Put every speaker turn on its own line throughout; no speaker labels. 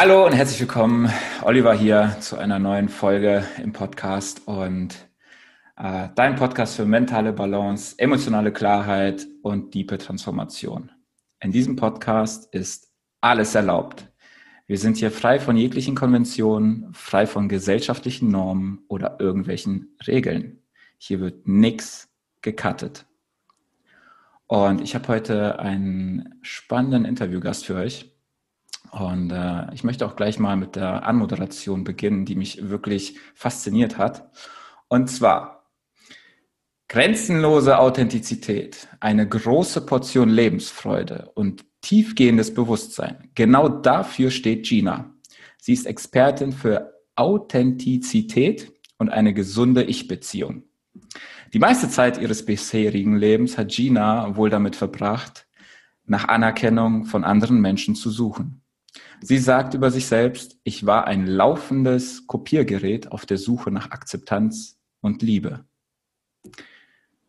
Hallo und herzlich willkommen. Oliver hier zu einer neuen Folge im Podcast und äh, dein Podcast für mentale Balance, emotionale Klarheit und tiefe Transformation. In diesem Podcast ist alles erlaubt. Wir sind hier frei von jeglichen Konventionen, frei von gesellschaftlichen Normen oder irgendwelchen Regeln. Hier wird nichts gecuttet. Und ich habe heute einen spannenden Interviewgast für euch. Und äh, ich möchte auch gleich mal mit der Anmoderation beginnen, die mich wirklich fasziniert hat. Und zwar grenzenlose Authentizität, eine große Portion Lebensfreude und tiefgehendes Bewusstsein. Genau dafür steht Gina. Sie ist Expertin für Authentizität und eine gesunde Ich-Beziehung. Die meiste Zeit ihres bisherigen Lebens hat Gina wohl damit verbracht, nach Anerkennung von anderen Menschen zu suchen. Sie sagt über sich selbst, ich war ein laufendes Kopiergerät auf der Suche nach Akzeptanz und Liebe.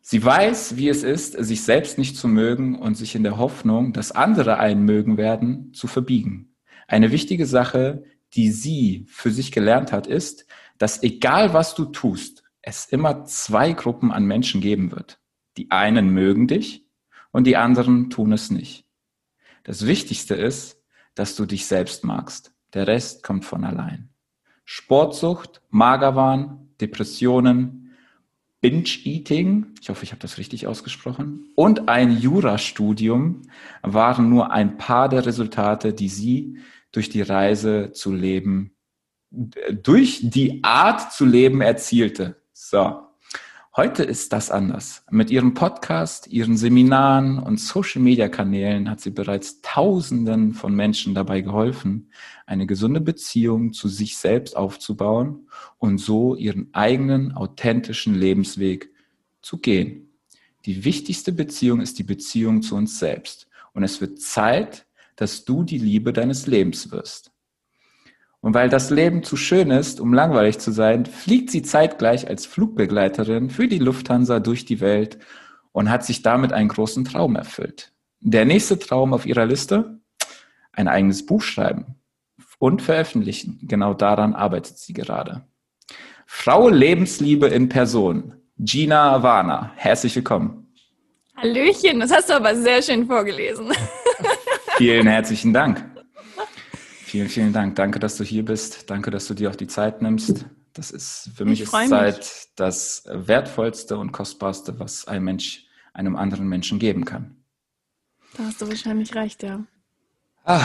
Sie weiß, wie es ist, sich selbst nicht zu mögen und sich in der Hoffnung, dass andere einen mögen werden, zu verbiegen. Eine wichtige Sache, die sie für sich gelernt hat, ist, dass egal was du tust, es immer zwei Gruppen an Menschen geben wird. Die einen mögen dich und die anderen tun es nicht. Das Wichtigste ist, dass du dich selbst magst. Der Rest kommt von allein. Sportsucht, Magerwahn, Depressionen, Binge-Eating, ich hoffe, ich habe das richtig ausgesprochen, und ein Jurastudium waren nur ein paar der Resultate, die sie durch die Reise zu leben, durch die Art zu leben erzielte. So. Heute ist das anders. Mit ihrem Podcast, ihren Seminaren und Social-Media-Kanälen hat sie bereits Tausenden von Menschen dabei geholfen, eine gesunde Beziehung zu sich selbst aufzubauen und so ihren eigenen authentischen Lebensweg zu gehen. Die wichtigste Beziehung ist die Beziehung zu uns selbst. Und es wird Zeit, dass du die Liebe deines Lebens wirst. Und weil das Leben zu schön ist, um langweilig zu sein, fliegt sie zeitgleich als Flugbegleiterin für die Lufthansa durch die Welt und hat sich damit einen großen Traum erfüllt. Der nächste Traum auf ihrer Liste? Ein eigenes Buch schreiben und veröffentlichen. Genau daran arbeitet sie gerade. Frau Lebensliebe in Person, Gina Warner. Herzlich willkommen.
Hallöchen, das hast du aber sehr schön vorgelesen.
Vielen herzlichen Dank. Vielen, vielen Dank. Danke, dass du hier bist. Danke, dass du dir auch die Zeit nimmst. Das ist für mich ist Zeit das wertvollste und kostbarste, was ein Mensch einem anderen Menschen geben kann.
Da hast du wahrscheinlich recht, ja.
Ah,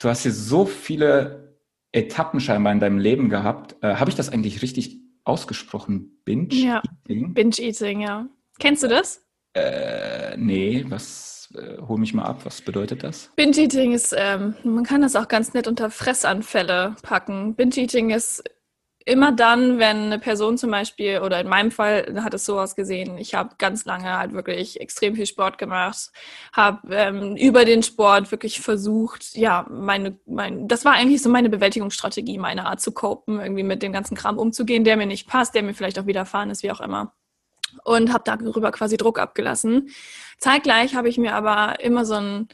du hast hier so viele Etappen scheinbar in deinem Leben gehabt. Äh, Habe ich das eigentlich richtig ausgesprochen?
Binge ja. Eating? Binge Eating, ja. Kennst du das?
Äh, nee, was äh, hol mich mal ab, was bedeutet das?
Binge-Eating ist, ähm, man kann das auch ganz nett unter Fressanfälle packen. Binge-Eating ist immer dann, wenn eine Person zum Beispiel, oder in meinem Fall hat es so ausgesehen, ich habe ganz lange halt wirklich extrem viel Sport gemacht, habe ähm, über den Sport wirklich versucht, ja, meine, mein, das war eigentlich so meine Bewältigungsstrategie, meine Art zu copen, irgendwie mit dem ganzen Kram umzugehen, der mir nicht passt, der mir vielleicht auch widerfahren ist, wie auch immer und habe darüber quasi Druck abgelassen. Zeitgleich habe ich mir aber immer so ein,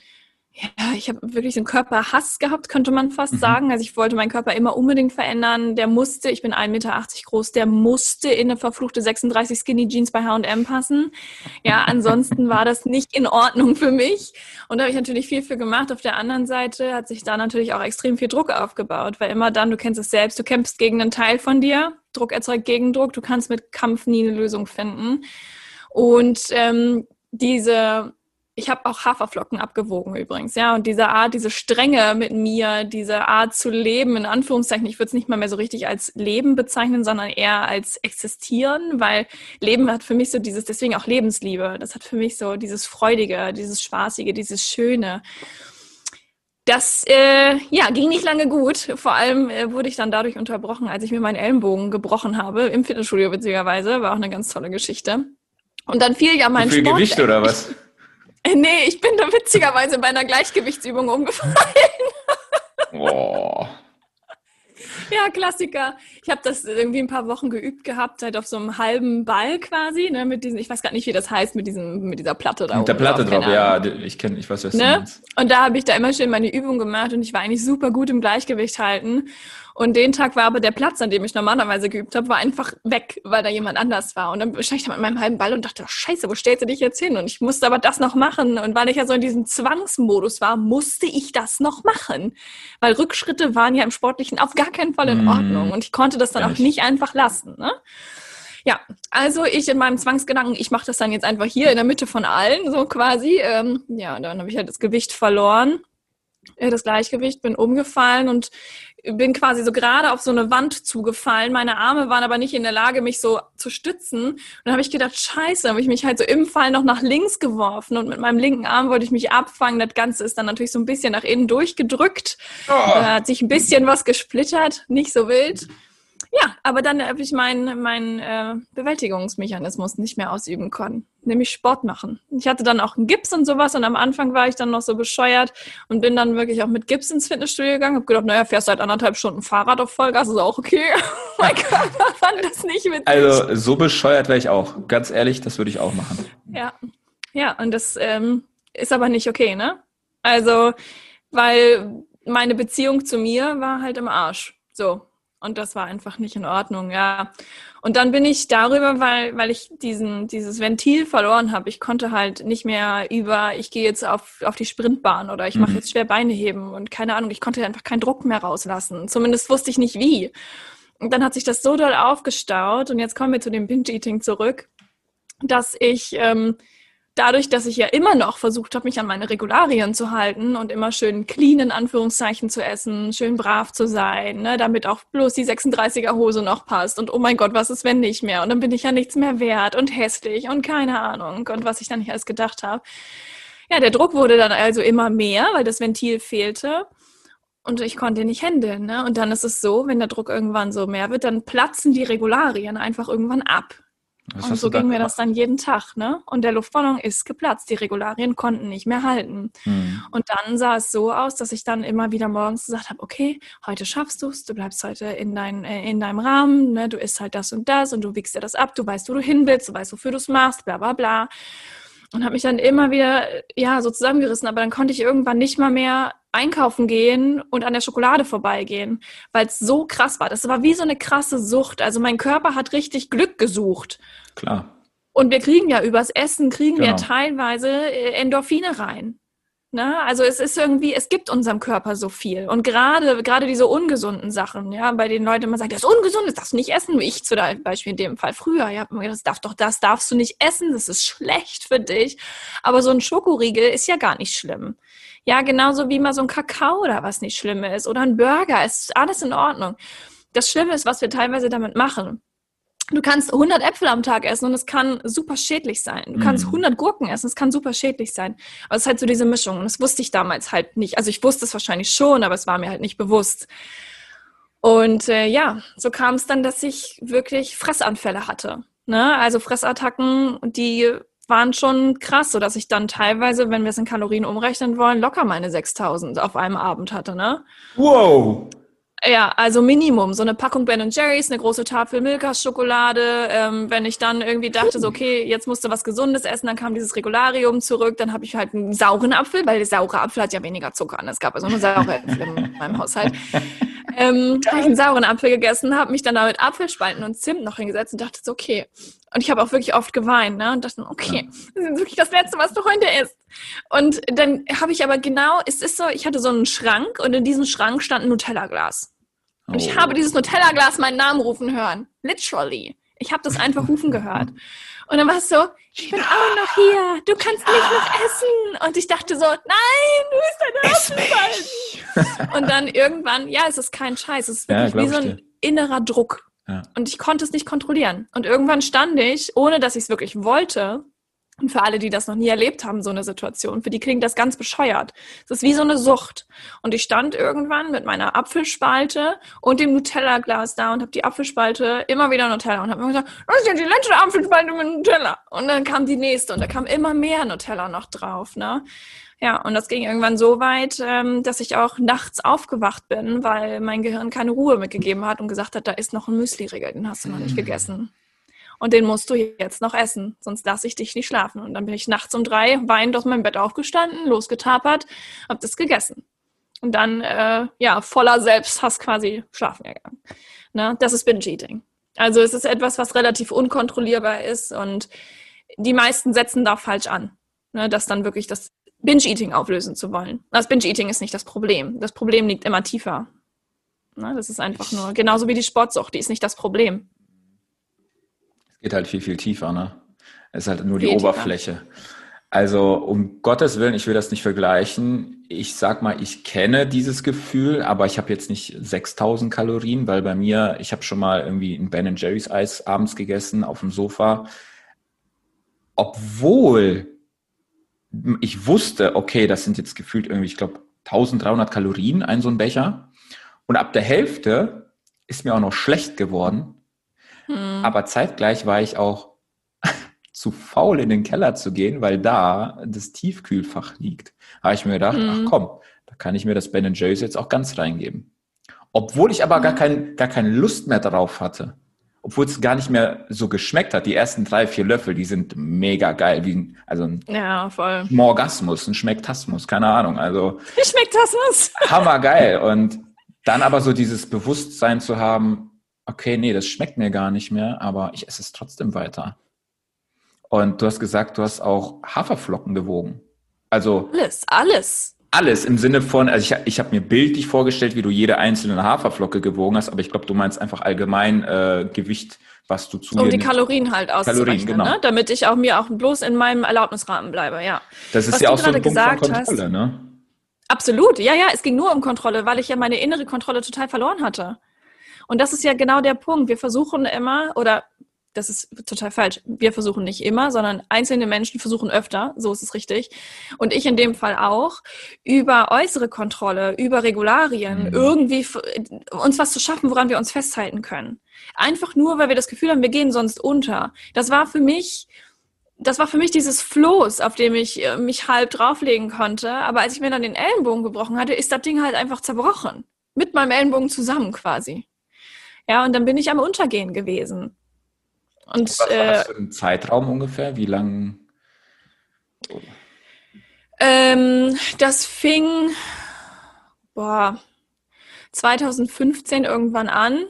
ja, ich habe wirklich so einen Körperhass gehabt, könnte man fast mhm. sagen. Also ich wollte meinen Körper immer unbedingt verändern. Der musste, ich bin 1,80 Meter groß, der musste in eine verfluchte 36 Skinny Jeans bei H&M passen. Ja, ansonsten war das nicht in Ordnung für mich. Und da habe ich natürlich viel für gemacht. Auf der anderen Seite hat sich da natürlich auch extrem viel Druck aufgebaut, weil immer dann, du kennst es selbst, du kämpfst gegen einen Teil von dir, Druck erzeugt Gegendruck, du kannst mit Kampf nie eine Lösung finden. Und ähm, diese, ich habe auch Haferflocken abgewogen übrigens, ja, und diese Art, diese Strenge mit mir, diese Art zu leben, in Anführungszeichen, ich würde es nicht mal mehr so richtig als Leben bezeichnen, sondern eher als Existieren, weil Leben hat für mich so dieses, deswegen auch Lebensliebe, das hat für mich so dieses Freudige, dieses Spaßige, dieses Schöne. Das äh, ja, ging nicht lange gut. Vor allem äh, wurde ich dann dadurch unterbrochen, als ich mir meinen Ellenbogen gebrochen habe, im Fitnessstudio witzigerweise. War auch eine ganz tolle Geschichte. Und dann fiel ja mein
Für Sport. Gewicht oder was?
Äh, nee, ich bin da witzigerweise bei einer Gleichgewichtsübung umgefallen. Boah. Ja, Klassiker. Ich habe das irgendwie ein paar Wochen geübt gehabt, halt auf so einem halben Ball quasi, ne, mit diesen, ich weiß gar nicht, wie das heißt, mit diesem, mit dieser Platte
da. Mit der Platte drauf, ja, ich kenne, ich weiß, was ne? du meinst.
Und da habe ich da immer schön meine Übung gemacht und ich war eigentlich super gut im Gleichgewicht halten. Und den Tag war aber der Platz, an dem ich normalerweise geübt habe, war einfach weg, weil da jemand anders war. Und dann stand ich da mit meinem halben Ball und dachte, oh, scheiße, wo stellst du dich jetzt hin? Und ich musste aber das noch machen. Und weil ich ja so in diesem Zwangsmodus war, musste ich das noch machen. Weil Rückschritte waren ja im Sportlichen auf gar keinen Fall in mm. Ordnung. Und ich konnte das dann auch nicht einfach lassen. Ne? Ja, also ich in meinem Zwangsgedanken, ich mache das dann jetzt einfach hier in der Mitte von allen, so quasi. Ähm, ja, dann habe ich halt das Gewicht verloren äh, das Gleichgewicht, bin umgefallen und bin quasi so gerade auf so eine Wand zugefallen. Meine Arme waren aber nicht in der Lage, mich so zu stützen. Und dann habe ich gedacht, scheiße, habe ich mich halt so im Fall noch nach links geworfen und mit meinem linken Arm wollte ich mich abfangen. Das Ganze ist dann natürlich so ein bisschen nach innen durchgedrückt. Oh. Da hat sich ein bisschen was gesplittert, nicht so wild. Ja, aber dann habe ich meinen mein, äh, Bewältigungsmechanismus nicht mehr ausüben können, nämlich Sport machen. Ich hatte dann auch einen Gips und sowas und am Anfang war ich dann noch so bescheuert und bin dann wirklich auch mit Gips ins Fitnessstudio gegangen. Hab gedacht, naja, fährst halt anderthalb Stunden Fahrrad auf Vollgas, ist auch okay. mein Körper fand das nicht witzig.
Also so bescheuert wäre ich auch. Ganz ehrlich, das würde ich auch machen.
Ja, ja und das ähm, ist aber nicht okay, ne? Also, weil meine Beziehung zu mir war halt im Arsch. So, und das war einfach nicht in Ordnung, ja. Und dann bin ich darüber, weil, weil ich diesen, dieses Ventil verloren habe. Ich konnte halt nicht mehr über, ich gehe jetzt auf, auf die Sprintbahn oder ich mache mhm. jetzt schwer Beine heben und keine Ahnung, ich konnte einfach keinen Druck mehr rauslassen. Zumindest wusste ich nicht wie. Und dann hat sich das so doll aufgestaut und jetzt kommen wir zu dem Binge-Eating zurück, dass ich ähm, dadurch, dass ich ja immer noch versucht habe, mich an meine Regularien zu halten und immer schön clean in Anführungszeichen zu essen, schön brav zu sein, ne, damit auch bloß die 36er Hose noch passt und oh mein Gott, was ist, wenn nicht mehr? Und dann bin ich ja nichts mehr wert und hässlich und keine Ahnung und was ich dann nicht alles gedacht habe. Ja, der Druck wurde dann also immer mehr, weil das Ventil fehlte. Und ich konnte nicht händeln. Ne? Und dann ist es so, wenn der Druck irgendwann so mehr wird, dann platzen die Regularien einfach irgendwann ab. Was und so ging mir das dann jeden Tag, ne? Und der Luftballon ist geplatzt. Die Regularien konnten nicht mehr halten. Hm. Und dann sah es so aus, dass ich dann immer wieder morgens gesagt habe, okay, heute schaffst du es, du bleibst heute in, dein, äh, in deinem Rahmen, ne? du isst halt das und das und du wiegst dir das ab, du weißt, wo du hin willst, du weißt, wofür du es machst, bla bla bla. Und habe mich dann immer wieder, ja, so zusammengerissen. Aber dann konnte ich irgendwann nicht mal mehr einkaufen gehen und an der Schokolade vorbeigehen, weil es so krass war. Das war wie so eine krasse Sucht. Also mein Körper hat richtig Glück gesucht.
Klar.
Und wir kriegen ja übers Essen, kriegen genau. wir teilweise äh, Endorphine rein. Ne? Also es ist irgendwie, es gibt unserem Körper so viel. Und gerade, gerade diese ungesunden Sachen, ja, bei den Leuten immer sagen, das ist ungesund, das darfst du nicht essen, ich zum Beispiel in dem Fall früher. Ja, das darf doch, das darfst du nicht essen, das ist schlecht für dich. Aber so ein Schokoriegel ist ja gar nicht schlimm. Ja, genauso wie mal so ein Kakao oder was nicht schlimm ist. Oder ein Burger, ist alles in Ordnung. Das Schlimme ist, was wir teilweise damit machen du kannst 100 Äpfel am Tag essen und es kann super schädlich sein. Du kannst 100 mhm. Gurken essen, es kann super schädlich sein. Aber es ist halt so diese Mischung und das wusste ich damals halt nicht. Also ich wusste es wahrscheinlich schon, aber es war mir halt nicht bewusst. Und äh, ja, so kam es dann, dass ich wirklich Fressanfälle hatte. Ne? Also Fressattacken, die waren schon krass, so dass ich dann teilweise, wenn wir es in Kalorien umrechnen wollen, locker meine 6000 auf einem Abend hatte. Ne?
Wow!
Ja, also Minimum. So eine Packung Ben Jerry's, eine große Tafel Milkas Schokolade. Ähm, wenn ich dann irgendwie dachte, so, okay, jetzt musst du was Gesundes essen, dann kam dieses Regularium zurück. Dann habe ich halt einen sauren Apfel, weil der saure Apfel hat ja weniger Zucker. Und es gab also nur saure Äpfel in meinem Haushalt. Ähm, habe ich einen sauren Apfel gegessen, habe mich dann da mit Apfelspalten und Zimt noch hingesetzt und dachte so, okay. Und ich habe auch wirklich oft geweint, ne? Und dachte, okay, das ist wirklich das Letzte, was du heute isst. Und dann habe ich aber genau, es ist so, ich hatte so einen Schrank und in diesem Schrank stand ein Nutella-Glas. Und ich habe oh. dieses Nutella-Glas meinen Namen rufen hören. Literally. Ich habe das einfach rufen gehört. Und dann war es so, ich bin auch noch hier, du kannst nicht noch essen. Und ich dachte so, nein, du bist ein falsch. Und dann irgendwann, ja, es ist kein Scheiß, es ist wirklich ja, wie so ein innerer Druck. Ja. Und ich konnte es nicht kontrollieren. Und irgendwann stand ich, ohne dass ich es wirklich wollte, Und für alle, die das noch nie erlebt haben, so eine Situation, für die klingt das ganz bescheuert. Es ist wie so eine Sucht. Und ich stand irgendwann mit meiner Apfelspalte und dem Nutella-Glas da und habe die Apfelspalte immer wieder Nutella und habe mir gesagt, das ist ja die letzte Apfelspalte mit Nutella. Und dann kam die nächste und da kam immer mehr Nutella noch drauf. Ne? Ja, und das ging irgendwann so weit, ähm, dass ich auch nachts aufgewacht bin, weil mein Gehirn keine Ruhe mitgegeben hat und gesagt hat, da ist noch ein Müsli-Riegel, den hast du noch nicht mm. gegessen und den musst du jetzt noch essen, sonst lasse ich dich nicht schlafen. Und dann bin ich nachts um drei weinend aus meinem Bett aufgestanden, losgetapert, hab das gegessen. Und dann, äh, ja, voller Selbsthass quasi schlafen gegangen. Ne? Das ist Binge-Eating. Also es ist etwas, was relativ unkontrollierbar ist und die meisten setzen da falsch an, ne? das dann wirklich das Binge-Eating auflösen zu wollen. Das Binge-Eating ist nicht das Problem. Das Problem liegt immer tiefer. Ne? Das ist einfach nur, genauso wie die Sportsucht, die ist nicht das Problem.
Geht halt viel, viel tiefer, ne? Es ist halt nur die Oberfläche. Also um Gottes Willen, ich will das nicht vergleichen. Ich sag mal, ich kenne dieses Gefühl, aber ich habe jetzt nicht 6000 Kalorien, weil bei mir, ich habe schon mal irgendwie ein Ben Jerry's Eis abends gegessen auf dem Sofa. Obwohl ich wusste, okay, das sind jetzt gefühlt irgendwie, ich glaube, 1300 Kalorien, ein so ein Becher. Und ab der Hälfte ist mir auch noch schlecht geworden. Hm. Aber zeitgleich war ich auch zu faul, in den Keller zu gehen, weil da das Tiefkühlfach liegt. Habe ich mir gedacht, hm. ach komm, da kann ich mir das Ben Jerry's jetzt auch ganz reingeben. Obwohl ich aber hm. gar, kein, gar keine Lust mehr darauf hatte. Obwohl es gar nicht mehr so geschmeckt hat. Die ersten drei, vier Löffel, die sind mega geil. Wie, also ein
ja, voll.
Morgasmus, ein Schmecktasmus, keine Ahnung. Also
Schmecktasmus.
Hammergeil. Und dann aber so dieses Bewusstsein zu haben, okay, nee, das schmeckt mir gar nicht mehr, aber ich esse es trotzdem weiter. Und du hast gesagt, du hast auch Haferflocken gewogen. Also
alles, alles.
Alles im Sinne von, also ich, ich habe mir bildlich vorgestellt, wie du jede einzelne Haferflocke gewogen hast, aber ich glaube, du meinst einfach allgemein äh, Gewicht, was du zu
Um die Kalorien halt auszurechnen, genau. ne? damit ich auch mir auch bloß in meinem Erlaubnisrahmen bleibe, ja.
Das ist was ja auch so ein Punkt von Kontrolle, hast, ne?
Absolut, ja, ja, es ging nur um Kontrolle, weil ich ja meine innere Kontrolle total verloren hatte. Und das ist ja genau der Punkt. Wir versuchen immer, oder das ist total falsch. Wir versuchen nicht immer, sondern einzelne Menschen versuchen öfter, so ist es richtig. Und ich in dem Fall auch, über äußere Kontrolle, über Regularien, mhm. irgendwie uns was zu schaffen, woran wir uns festhalten können. Einfach nur, weil wir das Gefühl haben, wir gehen sonst unter. Das war für mich, das war für mich dieses Floß, auf dem ich äh, mich halb drauflegen konnte. Aber als ich mir dann den Ellenbogen gebrochen hatte, ist das Ding halt einfach zerbrochen. Mit meinem Ellenbogen zusammen quasi. Ja, und dann bin ich am Untergehen gewesen. Und,
Was war das äh, für ein Zeitraum ungefähr? Wie lang?
Ähm, das fing boah, 2015 irgendwann an.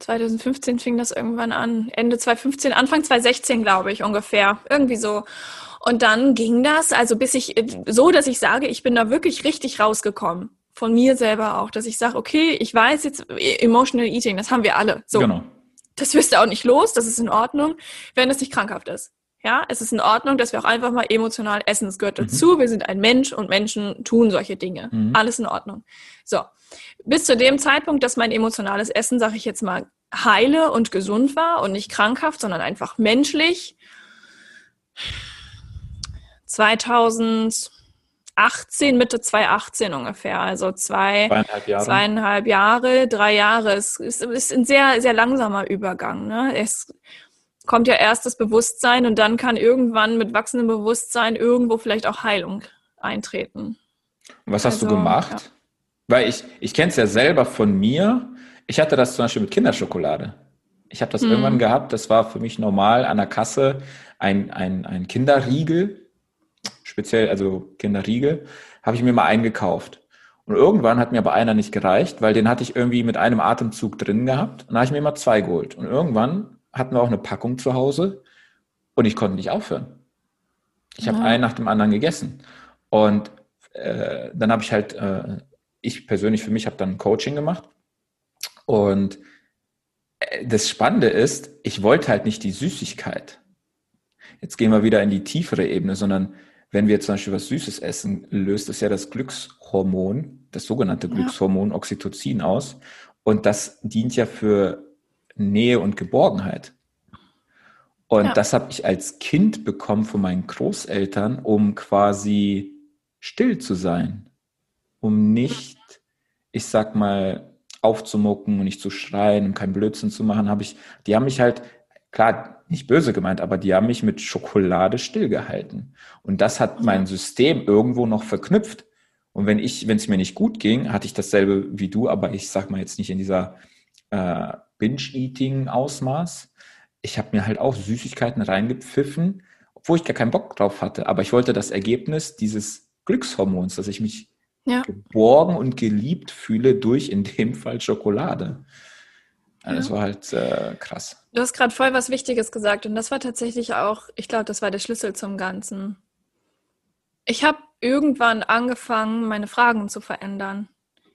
2015 fing das irgendwann an. Ende 2015, Anfang 2016, glaube ich, ungefähr. Irgendwie so. Und dann ging das, also bis ich, so dass ich sage, ich bin da wirklich richtig rausgekommen von mir selber auch, dass ich sage, okay, ich weiß jetzt, emotional eating, das haben wir alle. So. Genau. Das wirst du auch nicht los, das ist in Ordnung, wenn es nicht krankhaft ist. Ja, es ist in Ordnung, dass wir auch einfach mal emotional essen. Das gehört mhm. dazu. Wir sind ein Mensch und Menschen tun solche Dinge. Mhm. Alles in Ordnung. So. Bis zu dem Zeitpunkt, dass mein emotionales Essen, sage ich jetzt mal, heile und gesund war und nicht krankhaft, sondern einfach menschlich. 2000 18, Mitte 2018 ungefähr. Also zwei, zweieinhalb Jahre, zweieinhalb Jahre drei Jahre. Es ist, ist ein sehr, sehr langsamer Übergang. Ne? Es kommt ja erst das Bewusstsein und dann kann irgendwann mit wachsendem Bewusstsein irgendwo vielleicht auch Heilung eintreten.
Und was hast also, du gemacht? Ja. Weil ich, ich kenne es ja selber von mir. Ich hatte das zum Beispiel mit Kinderschokolade. Ich habe das hm. irgendwann gehabt, das war für mich normal an der Kasse ein, ein, ein Kinderriegel speziell, also Kinderriegel, habe ich mir mal eingekauft. Und irgendwann hat mir aber einer nicht gereicht, weil den hatte ich irgendwie mit einem Atemzug drin gehabt. Und da habe ich mir immer zwei geholt. Und irgendwann hatten wir auch eine Packung zu Hause und ich konnte nicht aufhören. Ich ja. habe einen nach dem anderen gegessen. Und äh, dann habe ich halt, äh, ich persönlich für mich habe dann Coaching gemacht. Und äh, das Spannende ist, ich wollte halt nicht die Süßigkeit. Jetzt gehen wir wieder in die tiefere Ebene, sondern wenn wir zum Beispiel was Süßes essen, löst es ja das Glückshormon, das sogenannte Glückshormon Oxytocin aus. Und das dient ja für Nähe und Geborgenheit. Und ja. das habe ich als Kind bekommen von meinen Großeltern, um quasi still zu sein, um nicht, ich sag mal, aufzumucken und nicht zu schreien und keinen Blödsinn zu machen, habe ich, die haben mich halt, klar, nicht böse gemeint, aber die haben mich mit Schokolade stillgehalten. Und das hat mein System irgendwo noch verknüpft. Und wenn ich, wenn es mir nicht gut ging, hatte ich dasselbe wie du, aber ich sag mal jetzt nicht in dieser äh, Binge-Eating-Ausmaß. Ich habe mir halt auch Süßigkeiten reingepfiffen, obwohl ich gar keinen Bock drauf hatte. Aber ich wollte das Ergebnis dieses Glückshormons, dass ich mich ja. geborgen und geliebt fühle durch in dem Fall Schokolade. Ja. Das war halt äh, krass.
Du hast gerade voll was Wichtiges gesagt und das war tatsächlich auch, ich glaube, das war der Schlüssel zum Ganzen. Ich habe irgendwann angefangen, meine Fragen zu verändern.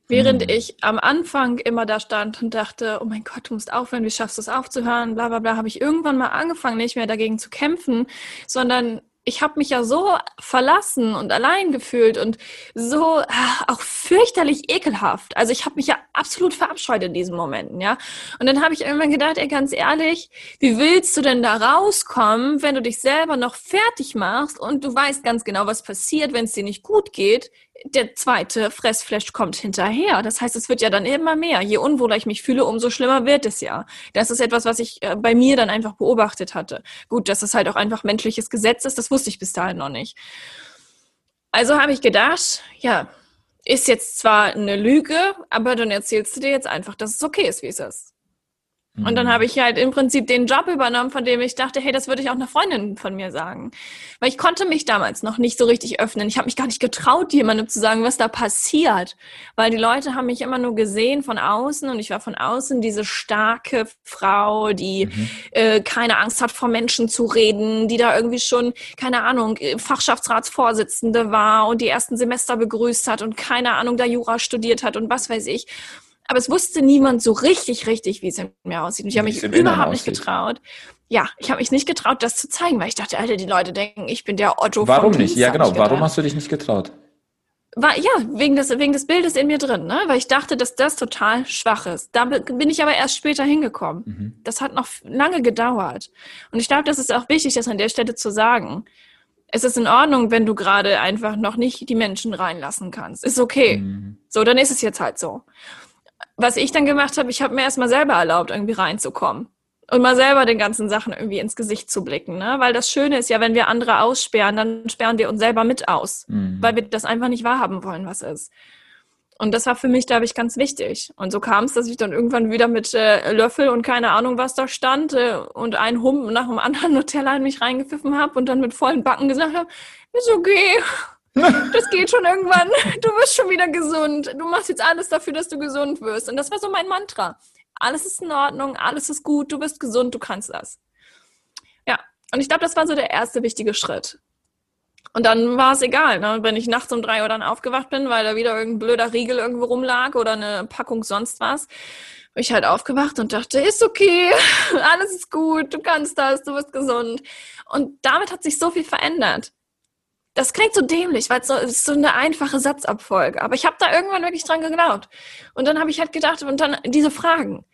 Während mhm. ich am Anfang immer da stand und dachte, oh mein Gott, du musst aufhören, wie schaffst du es aufzuhören, bla bla bla, habe ich irgendwann mal angefangen, nicht mehr dagegen zu kämpfen, sondern ich habe mich ja so verlassen und allein gefühlt und so ach, auch fürchterlich ekelhaft. Also ich habe mich ja absolut verabscheut in diesen Momenten, ja. Und dann habe ich irgendwann gedacht, ey, ganz ehrlich, wie willst du denn da rauskommen, wenn du dich selber noch fertig machst und du weißt ganz genau, was passiert, wenn es dir nicht gut geht? Der zweite Fressflash kommt hinterher. Das heißt, es wird ja dann immer mehr. Je unwohler ich mich fühle, umso schlimmer wird es ja. Das ist etwas, was ich äh, bei mir dann einfach beobachtet hatte. Gut, dass es halt auch einfach menschliches Gesetz ist, das wusste ich bis dahin noch nicht. Also habe ich gedacht, ja, ist jetzt zwar eine Lüge, aber dann erzählst du dir jetzt einfach, dass es okay ist, wie es ist. Und dann mhm. habe ich halt im Prinzip den Job übernommen, von dem ich dachte, hey, das würde ich auch einer Freundin von mir sagen. Weil ich konnte mich damals noch nicht so richtig öffnen. Ich habe mich gar nicht getraut, jemandem zu sagen, was da passiert. Weil die Leute haben mich immer nur gesehen von außen und ich war von außen diese starke Frau, die mhm. äh, keine Angst hat, vor Menschen zu reden, die da irgendwie schon, keine Ahnung, Fachschaftsratsvorsitzende war und die ersten Semester begrüßt hat und keine Ahnung, da Jura studiert hat und was weiß ich aber es wusste niemand so richtig, richtig, wie es in mir aussieht. Und ich habe mich überhaupt nicht getraut. Ja, ich habe mich nicht getraut, das zu zeigen, weil ich dachte, Alter, die Leute denken, ich bin der Otto
Warum nicht? Ja, genau. Warum hast du dich nicht getraut?
War, ja, wegen des, wegen des Bildes in mir drin, ne? weil ich dachte, dass das total schwach ist. Da bin ich aber erst später hingekommen. Mhm. Das hat noch lange gedauert. Und ich glaube, das ist auch wichtig, das an der Stelle zu sagen. Es ist in Ordnung, wenn du gerade einfach noch nicht die Menschen reinlassen kannst. Ist okay. Mhm. So, dann ist es jetzt halt so was ich dann gemacht habe, ich habe mir erstmal selber erlaubt, irgendwie reinzukommen. Und mal selber den ganzen Sachen irgendwie ins Gesicht zu blicken. Ne? Weil das Schöne ist ja, wenn wir andere aussperren, dann sperren wir uns selber mit aus. Mhm. Weil wir das einfach nicht wahrhaben wollen, was ist. Und das war für mich, glaube ich, ganz wichtig. Und so kam es, dass ich dann irgendwann wieder mit äh, Löffel und keine Ahnung, was da stand, äh, und ein Hump nach dem anderen Nutella in mich reingepfiffen habe und dann mit vollen Backen gesagt habe, ist okay, das geht schon irgendwann. Du wirst schon wieder gesund. Du machst jetzt alles dafür, dass du gesund wirst. Und das war so mein Mantra. Alles ist in Ordnung, alles ist gut, du bist gesund, du kannst das. Ja, und ich glaube, das war so der erste wichtige Schritt. Und dann war es egal, ne? wenn ich nachts um drei Uhr dann aufgewacht bin, weil da wieder irgendein blöder Riegel irgendwo rumlag oder eine Packung sonst was. Bin ich halt aufgewacht und dachte, ist okay, alles ist gut, du kannst das, du bist gesund. Und damit hat sich so viel verändert das klingt so dämlich, weil es so, ist so eine einfache Satzabfolge. Aber ich habe da irgendwann wirklich dran geglaubt. Und dann habe ich halt gedacht, und dann diese Fragen.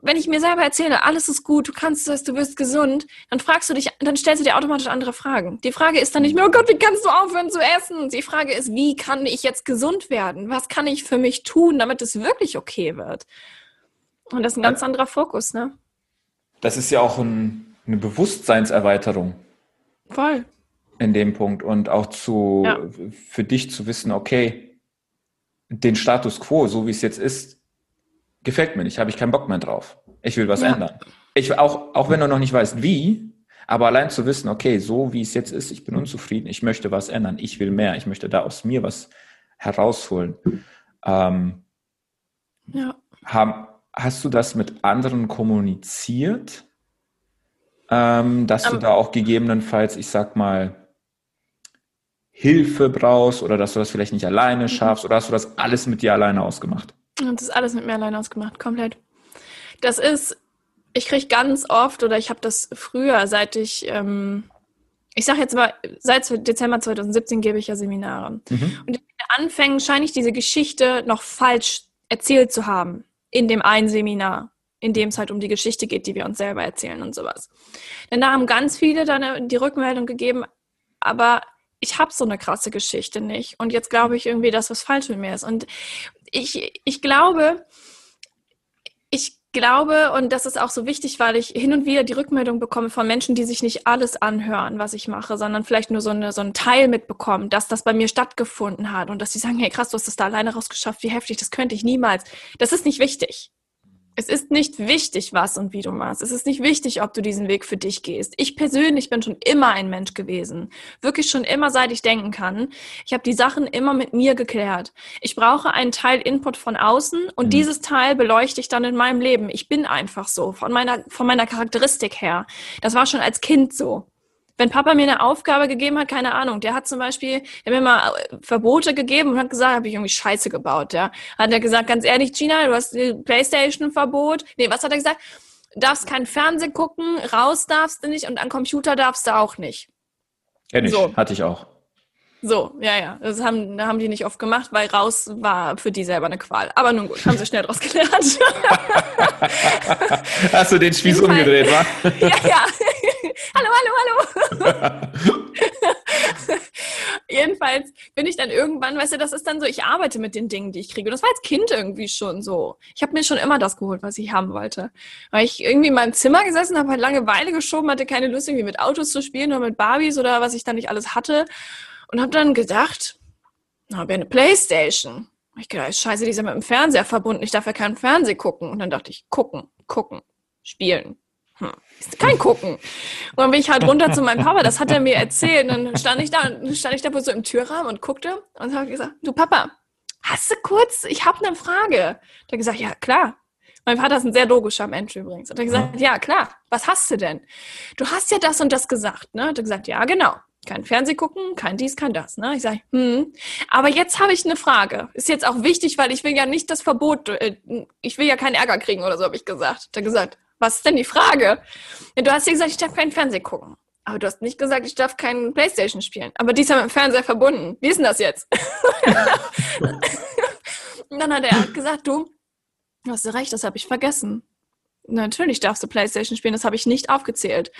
Wenn ich mir selber erzähle, alles ist gut, du kannst das, du wirst gesund, dann fragst du dich, dann stellst du dir automatisch andere Fragen. Die Frage ist dann nicht mehr, oh Gott, wie kannst du aufhören zu essen? Die Frage ist, wie kann ich jetzt gesund werden? Was kann ich für mich tun, damit es wirklich okay wird? Und das ist ein ganz anderer Fokus, ne?
Das ist ja auch ein, eine Bewusstseinserweiterung.
Voll
in dem Punkt und auch zu ja. für dich zu wissen, okay, den Status quo, so wie es jetzt ist, gefällt mir nicht, habe ich keinen Bock mehr drauf. Ich will was ja. ändern. Ich auch auch wenn du noch nicht weißt, wie, aber allein zu wissen, okay, so wie es jetzt ist, ich bin unzufrieden, ich möchte was ändern, ich will mehr, ich möchte da aus mir was herausholen. Ähm, ja. Haben, hast du das mit anderen kommuniziert? Ähm, dass um, du da auch gegebenenfalls, ich sag mal, Hilfe brauchst oder dass du das vielleicht nicht alleine mhm. schaffst oder hast du das alles mit dir alleine ausgemacht?
Das ist alles mit mir alleine ausgemacht, komplett. Das ist, ich kriege ganz oft oder ich habe das früher, seit ich, ähm, ich sage jetzt mal, seit Dezember 2017 gebe ich ja Seminare. Mhm. Und in den Anfängen scheine ich diese Geschichte noch falsch erzählt zu haben in dem einen Seminar indem es halt um die Geschichte geht, die wir uns selber erzählen und sowas. Denn da haben ganz viele dann die Rückmeldung gegeben, aber ich habe so eine krasse Geschichte nicht. Und jetzt glaube ich irgendwie, dass was falsch mit mir ist. Und ich, ich glaube, ich glaube, und das ist auch so wichtig, weil ich hin und wieder die Rückmeldung bekomme von Menschen, die sich nicht alles anhören, was ich mache, sondern vielleicht nur so, eine, so einen Teil mitbekommen, dass das bei mir stattgefunden hat und dass sie sagen, hey krass, du hast das da alleine rausgeschafft, wie heftig, das könnte ich niemals. Das ist nicht wichtig. Es ist nicht wichtig, was und wie du machst. Es ist nicht wichtig, ob du diesen Weg für dich gehst. Ich persönlich bin schon immer ein Mensch gewesen. Wirklich schon immer, seit ich denken kann. Ich habe die Sachen immer mit mir geklärt. Ich brauche einen Teil Input von außen und mhm. dieses Teil beleuchte ich dann in meinem Leben. Ich bin einfach so, von meiner, von meiner Charakteristik her. Das war schon als Kind so wenn Papa mir eine Aufgabe gegeben hat, keine Ahnung, der hat zum Beispiel, der hat mir mal äh, Verbote gegeben und hat gesagt, habe ich irgendwie Scheiße gebaut, ja. Hat er gesagt, ganz ehrlich, Gina, du hast Playstation-Verbot. Nee, was hat er gesagt? darfst kein Fernsehen gucken, raus darfst du nicht und an Computer darfst du auch nicht.
Kenn ich, so. hatte ich auch.
So, ja, ja. Das haben, haben die nicht oft gemacht, weil raus war für die selber eine Qual. Aber nun gut, haben sie schnell draus gelernt.
Hast du den Spieß umgedreht, wa?
ja, ja. Hallo, hallo, hallo. Jedenfalls bin ich dann irgendwann, weißt du, das ist dann so, ich arbeite mit den Dingen, die ich kriege. Und das war als Kind irgendwie schon so. Ich habe mir schon immer das geholt, was ich haben wollte. Weil ich irgendwie in meinem Zimmer gesessen habe, halt Langeweile geschoben, hatte keine Lust, irgendwie mit Autos zu spielen oder mit Barbies oder was ich da nicht alles hatte. Und habe dann gedacht, na, wäre eine Playstation. Ich gedacht, scheiße, die ist ja mit dem Fernseher verbunden, ich darf ja keinen Fernseh gucken. Und dann dachte ich, gucken, gucken, spielen. Hm, kein Gucken. Und dann bin ich halt runter zu meinem Papa, das hat er mir erzählt. Und dann stand ich da, stand ich da so im Türrahmen und guckte und habe gesagt, du Papa, hast du kurz, ich habe eine Frage. Der hat gesagt, ja, klar. Mein Vater ist ein sehr logischer Mensch übrigens. Und er hat gesagt, ja, klar, was hast du denn? Du hast ja das und das gesagt, ne? Hat er gesagt, ja, genau kein Fernseh gucken, kein dies, kein das. Ne? Ich sage, hm, aber jetzt habe ich eine Frage. Ist jetzt auch wichtig, weil ich will ja nicht das Verbot, äh, ich will ja keinen Ärger kriegen oder so, habe ich gesagt. Hat er gesagt, was ist denn die Frage? Du hast ja gesagt, ich darf keinen Fernseh gucken. Aber du hast nicht gesagt, ich darf keinen Playstation spielen. Aber die ist ja mit dem Fernseher verbunden. Wie ist denn das jetzt? Und dann hat er gesagt, du, du hast recht, das habe ich vergessen. Natürlich darfst du Playstation spielen, das habe ich nicht aufgezählt.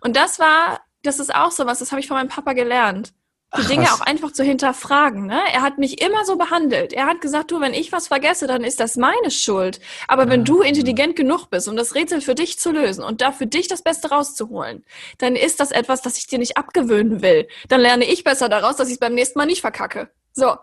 Und das war das ist auch so was, das habe ich von meinem Papa gelernt. Die Ach, Dinge was? auch einfach zu hinterfragen. Ne? Er hat mich immer so behandelt. Er hat gesagt, du, wenn ich was vergesse, dann ist das meine Schuld. Aber wenn du intelligent genug bist, um das Rätsel für dich zu lösen und da für dich das Beste rauszuholen, dann ist das etwas, das ich dir nicht abgewöhnen will. Dann lerne ich besser daraus, dass ich es beim nächsten Mal nicht verkacke. So.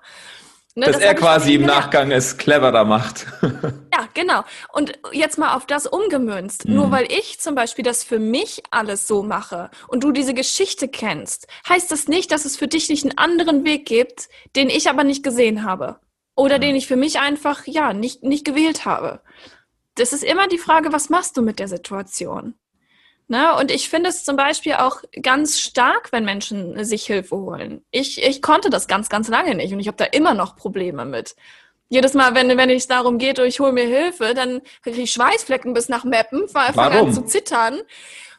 Ne, Dass das er quasi im Nachgang es cleverer macht.
ja, genau. Und jetzt mal auf das umgemünzt. Mhm. Nur weil ich zum Beispiel das für mich alles so mache und du diese Geschichte kennst, heißt das nicht, dass es für dich nicht einen anderen Weg gibt, den ich aber nicht gesehen habe. Oder mhm. den ich für mich einfach, ja, nicht, nicht gewählt habe. Das ist immer die Frage, was machst du mit der Situation? Ne? Und ich finde es zum Beispiel auch ganz stark, wenn Menschen sich Hilfe holen. Ich, ich konnte das ganz, ganz lange nicht und ich habe da immer noch Probleme mit. Jedes Mal, wenn, wenn es darum geht, ich hole mir Hilfe, dann kriege ich Schweißflecken bis nach Meppen, fange an zu zittern.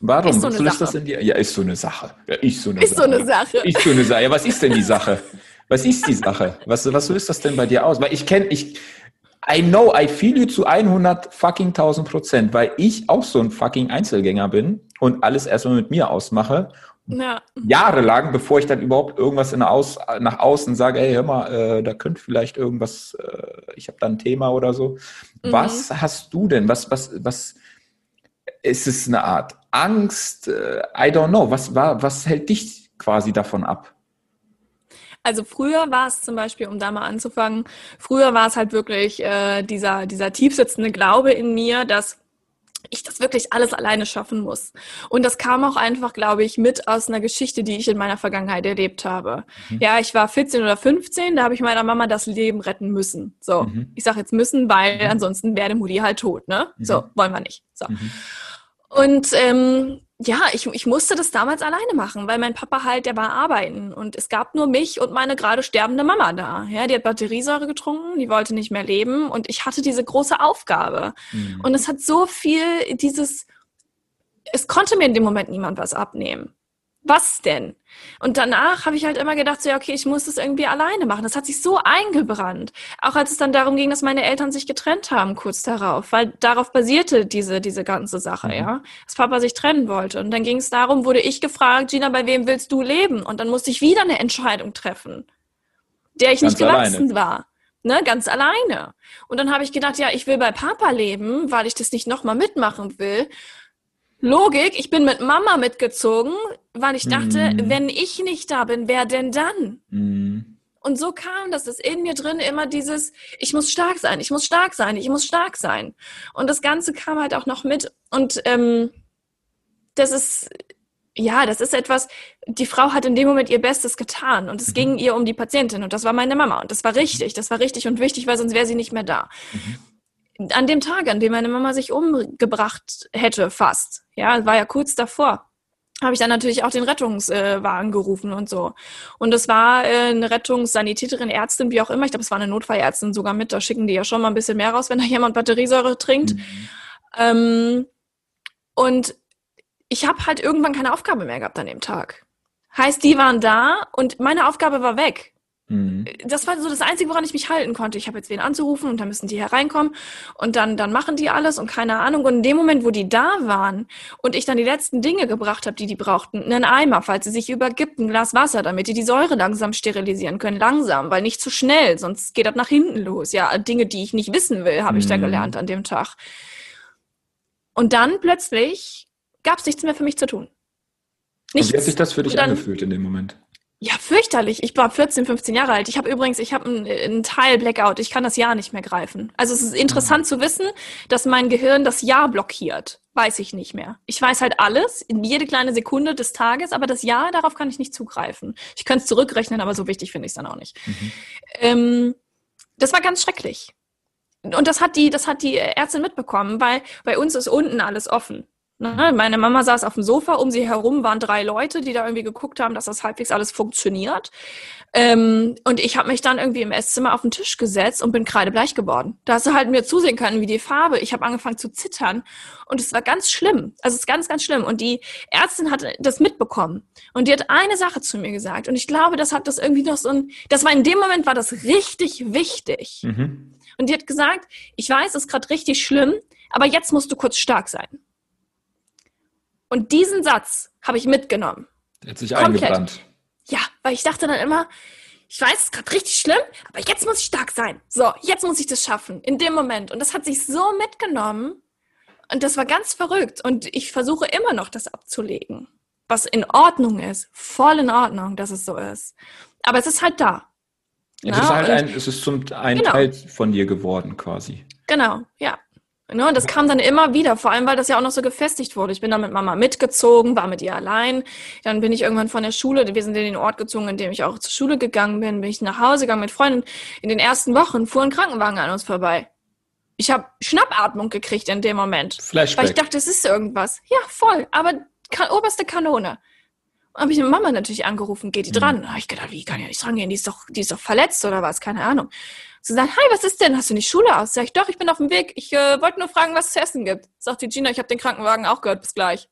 Warum? Ist so eine Sache. das in dir? Ja, ist so eine Sache. Ja, ist so eine
ist Sache. so eine Sache.
Ist so eine Sache. Ja, was ist denn die Sache? Was ist die Sache? Was, was löst das denn bei dir aus? Weil ich kenne, ich, I know, I feel you zu 100 fucking 1000 Prozent, weil ich auch so ein fucking Einzelgänger bin und alles erstmal mit mir ausmache. Ja. Jahrelang, bevor ich dann überhaupt irgendwas in Aus, nach außen sage, hey, hör mal, äh, da könnte vielleicht irgendwas, äh, ich habe da ein Thema oder so. Mhm. Was hast du denn? Was, was, was ist es eine Art Angst? Äh, I don't know. Was war, was hält dich quasi davon ab?
Also früher war es zum Beispiel, um da mal anzufangen, früher war es halt wirklich äh, dieser, dieser tiefsitzende Glaube in mir, dass ich das wirklich alles alleine schaffen muss. Und das kam auch einfach, glaube ich, mit aus einer Geschichte, die ich in meiner Vergangenheit erlebt habe. Mhm. Ja, ich war 14 oder 15, da habe ich meiner Mama das Leben retten müssen. So, mhm. ich sage jetzt müssen, weil mhm. ansonsten wäre Mutti halt tot, ne? So, mhm. wollen wir nicht. So. Mhm. Und ähm, ja, ich, ich musste das damals alleine machen, weil mein Papa halt, der war arbeiten und es gab nur mich und meine gerade sterbende Mama da. Ja, die hat Batteriesäure getrunken, die wollte nicht mehr leben und ich hatte diese große Aufgabe. Mhm. Und es hat so viel dieses, es konnte mir in dem Moment niemand was abnehmen. Was denn? Und danach habe ich halt immer gedacht, so, ja, okay, ich muss das irgendwie alleine machen. Das hat sich so eingebrannt. Auch als es dann darum ging, dass meine Eltern sich getrennt haben, kurz darauf, weil darauf basierte diese, diese ganze Sache, mhm. ja. Dass Papa sich trennen wollte. Und dann ging es darum, wurde ich gefragt, Gina, bei wem willst du leben? Und dann musste ich wieder eine Entscheidung treffen, der ich Ganz nicht gewachsen alleine. war. Ne, ganz alleine. Und dann habe ich gedacht, ja, ich will bei Papa leben, weil ich das nicht nochmal mitmachen will. Logik, ich bin mit Mama mitgezogen, weil ich dachte, mm. wenn ich nicht da bin, wer denn dann? Mm. Und so kam das, dass in mir drin immer dieses, ich muss stark sein, ich muss stark sein, ich muss stark sein. Und das Ganze kam halt auch noch mit. Und ähm, das ist, ja, das ist etwas, die Frau hat in dem Moment ihr Bestes getan und es mhm. ging ihr um die Patientin und das war meine Mama und das war richtig, das war richtig und wichtig, weil sonst wäre sie nicht mehr da. Mhm an dem Tag, an dem meine Mama sich umgebracht hätte, fast, ja, war ja kurz davor, habe ich dann natürlich auch den Rettungswagen gerufen und so. Und es war äh, eine Rettungssanitäterin, Ärztin, wie auch immer. Ich glaube, es war eine Notfallärztin sogar mit. Da schicken die ja schon mal ein bisschen mehr raus, wenn da jemand Batteriesäure trinkt. Mhm. Ähm, und ich habe halt irgendwann keine Aufgabe mehr gehabt an dem Tag. Heißt, die waren da und meine Aufgabe war weg. Mhm. Das war so das Einzige, woran ich mich halten konnte. Ich habe jetzt wen anzurufen und dann müssen die hereinkommen und dann, dann machen die alles und keine Ahnung. Und in dem Moment, wo die da waren und ich dann die letzten Dinge gebracht habe, die die brauchten, einen Eimer, falls sie sich übergibt, ein Glas Wasser, damit die die Säure langsam sterilisieren können, langsam, weil nicht zu schnell, sonst geht das nach hinten los. Ja, Dinge, die ich nicht wissen will, habe mhm. ich da mhm. gelernt an dem Tag. Und dann plötzlich gab es nichts mehr für mich zu tun.
Nichts. Und wie hat sich das für dich dann, angefühlt in dem Moment?
Ja, fürchterlich. Ich war 14, 15 Jahre alt. Ich habe übrigens, ich habe einen, einen Teil Blackout. Ich kann das Jahr nicht mehr greifen. Also es ist interessant mhm. zu wissen, dass mein Gehirn das Jahr blockiert. Weiß ich nicht mehr. Ich weiß halt alles, in jede kleine Sekunde des Tages, aber das Jahr, darauf kann ich nicht zugreifen. Ich könnte es zurückrechnen, aber so wichtig finde ich es dann auch nicht. Mhm. Ähm, das war ganz schrecklich. Und das hat die, das hat die Ärztin mitbekommen, weil bei uns ist unten alles offen. Ne? Meine Mama saß auf dem Sofa, um sie herum waren drei Leute, die da irgendwie geguckt haben, dass das halbwegs alles funktioniert. Ähm, und ich habe mich dann irgendwie im Esszimmer auf den Tisch gesetzt und bin kreidebleich geworden. Da hast du halt mir zusehen können, wie die Farbe. Ich habe angefangen zu zittern und es war ganz schlimm. Also es ist ganz, ganz schlimm. Und die Ärztin hat das mitbekommen und die hat eine Sache zu mir gesagt. Und ich glaube, das hat das irgendwie noch so ein, das war in dem Moment war das richtig wichtig. Mhm. Und die hat gesagt, ich weiß, es ist gerade richtig schlimm, aber jetzt musst du kurz stark sein. Und diesen Satz habe ich mitgenommen.
Der hat sich Komplett. eingebrannt.
Ja, weil ich dachte dann immer, ich weiß, es ist gerade richtig schlimm, aber jetzt muss ich stark sein. So, jetzt muss ich das schaffen, in dem Moment. Und das hat sich so mitgenommen. Und das war ganz verrückt. Und ich versuche immer noch, das abzulegen. Was in Ordnung ist. Voll in Ordnung, dass es so ist. Aber es ist halt da.
Ja, es, ist halt ein, es ist zum ein genau. Teil von dir geworden, quasi.
Genau, ja. Ne, und das kam dann immer wieder, vor allem weil das ja auch noch so gefestigt wurde. Ich bin dann mit Mama mitgezogen, war mit ihr allein. Dann bin ich irgendwann von der Schule, wir sind in den Ort gezogen, in dem ich auch zur Schule gegangen bin, bin ich nach Hause gegangen mit Freunden. In den ersten Wochen fuhr ein Krankenwagen an uns vorbei. Ich habe Schnappatmung gekriegt in dem Moment.
Flashback.
Weil ich dachte, es ist irgendwas. Ja, voll, aber oberste Kanone. Habe ich eine Mama natürlich angerufen, geht die dran? Mhm. Da habe ich gedacht, wie kann ich nicht dran gehen? Die ist doch, die ist doch verletzt oder was? Keine Ahnung. Sie sagt, hi, was ist denn? Hast du nicht Schule aus? Sag ich, doch, ich bin auf dem Weg. Ich äh, wollte nur fragen, was es zu essen gibt. Sagt die Gina, ich habe den Krankenwagen auch gehört, bis gleich.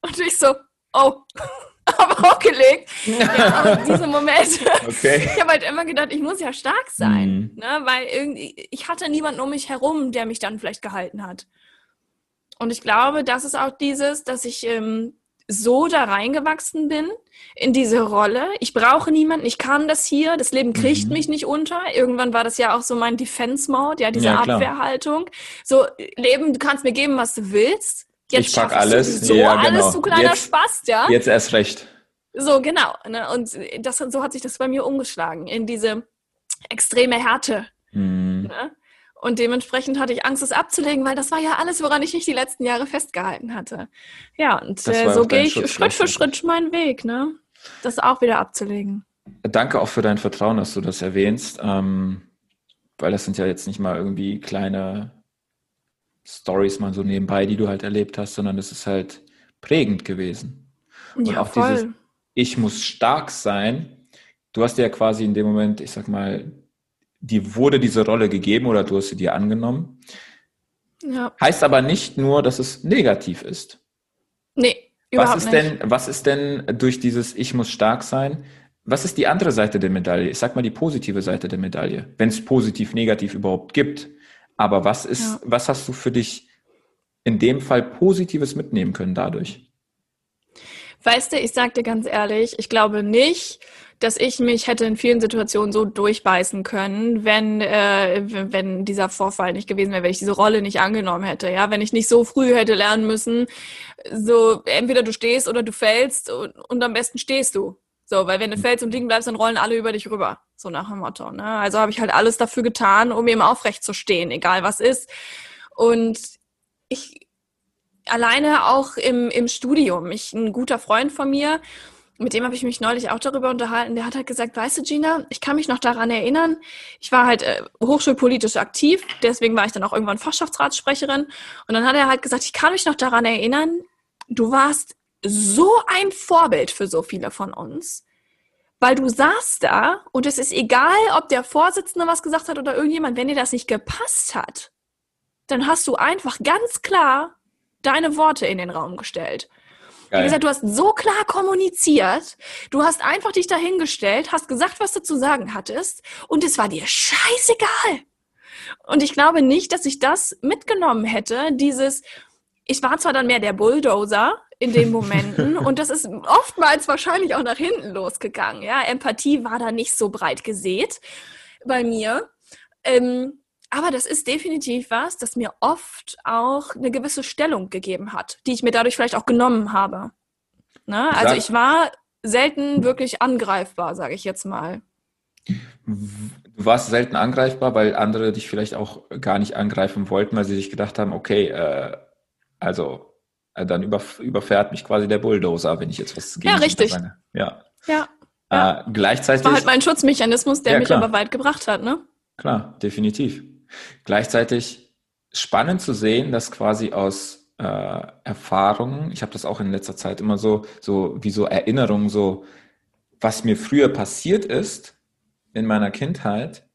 Und ich so, oh, aber aufgelegt. Ja, aber diese Momente. Okay. Ich habe halt immer gedacht, ich muss ja stark sein. Mhm. Ne? Weil irgendwie, ich hatte niemanden um mich herum, der mich dann vielleicht gehalten hat. Und ich glaube, das ist auch dieses, dass ich ähm, so da reingewachsen bin in diese Rolle. Ich brauche niemanden, ich kann das hier, das Leben kriegt mhm. mich nicht unter. Irgendwann war das ja auch so mein Defense-Mode, ja, diese ja, Abwehrhaltung. So, Leben, du kannst mir geben, was du willst.
Jetzt ich pack alles.
So ja, genau. alles, du kleiner jetzt, Spast, ja.
Jetzt erst recht.
So, genau. Ne? Und das, so hat sich das bei mir umgeschlagen, in diese extreme Härte. Mhm. Ne? Und dementsprechend hatte ich Angst, es abzulegen, weil das war ja alles, woran ich mich die letzten Jahre festgehalten hatte. Ja, und äh, so gehe ich Schritt für Schritt meinen Weg, ne? Das auch wieder abzulegen.
Danke auch für dein Vertrauen, dass du das erwähnst, ähm, weil das sind ja jetzt nicht mal irgendwie kleine Stories mal so nebenbei, die du halt erlebt hast, sondern es ist halt prägend gewesen. Und ja, auch voll. dieses Ich muss stark sein. Du hast ja quasi in dem Moment, ich sag mal, dir wurde diese Rolle gegeben oder du hast sie dir angenommen. Ja. Heißt aber nicht nur, dass es negativ ist.
Nee,
was ist nicht. denn, was ist denn durch dieses Ich muss stark sein? Was ist die andere Seite der Medaille? Ich sag mal die positive Seite der Medaille, wenn es positiv, negativ überhaupt gibt. Aber was ist, ja. was hast du für dich in dem Fall Positives mitnehmen können dadurch?
Weißt du, ich sag dir ganz ehrlich, ich glaube nicht, dass ich mich hätte in vielen Situationen so durchbeißen können, wenn, äh, wenn dieser Vorfall nicht gewesen wäre, wenn ich diese Rolle nicht angenommen hätte. Ja, wenn ich nicht so früh hätte lernen müssen, so entweder du stehst oder du fällst und, und am besten stehst du. So, weil wenn du fällst und liegen bleibst, dann rollen alle über dich rüber. So nach dem Motto. Ne? Also habe ich halt alles dafür getan, um eben aufrecht zu stehen, egal was ist. Und ich alleine auch im, im Studium, ich, ein guter Freund von mir, mit dem habe ich mich neulich auch darüber unterhalten. Der hat halt gesagt, weißt du, Gina, ich kann mich noch daran erinnern, ich war halt äh, hochschulpolitisch aktiv, deswegen war ich dann auch irgendwann Fachschaftsratssprecherin. Und dann hat er halt gesagt, ich kann mich noch daran erinnern, du warst so ein Vorbild für so viele von uns. Weil du saßt da und es ist egal, ob der Vorsitzende was gesagt hat oder irgendjemand, wenn dir das nicht gepasst hat, dann hast du einfach ganz klar deine Worte in den Raum gestellt. Geil. Wie gesagt, du hast so klar kommuniziert, du hast einfach dich dahingestellt, hast gesagt, was du zu sagen hattest und es war dir scheißegal. Und ich glaube nicht, dass ich das mitgenommen hätte, dieses, ich war zwar dann mehr der Bulldozer in den Momenten und das ist oftmals wahrscheinlich auch nach hinten losgegangen. Ja, Empathie war da nicht so breit gesät bei mir. Ähm, aber das ist definitiv was, das mir oft auch eine gewisse Stellung gegeben hat, die ich mir dadurch vielleicht auch genommen habe. Ne? Also ich war selten wirklich angreifbar, sage ich jetzt mal.
Du warst selten angreifbar, weil andere dich vielleicht auch gar nicht angreifen wollten, weil sie sich gedacht haben, okay, äh, also äh, dann über, überfährt mich quasi der Bulldozer, wenn ich jetzt was
gegen Ja, richtig. Sage.
Ja.
Ja.
Äh, gleichzeitig. Das
war halt mein Schutzmechanismus, der ja, mich aber weit gebracht hat, ne?
Klar, definitiv. Gleichzeitig spannend zu sehen, dass quasi aus äh, Erfahrungen, ich habe das auch in letzter Zeit immer so, so wie so Erinnerungen, so was mir früher passiert ist in meiner Kindheit,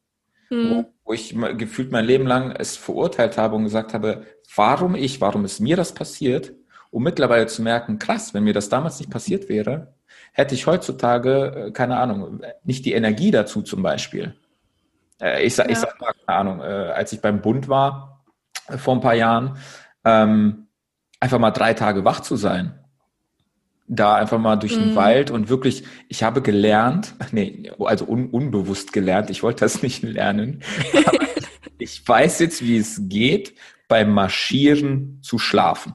hm. wo, wo ich gefühlt mein Leben lang es verurteilt habe und gesagt habe, warum ich, warum ist mir das passiert, um mittlerweile zu merken, krass, wenn mir das damals nicht passiert wäre, hätte ich heutzutage, äh, keine Ahnung, nicht die Energie dazu zum Beispiel. Äh, ich, sag, ja. ich sag mal, keine Ahnung, äh, als ich beim Bund war äh, vor ein paar Jahren, ähm, einfach mal drei Tage wach zu sein. Da einfach mal durch den mhm. Wald und wirklich, ich habe gelernt, nee, also un, unbewusst gelernt, ich wollte das nicht lernen. ich weiß jetzt, wie es geht, beim Marschieren zu schlafen.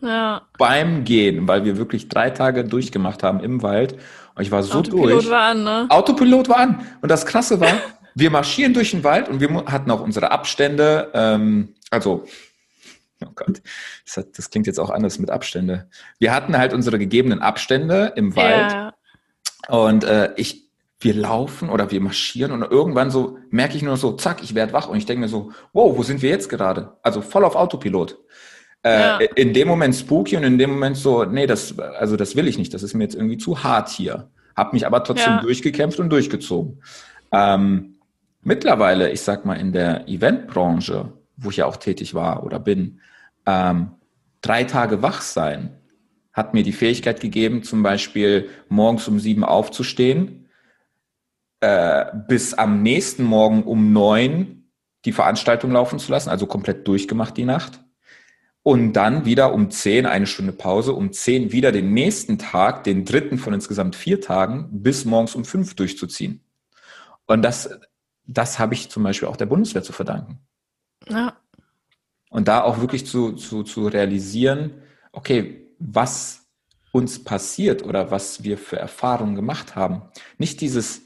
Ja. Beim Gehen, weil wir wirklich drei Tage durchgemacht haben im Wald. Und ich war so Autopilot durch. Autopilot war an, ne? Autopilot war an. Und das Krasse war, wir marschieren durch den Wald und wir hatten auch unsere Abstände. Ähm, also, oh Gott, das, hat, das, klingt jetzt auch anders mit Abstände. Wir hatten halt unsere gegebenen Abstände im Wald. Ja. Und äh, ich, wir laufen oder wir marschieren und irgendwann so merke ich nur so, zack, ich werde wach und ich denke mir so, wow, wo sind wir jetzt gerade? Also voll auf Autopilot. Äh, ja. In dem Moment spooky und in dem Moment so, nee, das, also das will ich nicht, das ist mir jetzt irgendwie zu hart hier. Hab mich aber trotzdem ja. durchgekämpft und durchgezogen. Ähm, Mittlerweile, ich sag mal, in der Eventbranche, wo ich ja auch tätig war oder bin, ähm, drei Tage wach sein hat mir die Fähigkeit gegeben, zum Beispiel morgens um sieben aufzustehen, äh, bis am nächsten Morgen um neun die Veranstaltung laufen zu lassen, also komplett durchgemacht die Nacht. Und dann wieder um zehn, eine Stunde Pause, um zehn wieder den nächsten Tag, den dritten von insgesamt vier Tagen, bis morgens um fünf durchzuziehen. Und das das habe ich zum Beispiel auch der Bundeswehr zu verdanken. Ja. Und da auch wirklich zu, zu, zu realisieren, okay, was uns passiert oder was wir für Erfahrungen gemacht haben. Nicht dieses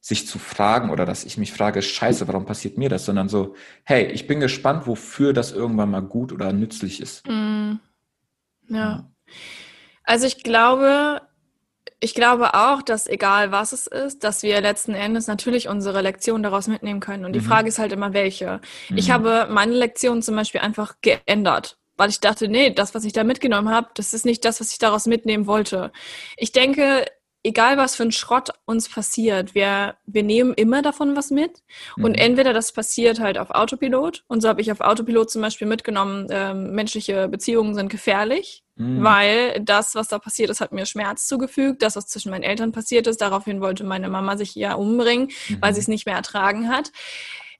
sich zu fragen oder dass ich mich frage, scheiße, warum passiert mir das, sondern so, hey, ich bin gespannt, wofür das irgendwann mal gut oder nützlich ist. Mm.
Ja. Also ich glaube, ich glaube auch, dass egal was es ist, dass wir letzten Endes natürlich unsere Lektion daraus mitnehmen können. Und die mhm. Frage ist halt immer, welche. Mhm. Ich habe meine Lektion zum Beispiel einfach geändert, weil ich dachte, nee, das, was ich da mitgenommen habe, das ist nicht das, was ich daraus mitnehmen wollte. Ich denke, egal was für ein Schrott uns passiert, wir, wir nehmen immer davon was mit. Und
Mhm.
entweder das passiert halt auf Autopilot. Und so habe ich auf Autopilot zum Beispiel mitgenommen, ähm, menschliche Beziehungen sind gefährlich.
Mhm.
Weil das, was da passiert ist, hat mir Schmerz zugefügt. Das, was zwischen meinen Eltern passiert ist, daraufhin wollte meine Mama sich ja umbringen, weil sie es nicht mehr ertragen hat.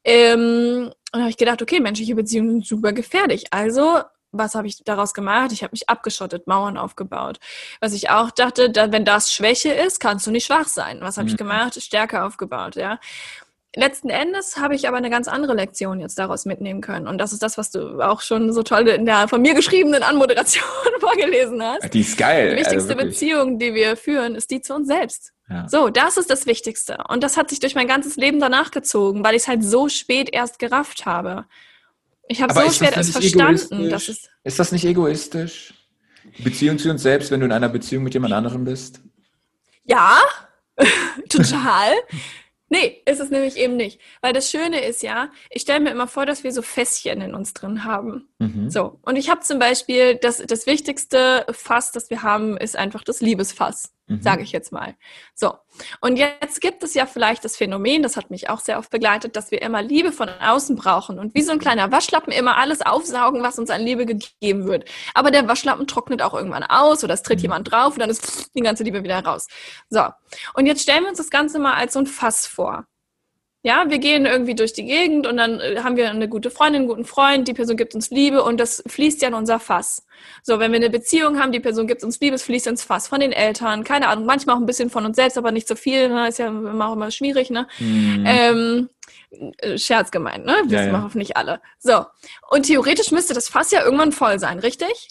Ähm, und habe ich gedacht, okay, menschliche Beziehungen sind super gefährlich. Also, was habe ich daraus gemacht? Ich habe mich abgeschottet, Mauern aufgebaut. Was ich auch dachte, da, wenn das Schwäche ist, kannst du nicht schwach sein. Was habe ich
Mhm.
gemacht? Stärke aufgebaut, ja. Letzten Endes habe ich aber eine ganz andere Lektion jetzt daraus mitnehmen können. Und das ist das, was du auch schon so toll in der von mir geschriebenen Anmoderation vorgelesen hast.
Die ist geil.
Die wichtigste
also.
Beziehung, die wir führen, ist die zu uns selbst.
Ja.
So, das ist das Wichtigste. Und das hat sich durch mein ganzes Leben danach gezogen, weil ich es halt so spät erst gerafft habe. Ich habe so spät
das
verstanden, dass es.
Ist das nicht egoistisch? Die Beziehung zu uns selbst, wenn du in einer Beziehung mit jemand anderem bist?
Ja, total. Nee, ist es nämlich eben nicht. Weil das Schöne ist ja, ich stelle mir immer vor, dass wir so Fässchen in uns drin haben.
Mhm.
So, und ich habe zum Beispiel, das, das wichtigste Fass, das wir haben, ist einfach das Liebesfass,
Mhm.
sage ich jetzt mal. So, und jetzt gibt es ja vielleicht das Phänomen, das hat mich auch sehr oft begleitet, dass wir immer Liebe von außen brauchen und wie so ein kleiner Waschlappen immer alles aufsaugen, was uns an Liebe gegeben wird. Aber der Waschlappen trocknet auch irgendwann aus oder es tritt
Mhm.
jemand drauf und dann ist die ganze Liebe wieder raus. So, und jetzt stellen wir uns das Ganze mal als so ein Fass vor. Ja, wir gehen irgendwie durch die Gegend und dann äh, haben wir eine gute Freundin, einen guten Freund, die Person gibt uns Liebe und das fließt ja in unser Fass. So, wenn wir eine Beziehung haben, die Person gibt uns Liebe, es fließt ins Fass von den Eltern, keine Ahnung, manchmal auch ein bisschen von uns selbst, aber nicht so viel, ne? ist ja immer auch immer schwierig, ne?
Mhm.
Ähm, äh, Scherz gemeint, ne? Wissen
Ja, ja.
wir hoffentlich alle. So, und theoretisch müsste das Fass ja irgendwann voll sein, richtig?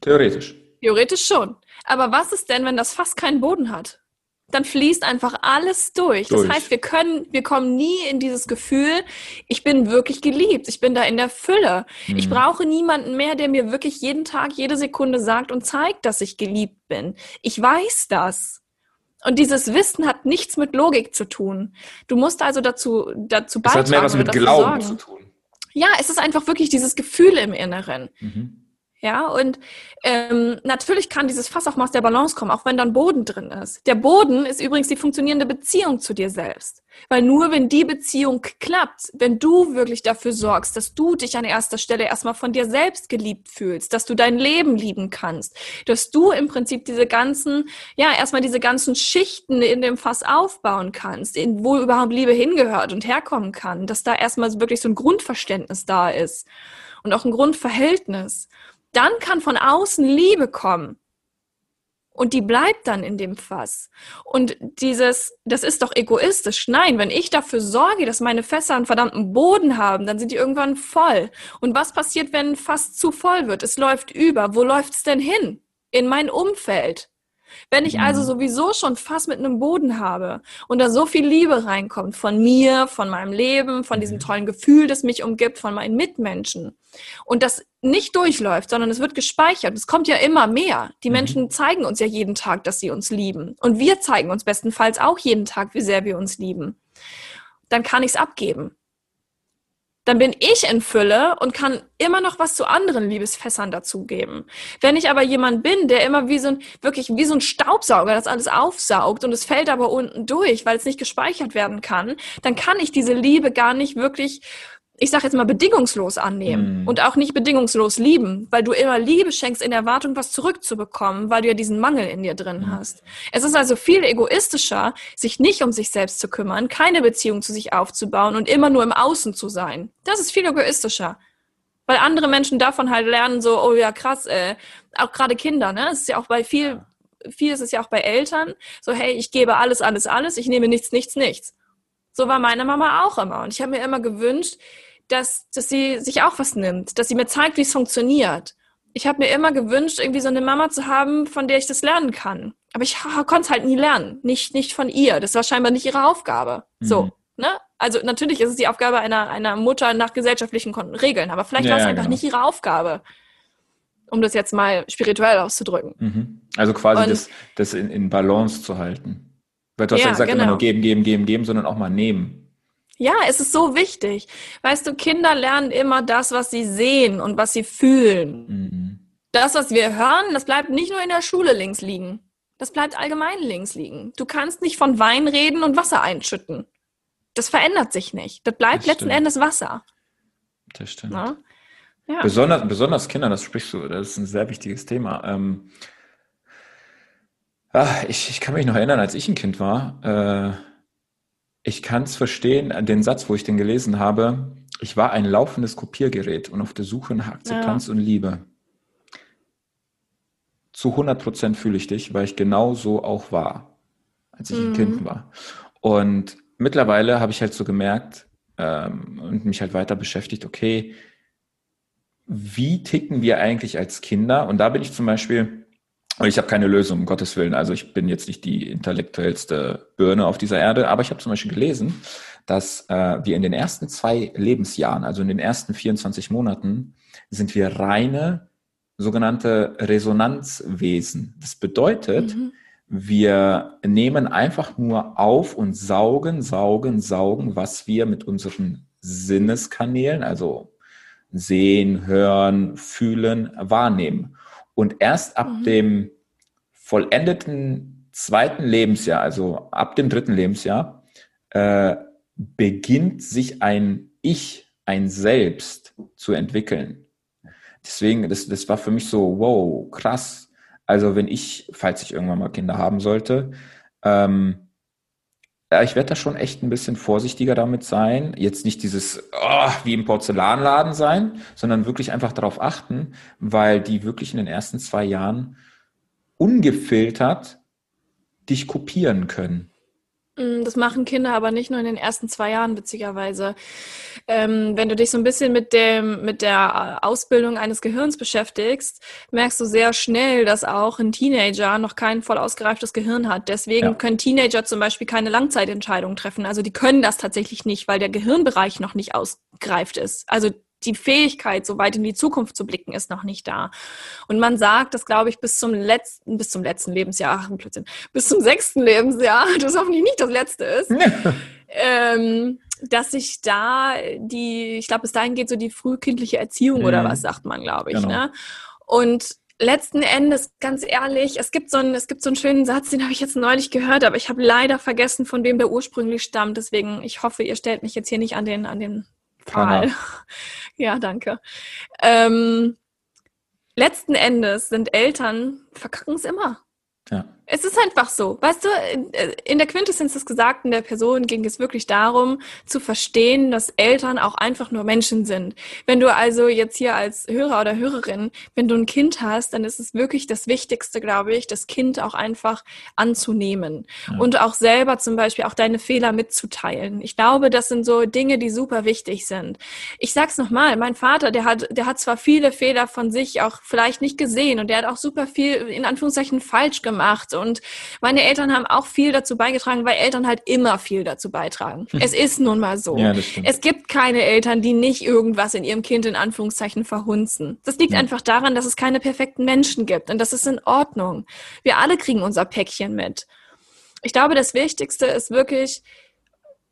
Theoretisch.
Theoretisch schon. Aber was ist denn, wenn das Fass keinen Boden hat? Dann fließt einfach alles durch. Das
Durch.
heißt, wir können, wir kommen nie in dieses Gefühl, ich bin wirklich geliebt, ich bin da in der Fülle. Ich
Mhm.
brauche niemanden mehr, der mir wirklich jeden Tag, jede Sekunde sagt und zeigt, dass ich geliebt bin. Ich weiß das. Und dieses Wissen hat nichts mit Logik zu tun. Du musst also dazu, dazu
Es hat
beitragen
mehr was mit Glauben zu tun.
Ja, es ist einfach wirklich dieses Gefühl im Inneren.
Mhm.
Ja, und ähm, natürlich kann dieses Fass auch mal aus der Balance kommen, auch wenn dann Boden drin ist. Der Boden ist übrigens die funktionierende Beziehung zu dir selbst. Weil nur wenn die Beziehung klappt, wenn du wirklich dafür sorgst, dass du dich an erster Stelle erstmal von dir selbst geliebt fühlst, dass du dein Leben lieben kannst, dass du im Prinzip diese ganzen, ja, erstmal diese ganzen Schichten in dem Fass aufbauen kannst, in, wo überhaupt Liebe hingehört und herkommen kann, dass da erstmal wirklich so ein Grundverständnis da ist und auch ein Grundverhältnis dann kann von außen Liebe kommen. Und die bleibt dann in dem Fass. Und dieses, das ist doch egoistisch. Nein, wenn ich dafür sorge, dass meine Fässer einen verdammten Boden haben, dann sind die irgendwann voll. Und was passiert, wenn ein Fass zu voll wird? Es läuft über. Wo läuft's denn hin? In mein Umfeld. Wenn ich also
Mhm.
sowieso schon Fass mit einem Boden habe und da so viel Liebe reinkommt von mir, von meinem Leben, von diesem
Mhm.
tollen Gefühl, das mich umgibt, von meinen Mitmenschen und das nicht durchläuft, sondern es wird gespeichert. Es kommt ja immer mehr. Die
Mhm.
Menschen zeigen uns ja jeden Tag, dass sie uns lieben. Und wir zeigen uns bestenfalls auch jeden Tag, wie sehr wir uns lieben. Dann kann ich es abgeben. Dann bin ich in Fülle und kann immer noch was zu anderen Liebesfässern dazugeben. Wenn ich aber jemand bin, der immer wie so ein, wirklich wie so ein Staubsauger das alles aufsaugt und es fällt aber unten durch, weil es nicht gespeichert werden kann, dann kann ich diese Liebe gar nicht wirklich ich sage jetzt mal, bedingungslos annehmen
Mhm.
und auch nicht bedingungslos lieben, weil du immer Liebe schenkst in Erwartung, was zurückzubekommen, weil du ja diesen Mangel in dir drin
Mhm.
hast. Es ist also viel egoistischer, sich nicht um sich selbst zu kümmern, keine Beziehung zu sich aufzubauen und immer nur im Außen zu sein. Das ist viel egoistischer. Weil andere Menschen davon halt lernen, so, oh ja, krass, äh, auch gerade Kinder, ne? Es ist ja auch bei viel, viel ist es ja auch bei Eltern, so, hey, ich gebe alles, alles, alles, ich nehme nichts, nichts, nichts. So war meine Mama auch immer. Und ich habe mir immer gewünscht, dass, dass sie sich auch was nimmt, dass sie mir zeigt, wie es funktioniert. Ich habe mir immer gewünscht, irgendwie so eine Mama zu haben, von der ich das lernen kann. Aber ich konnte es halt nie lernen. Nicht, nicht von ihr. Das war scheinbar nicht ihre Aufgabe. So.
Mhm.
Ne? Also natürlich ist es die Aufgabe einer, einer Mutter nach gesellschaftlichen Regeln, aber vielleicht
Ja,
war es
ja,
einfach
genau.
nicht ihre Aufgabe. Um das jetzt mal spirituell auszudrücken.
Mhm. Also quasi
Und-
das, das in, in Balance zu halten. Weil du hast ja,
Ja,
gesagt, immer
genau.
nur geben, geben, geben, geben, sondern auch mal nehmen.
Ja, es ist so wichtig. Weißt du, Kinder lernen immer das, was sie sehen und was sie fühlen.
Mhm.
Das, was wir hören, das bleibt nicht nur in der Schule links liegen. Das bleibt allgemein links liegen. Du kannst nicht von Wein reden und Wasser einschütten. Das verändert sich nicht. Das bleibt das letzten Endes Wasser.
Das stimmt. Ja? Besonders, besonders Kinder, das sprichst du, das ist ein sehr wichtiges Thema. Ähm, ach, ich, ich kann mich noch erinnern, als ich ein Kind war, äh, ich kann es verstehen, den Satz, wo ich den gelesen habe, ich war ein laufendes Kopiergerät und auf der Suche nach Akzeptanz ja. und Liebe. Zu 100 Prozent fühle ich dich, weil ich genau so auch war, als ich mhm. ein Kind war. Und mittlerweile habe ich halt so gemerkt ähm, und mich halt weiter beschäftigt, okay, wie ticken wir eigentlich als Kinder? Und da bin ich zum Beispiel, ich habe keine Lösung, um Gottes Willen. Also ich bin jetzt nicht die intellektuellste Birne auf dieser Erde, aber ich habe zum Beispiel gelesen, dass äh, wir in den ersten zwei Lebensjahren, also in den ersten 24 Monaten, sind wir reine sogenannte Resonanzwesen. Das bedeutet, mhm. wir nehmen einfach nur auf und saugen, saugen, saugen, was wir mit unseren Sinneskanälen, also sehen, hören, fühlen, wahrnehmen. Und erst ab mhm. dem vollendeten zweiten Lebensjahr, also ab dem dritten Lebensjahr, äh, beginnt sich ein Ich, ein Selbst zu entwickeln. Deswegen, das, das war für mich so, wow, krass. Also wenn ich, falls ich irgendwann mal Kinder haben sollte, ähm, ja, ich werde da schon echt ein bisschen vorsichtiger damit sein. Jetzt nicht dieses oh, wie im Porzellanladen sein, sondern wirklich einfach darauf achten, weil die wirklich in den ersten zwei Jahren ungefiltert dich kopieren können.
Mm, das machen Kinder aber nicht nur in den ersten zwei Jahren, witzigerweise. Ähm, wenn du dich so ein bisschen mit, dem, mit der Ausbildung eines Gehirns beschäftigst, merkst du sehr schnell, dass auch ein Teenager noch kein voll ausgereiftes Gehirn hat. Deswegen ja. können Teenager zum Beispiel keine Langzeitentscheidungen treffen. Also die können das tatsächlich nicht, weil der Gehirnbereich noch nicht ausgereift ist. Also die Fähigkeit, so weit in die Zukunft zu blicken, ist noch nicht da. Und man sagt, dass, glaube ich, bis zum letzten, bis zum letzten Lebensjahr, ach, Blödsinn, bis zum sechsten Lebensjahr, das hoffentlich nicht das letzte ist, ähm, dass sich da die, ich glaube, bis dahin geht so die frühkindliche Erziehung mhm. oder was sagt man, glaube ich, genau. ne? Und letzten Endes, ganz ehrlich, es gibt so einen, es gibt so einen schönen Satz, den habe ich jetzt neulich gehört, aber ich habe leider vergessen, von wem der ursprünglich stammt. Deswegen, ich hoffe, ihr stellt mich jetzt hier nicht an den, an den Pfahl. Ja, danke. Ähm, letzten Endes sind Eltern, verkacken es immer. Ja. Es ist einfach so. Weißt du, in der Quintessenz des Gesagten der Person ging es wirklich darum, zu verstehen, dass Eltern auch einfach nur Menschen sind. Wenn du also jetzt hier als Hörer oder Hörerin, wenn du ein Kind hast, dann ist es wirklich das Wichtigste, glaube ich, das Kind auch einfach anzunehmen ja. und auch selber zum Beispiel auch deine Fehler mitzuteilen. Ich glaube, das sind so Dinge, die super wichtig sind. Ich sag's nochmal, mein Vater, der hat, der hat zwar viele Fehler von sich auch vielleicht nicht gesehen und der hat auch super viel in Anführungszeichen falsch gemacht und meine Eltern haben auch viel dazu beigetragen, weil Eltern halt immer viel dazu beitragen. es ist nun mal so. Ja, es gibt keine Eltern, die nicht irgendwas in ihrem Kind in Anführungszeichen verhunzen. Das liegt ja. einfach daran, dass es keine perfekten Menschen gibt und das ist in Ordnung. Wir alle kriegen unser Päckchen mit. Ich glaube, das Wichtigste ist wirklich,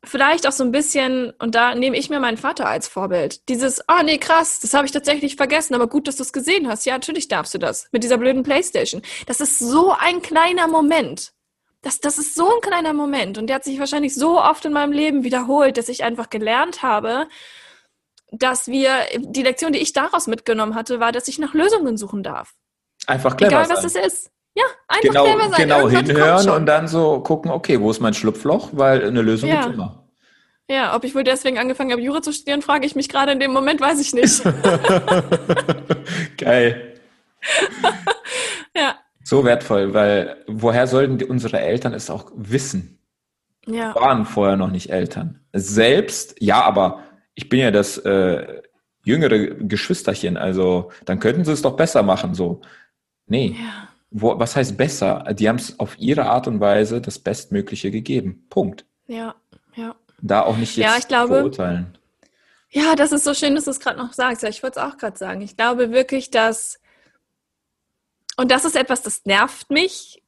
vielleicht auch so ein bisschen, und da nehme ich mir meinen Vater als Vorbild. Dieses, ah oh, nee, krass, das habe ich tatsächlich vergessen, aber gut, dass du es gesehen hast. Ja, natürlich darfst du das. Mit dieser blöden Playstation. Das ist so ein kleiner Moment. Das, das ist so ein kleiner Moment. Und der hat sich wahrscheinlich so oft in meinem Leben wiederholt, dass ich einfach gelernt habe, dass wir, die Lektion, die ich daraus mitgenommen hatte, war, dass ich nach Lösungen suchen darf.
Einfach clever
Egal,
sein.
was es ist. Ja,
einfach genau, clever sein. Genau Irgendwas hinhören und dann so gucken, okay, wo ist mein Schlupfloch? Weil eine Lösung ja. gibt immer.
Ja, ob ich wohl deswegen angefangen habe, Jura zu studieren, frage ich mich gerade in dem Moment, weiß ich nicht.
Geil.
ja.
So wertvoll, weil woher sollten die, unsere Eltern es auch wissen? Ja. Waren vorher noch nicht Eltern. Selbst, ja, aber ich bin ja das äh, jüngere Geschwisterchen, also dann könnten sie es doch besser machen, so. Nee. Ja wo, was heißt besser? Die haben es auf ihre Art und Weise das Bestmögliche gegeben. Punkt.
Ja, ja.
Da auch nicht jetzt ja, ich glaube, verurteilen.
Ja, das ist so schön, dass du es gerade noch sagst. Ja, ich wollte es auch gerade sagen. Ich glaube wirklich, dass, und das ist etwas, das nervt mich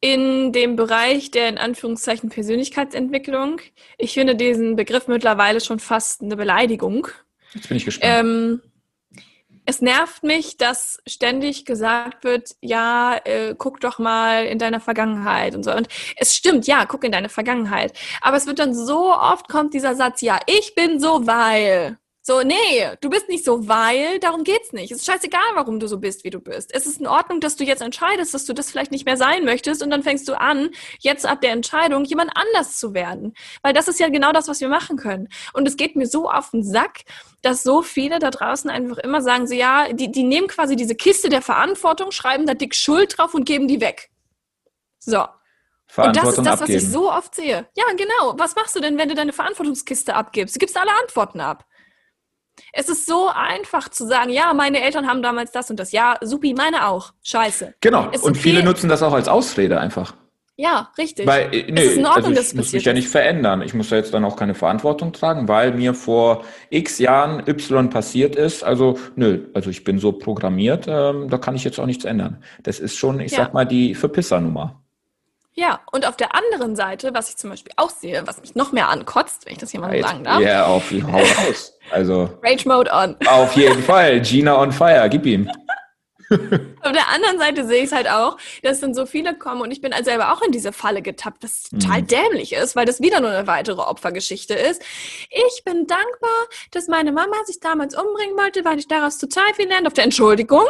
in dem Bereich der in Anführungszeichen Persönlichkeitsentwicklung. Ich finde diesen Begriff mittlerweile schon fast eine Beleidigung.
Jetzt bin ich gespannt. Ähm,
es nervt mich, dass ständig gesagt wird, ja, äh, guck doch mal in deiner Vergangenheit und so. Und es stimmt, ja, guck in deine Vergangenheit. Aber es wird dann so oft kommt dieser Satz, ja, ich bin so, weil. So, nee, du bist nicht so, weil, darum geht's nicht. Es ist scheißegal, warum du so bist, wie du bist. Es ist in Ordnung, dass du jetzt entscheidest, dass du das vielleicht nicht mehr sein möchtest und dann fängst du an, jetzt ab der Entscheidung jemand anders zu werden. Weil das ist ja genau das, was wir machen können. Und es geht mir so auf den Sack, dass so viele da draußen einfach immer sagen, so, ja, die, die nehmen quasi diese Kiste der Verantwortung, schreiben da dick Schuld drauf und geben die weg. So. Und das ist das, abgeben. was ich so oft sehe. Ja, genau. Was machst du denn, wenn du deine Verantwortungskiste abgibst? Du gibst alle Antworten ab. Es ist so einfach zu sagen, ja, meine Eltern haben damals das und das. Ja, supi, meine auch. Scheiße.
Genau. Ist und viele nutzen das auch als Ausrede einfach.
Ja, richtig.
Weil, nee, es ist in Ordnung, also ich muss mich ja nicht verändern. Ich muss ja jetzt dann auch keine Verantwortung tragen, weil mir vor x Jahren Y passiert ist. Also, nö, also ich bin so programmiert, ähm, da kann ich jetzt auch nichts ändern. Das ist schon, ich ja. sag mal, die Verpisser-Nummer.
Ja, und auf der anderen Seite, was ich zum Beispiel auch sehe, was mich noch mehr ankotzt, wenn ich das hier mal so sagen darf.
Ja, auf hau raus. Also.
Rage Mode on.
Auf jeden Fall. Gina on fire. Gib ihm.
Auf der anderen Seite sehe ich es halt auch, dass dann so viele kommen und ich bin also selber auch in diese Falle getappt, was total mhm. dämlich ist, weil das wieder nur eine weitere Opfergeschichte ist. Ich bin dankbar, dass meine Mama sich damals umbringen wollte, weil ich daraus total viel lerne. Auf der Entschuldigung?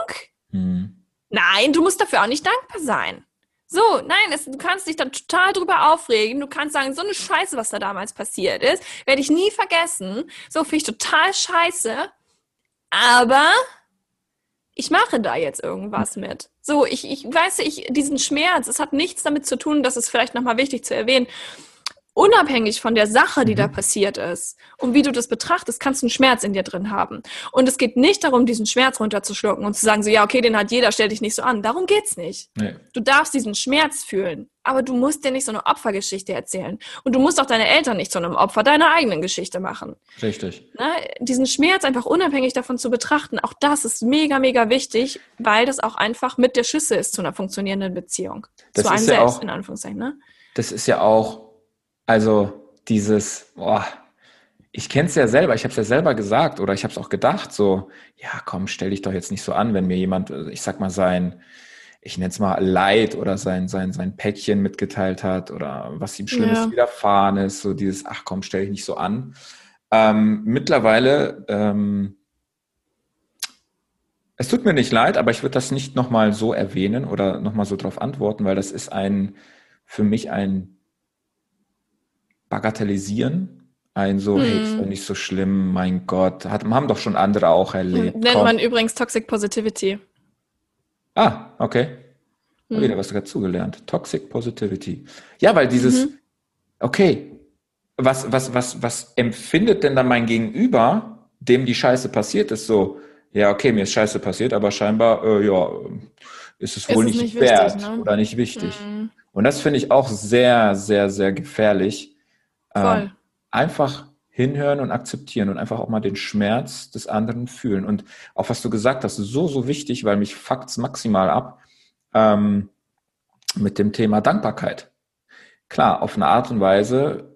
Mhm. Nein, du musst dafür auch nicht dankbar sein. So, nein, es, du kannst dich dann total drüber aufregen. Du kannst sagen, so eine Scheiße, was da damals passiert ist, werde ich nie vergessen. So finde ich total scheiße. Aber ich mache da jetzt irgendwas mit. So, ich, ich weiß, ich, diesen Schmerz, es hat nichts damit zu tun, das ist vielleicht nochmal wichtig zu erwähnen unabhängig von der Sache, die mhm. da passiert ist und wie du das betrachtest, kannst du einen Schmerz in dir drin haben. Und es geht nicht darum, diesen Schmerz runterzuschlucken und zu sagen, so ja, okay, den hat jeder, stell dich nicht so an. Darum geht's nicht. Nee. Du darfst diesen Schmerz fühlen, aber du musst dir nicht so eine Opfergeschichte erzählen. Und du musst auch deine Eltern nicht zu einem Opfer deiner eigenen Geschichte machen.
Richtig.
Na, diesen Schmerz einfach unabhängig davon zu betrachten, auch das ist mega, mega wichtig, weil das auch einfach mit der Schüsse ist zu einer funktionierenden Beziehung.
Das
zu
einem ja selbst, auch, in Anführungszeichen. Ne? Das ist ja auch also dieses, boah, ich kenne es ja selber, ich habe es ja selber gesagt oder ich habe es auch gedacht, so, ja, komm, stell dich doch jetzt nicht so an, wenn mir jemand, ich sag mal, sein, ich nenne es mal Leid oder sein, sein, sein Päckchen mitgeteilt hat oder was ihm Schlimmes ja. widerfahren ist, so dieses, ach komm, stell dich nicht so an. Ähm, mittlerweile, ähm, es tut mir nicht leid, aber ich würde das nicht nochmal so erwähnen oder nochmal so drauf antworten, weil das ist ein, für mich ein bagatellisieren. Ein so, hm. hey, ist doch nicht so schlimm, mein Gott, hat, haben doch schon andere auch erlebt.
Nennt Komm. man übrigens Toxic Positivity.
Ah, okay. Hm. Wieder was dazugelernt. Toxic Positivity. Ja, weil dieses, mhm. okay, was, was, was, was empfindet denn dann mein Gegenüber, dem die Scheiße passiert ist, so, ja, okay, mir ist Scheiße passiert, aber scheinbar, äh, ja, ist es wohl ist nicht, nicht, wert wichtig, ne? oder nicht wichtig. Mhm. Und das finde ich auch sehr, sehr, sehr gefährlich, Voll. Ähm, einfach hinhören und akzeptieren und einfach auch mal den Schmerz des anderen fühlen. Und auch was du gesagt hast, so, so wichtig, weil mich fuckt's maximal ab ähm, mit dem Thema Dankbarkeit. Klar, auf eine Art und Weise,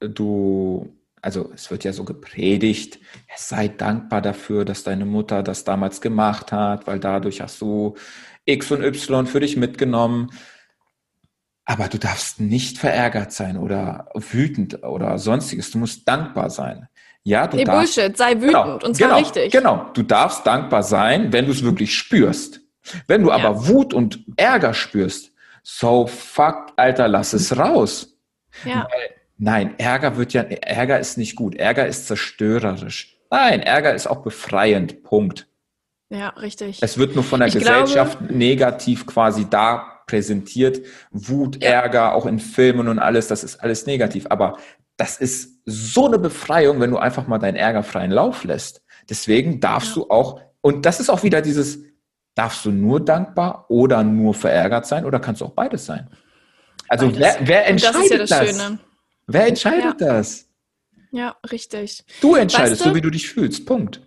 du, also es wird ja so gepredigt, sei dankbar dafür, dass deine Mutter das damals gemacht hat, weil dadurch hast du X und Y für dich mitgenommen. Aber du darfst nicht verärgert sein oder wütend oder sonstiges. Du musst dankbar sein. Ja, du
nee,
darfst,
Bullshit, sei wütend genau, und zwar
genau,
richtig.
Genau, du darfst dankbar sein, wenn du es wirklich spürst. Wenn du aber Wut und Ärger spürst, so fuck, Alter, lass es raus. Ja. Weil, nein, Ärger wird ja, Ärger ist nicht gut. Ärger ist zerstörerisch. Nein, Ärger ist auch befreiend. Punkt.
Ja, richtig.
Es wird nur von der ich Gesellschaft glaube, negativ quasi da präsentiert. Wut, ja. Ärger, auch in Filmen und alles, das ist alles negativ. Aber das ist so eine Befreiung, wenn du einfach mal deinen Ärger freien Lauf lässt. Deswegen darfst ja. du auch, und das ist auch wieder dieses, darfst du nur dankbar oder nur verärgert sein oder kannst du auch beides sein? Also wer, wer entscheidet das? das? das? Wer entscheidet ja. das?
Ja, richtig.
Du entscheidest, weißt du? so wie du dich fühlst. Punkt.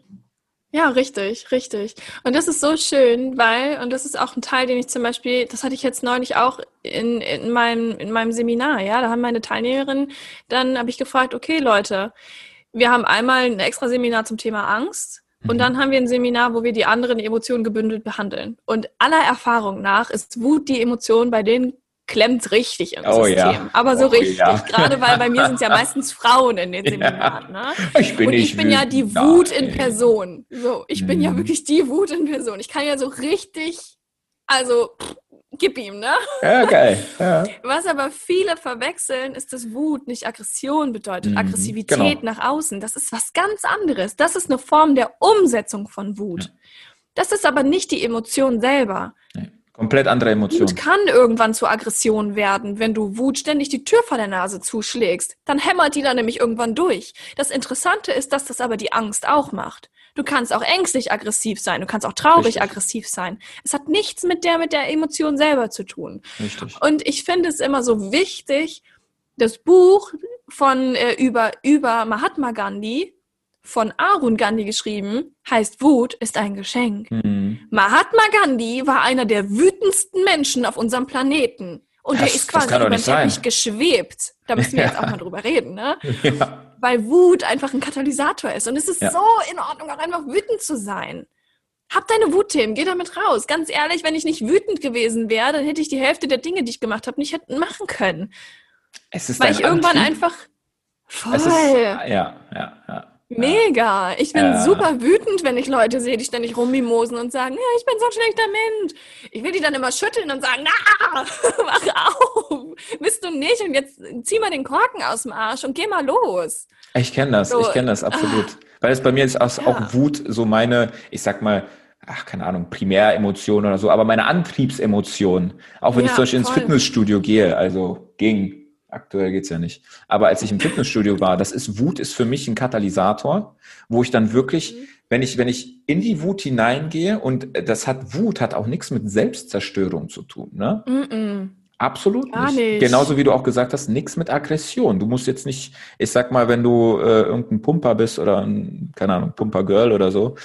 Ja, richtig, richtig. Und das ist so schön, weil, und das ist auch ein Teil, den ich zum Beispiel, das hatte ich jetzt neulich auch in, in, meinem, in meinem Seminar, ja, da haben meine Teilnehmerinnen, dann habe ich gefragt, okay, Leute, wir haben einmal ein extra Seminar zum Thema Angst, Und dann haben wir ein Seminar, wo wir die anderen Emotionen gebündelt behandeln. Und aller Erfahrung nach ist Wut die Emotion, bei denen klemmt richtig im
Oh,
System.
ja.
Aber so
Oh,
richtig.
ja.
Gerade weil bei mir sind es ja meistens Frauen in den
Ja.
Seminaren. Ne?
Ich bin
Und ich bin ja die. Wut in. Person. So, ich bin ja
Mhm.
wirklich die Wut in Person. Ich kann ja so richtig, also pff, gib ihm, ne?
Ja, geil. Ja.
Was aber viele verwechseln, ist, dass Wut nicht Aggression bedeutet,
Mhm,
Aggressivität
genau.
nach außen. Das ist was ganz anderes. Das ist eine Form der Umsetzung von Wut. Das ist aber nicht die Emotion selber.
Nee. Komplett andere Emotionen.
Wut kann irgendwann zu Aggression werden, wenn du Wut ständig die Tür vor der Nase zuschlägst. Dann hämmert die dann nämlich irgendwann durch. Das Interessante ist, dass das aber die Angst auch macht. Du kannst auch ängstlich aggressiv sein, du kannst auch traurig
Richtig.
aggressiv sein. Es hat nichts mit der, mit der Emotion selber zu tun.
Richtig.
Und ich finde es immer so wichtig, das Buch von äh, über, über Mahatma Gandhi, von Arun Gandhi geschrieben, heißt Wut ist ein Geschenk.
Mhm.
Mahatma Gandhi war einer der wütendsten Menschen auf unserem Planeten. Und der
Das-
ist
das
quasi über den. Teppich geschwebt. Da müssen wir
Ja.
jetzt auch mal drüber reden, ne?
Ja.
Weil Wut einfach ein Katalysator ist. Und es ist
Ja.
so in Ordnung, auch einfach wütend zu sein. Hab deine Wutthemen, geh damit raus. Ganz ehrlich, wenn ich nicht wütend gewesen wäre, dann hätte ich die Hälfte der Dinge, die ich gemacht habe, nicht hätten machen können.
Es ist
Weil ich irgendwann
Antrieb.
einfach voll
ist, ja, ja, ja.
Mega. Ich bin
Ja.
super wütend, wenn ich Leute sehe, die ständig rummimosen und sagen, ja, ich bin so ein schlechter Mensch. Ich will die dann immer schütteln und sagen, na, wach auf. Bist du nicht? Und jetzt zieh mal den Korken aus dem Arsch und geh mal los.
Ich kenne das,
So,
ich kenne das absolut. Weil es bei mir ist auch,
Ja.
auch Wut so meine, ich sag mal, ach, keine Ahnung, Primäremotion oder so, aber meine Antriebsemotion. Auch wenn ich
Ja,
zum Beispiel ins
voll.
Fitnessstudio gehe, also ging, aktuell geht's ja nicht. Aber als ich im Fitnessstudio war, das ist, Wut ist für mich ein Katalysator, wo ich dann wirklich,
Mhm.
wenn ich, wenn ich in die Wut hineingehe und das hat, Wut hat auch nichts mit Selbstzerstörung zu tun, ne?
Mm-mm.
Absolut
Gar
nicht.
nicht.
Genauso wie du auch gesagt hast, nichts mit Aggression. Du musst jetzt nicht, ich sag mal, wenn du äh, irgendein Pumper bist oder ein, keine Ahnung, Pumper-Girl oder so,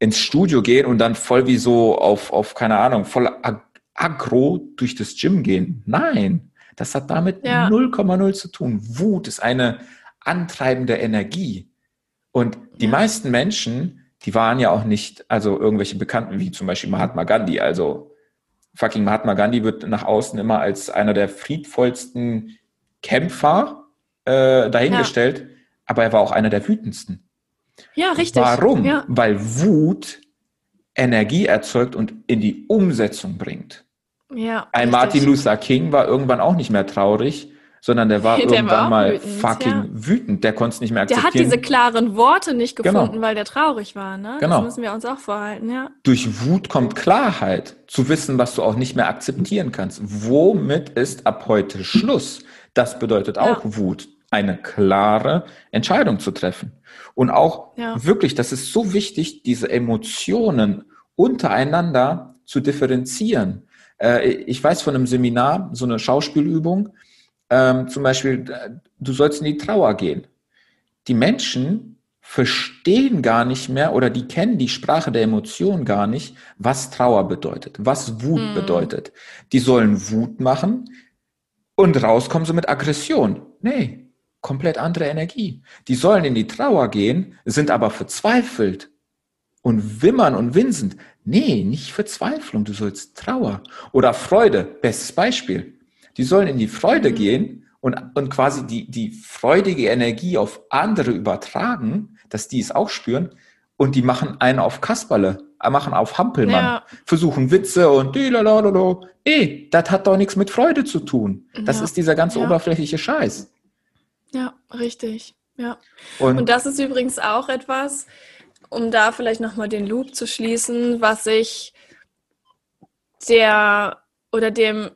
ins Studio gehen und dann voll wie so auf, auf keine Ahnung, voll ag aggro durch das Gym gehen. Nein, das hat damit
Ja.
0,0 zu tun. Wut ist eine antreibende Energie. Und die
Ja.
meisten Menschen, die waren ja auch nicht, also irgendwelche Bekannten wie zum Beispiel Mahatma Gandhi, also fucking Mahatma Gandhi wird nach außen immer als einer der friedvollsten Kämpfer äh, dahingestellt, aber er war auch einer der wütendsten.
Ja, richtig.
Warum?
Ja.
Weil Wut Energie erzeugt und in die Umsetzung bringt.
Ja,
Ein
richtig.
Martin Luther King war irgendwann auch nicht mehr traurig, sondern der war
Der
irgendwann
war
mal
wütend,
fucking
ja.
wütend. Der konnte es nicht mehr
Der hat
akzeptieren.
diese klaren Worte nicht
Genau.
gefunden, weil der traurig war, ne?
Genau.
Das müssen wir uns auch vorhalten, ja.
Durch Wut kommt Klarheit, zu wissen, was du auch nicht mehr akzeptieren kannst. Womit ist ab heute Schluss? Das bedeutet
Ja.
auch Wut, eine klare Entscheidung zu treffen. Und auch
Ja.
wirklich, das ist so wichtig, diese Emotionen untereinander zu differenzieren. Äh, ich weiß von einem Seminar, so eine Schauspielübung, ähm, zum Beispiel, äh, du sollst in die Trauer gehen. Die Menschen verstehen gar nicht mehr oder die kennen die Sprache der Emotion gar nicht, was Trauer bedeutet, was Wut
Hm.
bedeutet. Die sollen Wut machen und rauskommen sie mit Aggression. Nee, komplett andere Energie. Die sollen in die Trauer gehen, sind aber verzweifelt und wimmern und winsend. Nee, nicht Verzweiflung, du sollst Trauer oder Freude. Bestes Beispiel. Die sollen in die Freude
Mhm.
gehen und, und quasi die, die freudige Energie auf andere übertragen, dass die es auch spüren und die machen einen auf Kasperle, äh, machen auf Hampelmann,
Ja.
versuchen Witze und die lalalala. Nee, das hat doch nichts mit Freude zu tun. Das
Ja.
ist dieser ganze
Ja.
oberflächliche Scheiß.
Ja, richtig. Ja.
Und,
Und das ist übrigens auch etwas, um da vielleicht nochmal den Loop zu schließen, was ich der oder dem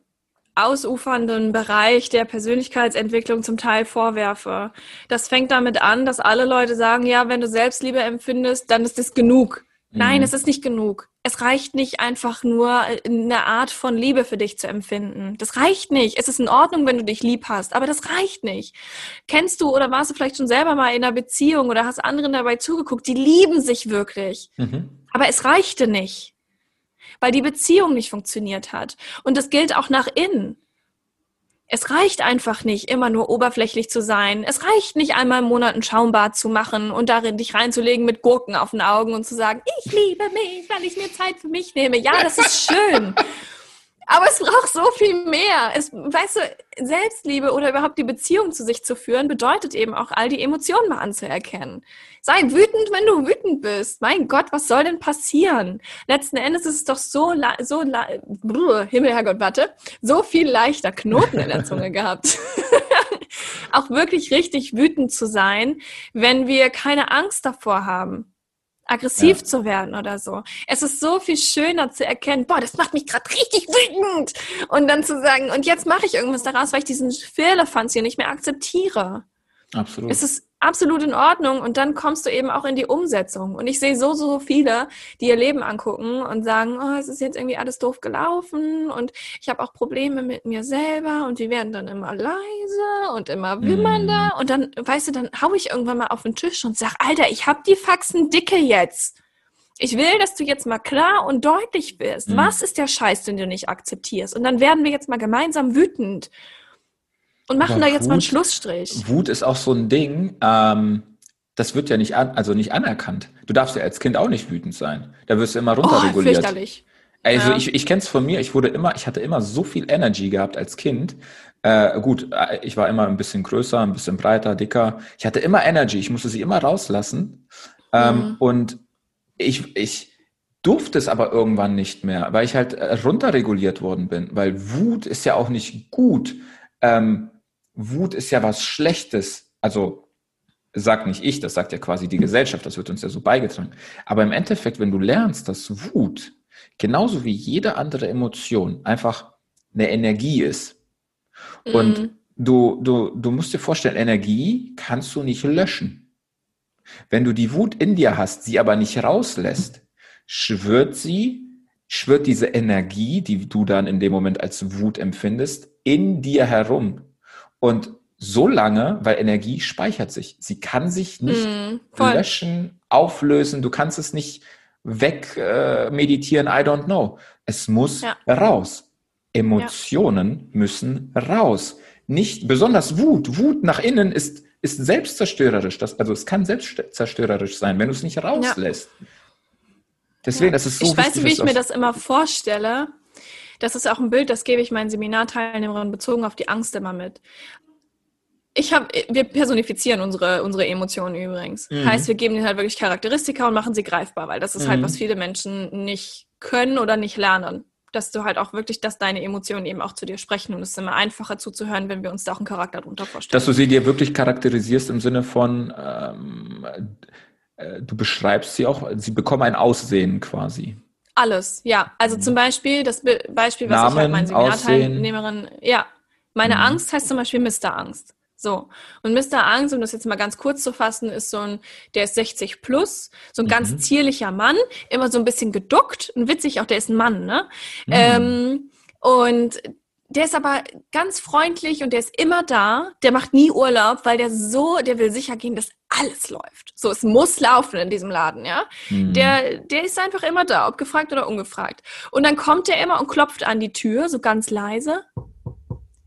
ausufernden Bereich der Persönlichkeitsentwicklung zum Teil vorwerfe. Das fängt damit an, dass alle Leute sagen, ja, wenn du Selbstliebe empfindest, dann ist es genug. Nein,
Mhm.
es ist nicht genug. Es reicht nicht einfach nur eine Art von Liebe für dich zu empfinden. Das reicht nicht. Es ist in Ordnung, wenn du dich lieb hast, aber das reicht nicht. Kennst du oder warst du vielleicht schon selber mal in einer Beziehung oder hast anderen dabei zugeguckt, die lieben sich wirklich.
mhm.
Aber es reichte nicht, weil die Beziehung nicht funktioniert hat. Und das gilt auch nach innen. Es reicht einfach nicht, immer nur oberflächlich zu sein. Es reicht nicht, einmal im Monat ein Schaumbad zu machen und darin dich reinzulegen mit Gurken auf den Augen und zu sagen, ich liebe mich, weil ich mir Zeit für mich nehme. Ja, das ist schön. Aber es braucht so viel mehr. Es, weißt du, Selbstliebe oder überhaupt die Beziehung zu sich zu führen, bedeutet eben auch, all die Emotionen mal anzuerkennen. Sei wütend, wenn du wütend bist. Mein Gott, was soll denn passieren? Letzten Endes ist es doch so, so, brr, Himmel, Herrgott, warte, so viel leichter Knoten in der Zunge gehabt. auch wirklich richtig wütend zu sein, wenn wir keine Angst davor haben aggressiv ja. zu werden oder so. Es ist so viel schöner zu erkennen, boah, das macht mich gerade richtig wütend. Und dann zu sagen, und jetzt mache ich irgendwas daraus, weil ich diesen Firlefanz hier nicht mehr akzeptiere.
Absolut.
Es ist absolut in Ordnung und dann kommst du eben auch in die Umsetzung. Und ich sehe so, so viele, die ihr Leben angucken und sagen, oh, es ist jetzt irgendwie alles doof gelaufen und ich habe auch Probleme mit mir selber und die werden dann immer leise und immer wimmernder. Mm. Und dann, weißt du, dann hau ich irgendwann mal auf den Tisch und sag, Alter, ich habe die Faxen dicke jetzt. Ich will, dass du jetzt mal klar und deutlich bist. Mm. Was ist der Scheiß, den du nicht akzeptierst? Und dann werden wir jetzt mal gemeinsam wütend und machen da jetzt Wut, mal einen Schlussstrich.
Wut ist auch so ein Ding, ähm, das wird ja nicht, an, also nicht anerkannt. Du darfst ja als Kind auch nicht wütend sein. Da wirst du immer runterreguliert. Oh, fürchterlich. Also ja. ich, ich kenne es von mir, ich wurde immer, ich hatte immer so viel Energy gehabt als Kind. Äh, gut, äh, ich war immer ein bisschen größer, ein bisschen breiter, dicker. Ich hatte immer Energy, ich musste sie immer rauslassen. Ähm, mhm. Und ich, ich durfte es aber irgendwann nicht mehr, weil ich halt äh, runterreguliert worden bin. Weil Wut ist ja auch nicht gut. Ähm, Wut ist ja was Schlechtes. Also sagt nicht ich, das sagt ja quasi die Gesellschaft, das wird uns ja so beigetragen. Aber im Endeffekt, wenn du lernst, dass Wut genauso wie jede andere Emotion einfach eine Energie ist. Mhm. Und du, du, du musst dir vorstellen, Energie kannst du nicht löschen. Wenn du die Wut in dir hast, sie aber nicht rauslässt, schwört sie, schwört diese Energie, die du dann in dem Moment als Wut empfindest, in dir herum. Und so lange, weil Energie speichert sich. Sie kann sich nicht mm, löschen, auflösen. Du kannst es nicht wegmeditieren. Äh, I don't know. Es muss ja. raus. Emotionen ja. müssen raus. Nicht besonders Wut. Wut nach innen ist, ist selbstzerstörerisch. Das, also es kann selbstzerstörerisch sein, wenn du es nicht rauslässt. Ja. Deswegen, das ist so
Ich weiß, wie ich mir das immer vorstelle. Das ist auch ein Bild, das gebe ich meinen Seminarteilnehmerinnen bezogen auf die Angst immer mit. Ich habe, wir personifizieren unsere, unsere Emotionen übrigens. Mhm. Heißt, wir geben ihnen halt wirklich Charakteristika und machen sie greifbar, weil das ist halt, mhm. halt, was viele Menschen nicht können oder nicht lernen. Dass du halt auch wirklich, dass deine Emotionen eben auch zu dir sprechen und es ist immer einfacher zuzuhören, wenn wir uns da auch einen Charakter drunter vorstellen.
Dass du sie dir wirklich charakterisierst im Sinne von, ähm, äh, du beschreibst sie auch, sie bekommen ein Aussehen quasi.
Alles, ja. Also zum Beispiel, das Be Beispiel, was Namen, ich halt meinen Seminarteilnehmerin, ja, meine mhm. Angst heißt zum Beispiel Mr. Angst. So. Und Mr. Angst, um das jetzt mal ganz kurz zu fassen, ist so ein, der ist 60 plus, so ein mhm. ganz zierlicher Mann, immer so ein bisschen geduckt und witzig, auch der ist ein Mann, ne? Mhm. Ähm, und der ist aber ganz freundlich und der ist immer da. Der macht nie Urlaub, weil der so, der will sicher gehen, dass alles läuft. So, es muss laufen in diesem Laden, ja. Mhm. Der, der ist einfach immer da, ob gefragt oder ungefragt. Und dann kommt er immer und klopft an die Tür, so ganz leise.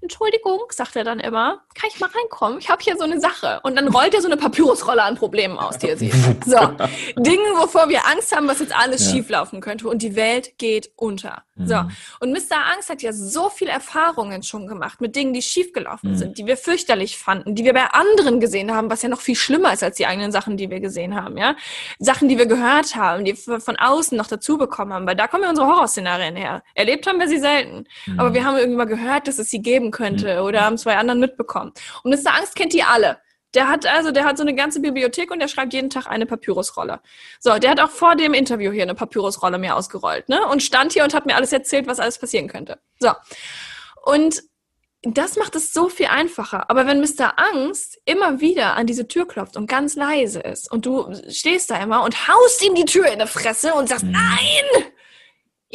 Entschuldigung, sagt er dann immer, kann ich mal reinkommen? Ich habe hier so eine Sache. Und dann rollt er so eine Papyrusrolle an Problemen aus, die er sieht. So, Dinge, wovor wir Angst haben, was jetzt alles ja. schieflaufen könnte. Und die Welt geht unter. Mhm. So, und Mr. Angst hat ja so viel Erfahrungen schon gemacht mit Dingen, die schiefgelaufen mhm. sind, die wir fürchterlich fanden, die wir bei anderen gesehen haben, was ja noch viel schlimmer ist als die eigenen Sachen, die wir gesehen haben, ja. Sachen, die wir gehört haben, die wir von außen noch dazu bekommen haben, weil da kommen ja unsere Horrorszenarien her. Erlebt haben wir sie selten. Mhm. Aber wir haben irgendwann gehört, dass es sie geben könnte mhm. oder haben zwei anderen mitbekommen. Und Mr. Angst kennt die alle. Der hat also, der hat so eine ganze Bibliothek und der schreibt jeden Tag eine Papyrusrolle. So, der hat auch vor dem Interview hier eine Papyrusrolle mir ausgerollt, ne? Und stand hier und hat mir alles erzählt, was alles passieren könnte. So. Und das macht es so viel einfacher. Aber wenn Mr. Angst immer wieder an diese Tür klopft und ganz leise ist und du stehst da immer und haust ihm die Tür in die Fresse und sagst, mhm. nein,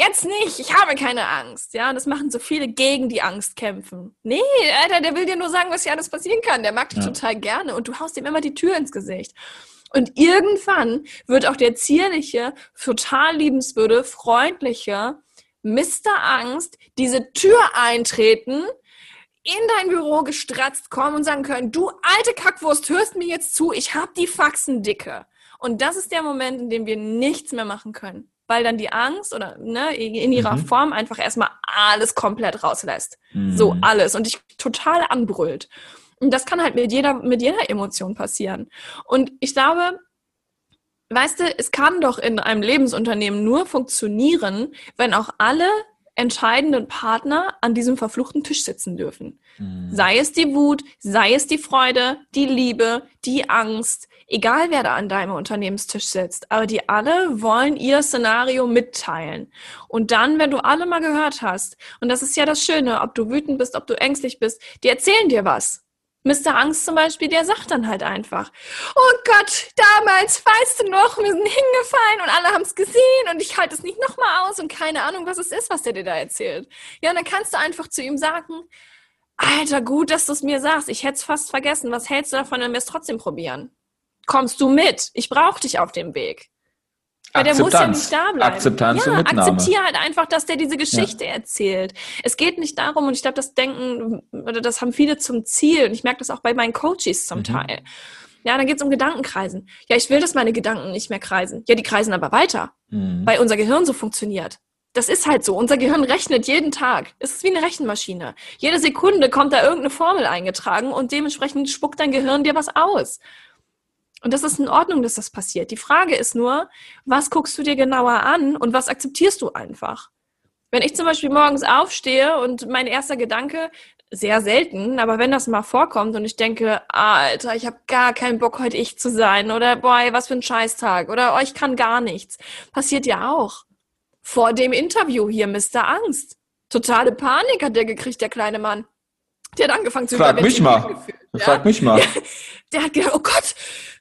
Jetzt nicht, ich habe keine Angst. Ja, und das machen so viele gegen die Angst kämpfen. Nee, Alter, der will dir nur sagen, was hier alles passieren kann. Der mag dich ja. total gerne und du haust ihm immer die Tür ins Gesicht. Und irgendwann wird auch der zierliche, total liebenswürde, freundliche Mr. Angst diese Tür eintreten, in dein Büro gestratzt kommen und sagen können, du alte Kackwurst, hörst mir jetzt zu, ich hab die Faxen dicke. Und das ist der Moment, in dem wir nichts mehr machen können. Weil dann die Angst oder ne, in ihrer mhm. Form einfach erstmal alles komplett rauslässt. Mhm. So alles. Und dich total anbrüllt. Und das kann halt mit jeder, mit jeder Emotion passieren. Und ich glaube, weißt du, es kann doch in einem Lebensunternehmen nur funktionieren, wenn auch alle entscheidenden Partner an diesem verfluchten Tisch sitzen dürfen. Mhm. Sei es die Wut, sei es die Freude, die Liebe, die Angst, egal wer da an deinem Unternehmenstisch sitzt, aber die alle wollen ihr Szenario mitteilen. Und dann, wenn du alle mal gehört hast, und das ist ja das Schöne, ob du wütend bist, ob du ängstlich bist, die erzählen dir was. Mr. Angst zum Beispiel, der sagt dann halt einfach, oh Gott, damals, weißt du noch, wir sind hingefallen und alle haben es gesehen und ich halte es nicht nochmal aus und keine Ahnung, was es ist, was der dir da erzählt. Ja, und dann kannst du einfach zu ihm sagen, Alter, gut, dass du es mir sagst, ich hätte es fast vergessen, was hältst du davon, wenn wir es trotzdem probieren? Kommst du mit? Ich brauche dich auf dem Weg. Weil der muss ja nicht da bleiben.
Akzeptanz
ja,
und Mitnahme.
akzeptiere halt einfach, dass der diese Geschichte ja. erzählt. Es geht nicht darum, und ich glaube, das denken, oder das haben viele zum Ziel, und ich merke das auch bei meinen Coaches zum mhm. Teil. Ja, dann geht es um Gedankenkreisen. Ja, ich will, dass meine Gedanken nicht mehr kreisen. Ja, die kreisen aber weiter, mhm. weil unser Gehirn so funktioniert. Das ist halt so. Unser Gehirn rechnet jeden Tag. Es ist wie eine Rechenmaschine. Jede Sekunde kommt da irgendeine Formel eingetragen und dementsprechend spuckt dein Gehirn dir was aus. Und das ist in Ordnung, dass das passiert. Die Frage ist nur, was guckst du dir genauer an und was akzeptierst du einfach? Wenn ich zum Beispiel morgens aufstehe und mein erster Gedanke, sehr selten, aber wenn das mal vorkommt und ich denke, Alter, ich habe gar keinen Bock, heute ich zu sein oder boy, was für ein Scheißtag oder oh, ich kann gar nichts, passiert ja auch. Vor dem Interview hier, Mr. Angst. Totale Panik hat der gekriegt, der kleine Mann. Der hat angefangen zu
Frag mich mal. Ja? Frag mich mal.
Der, der hat gedacht, oh Gott,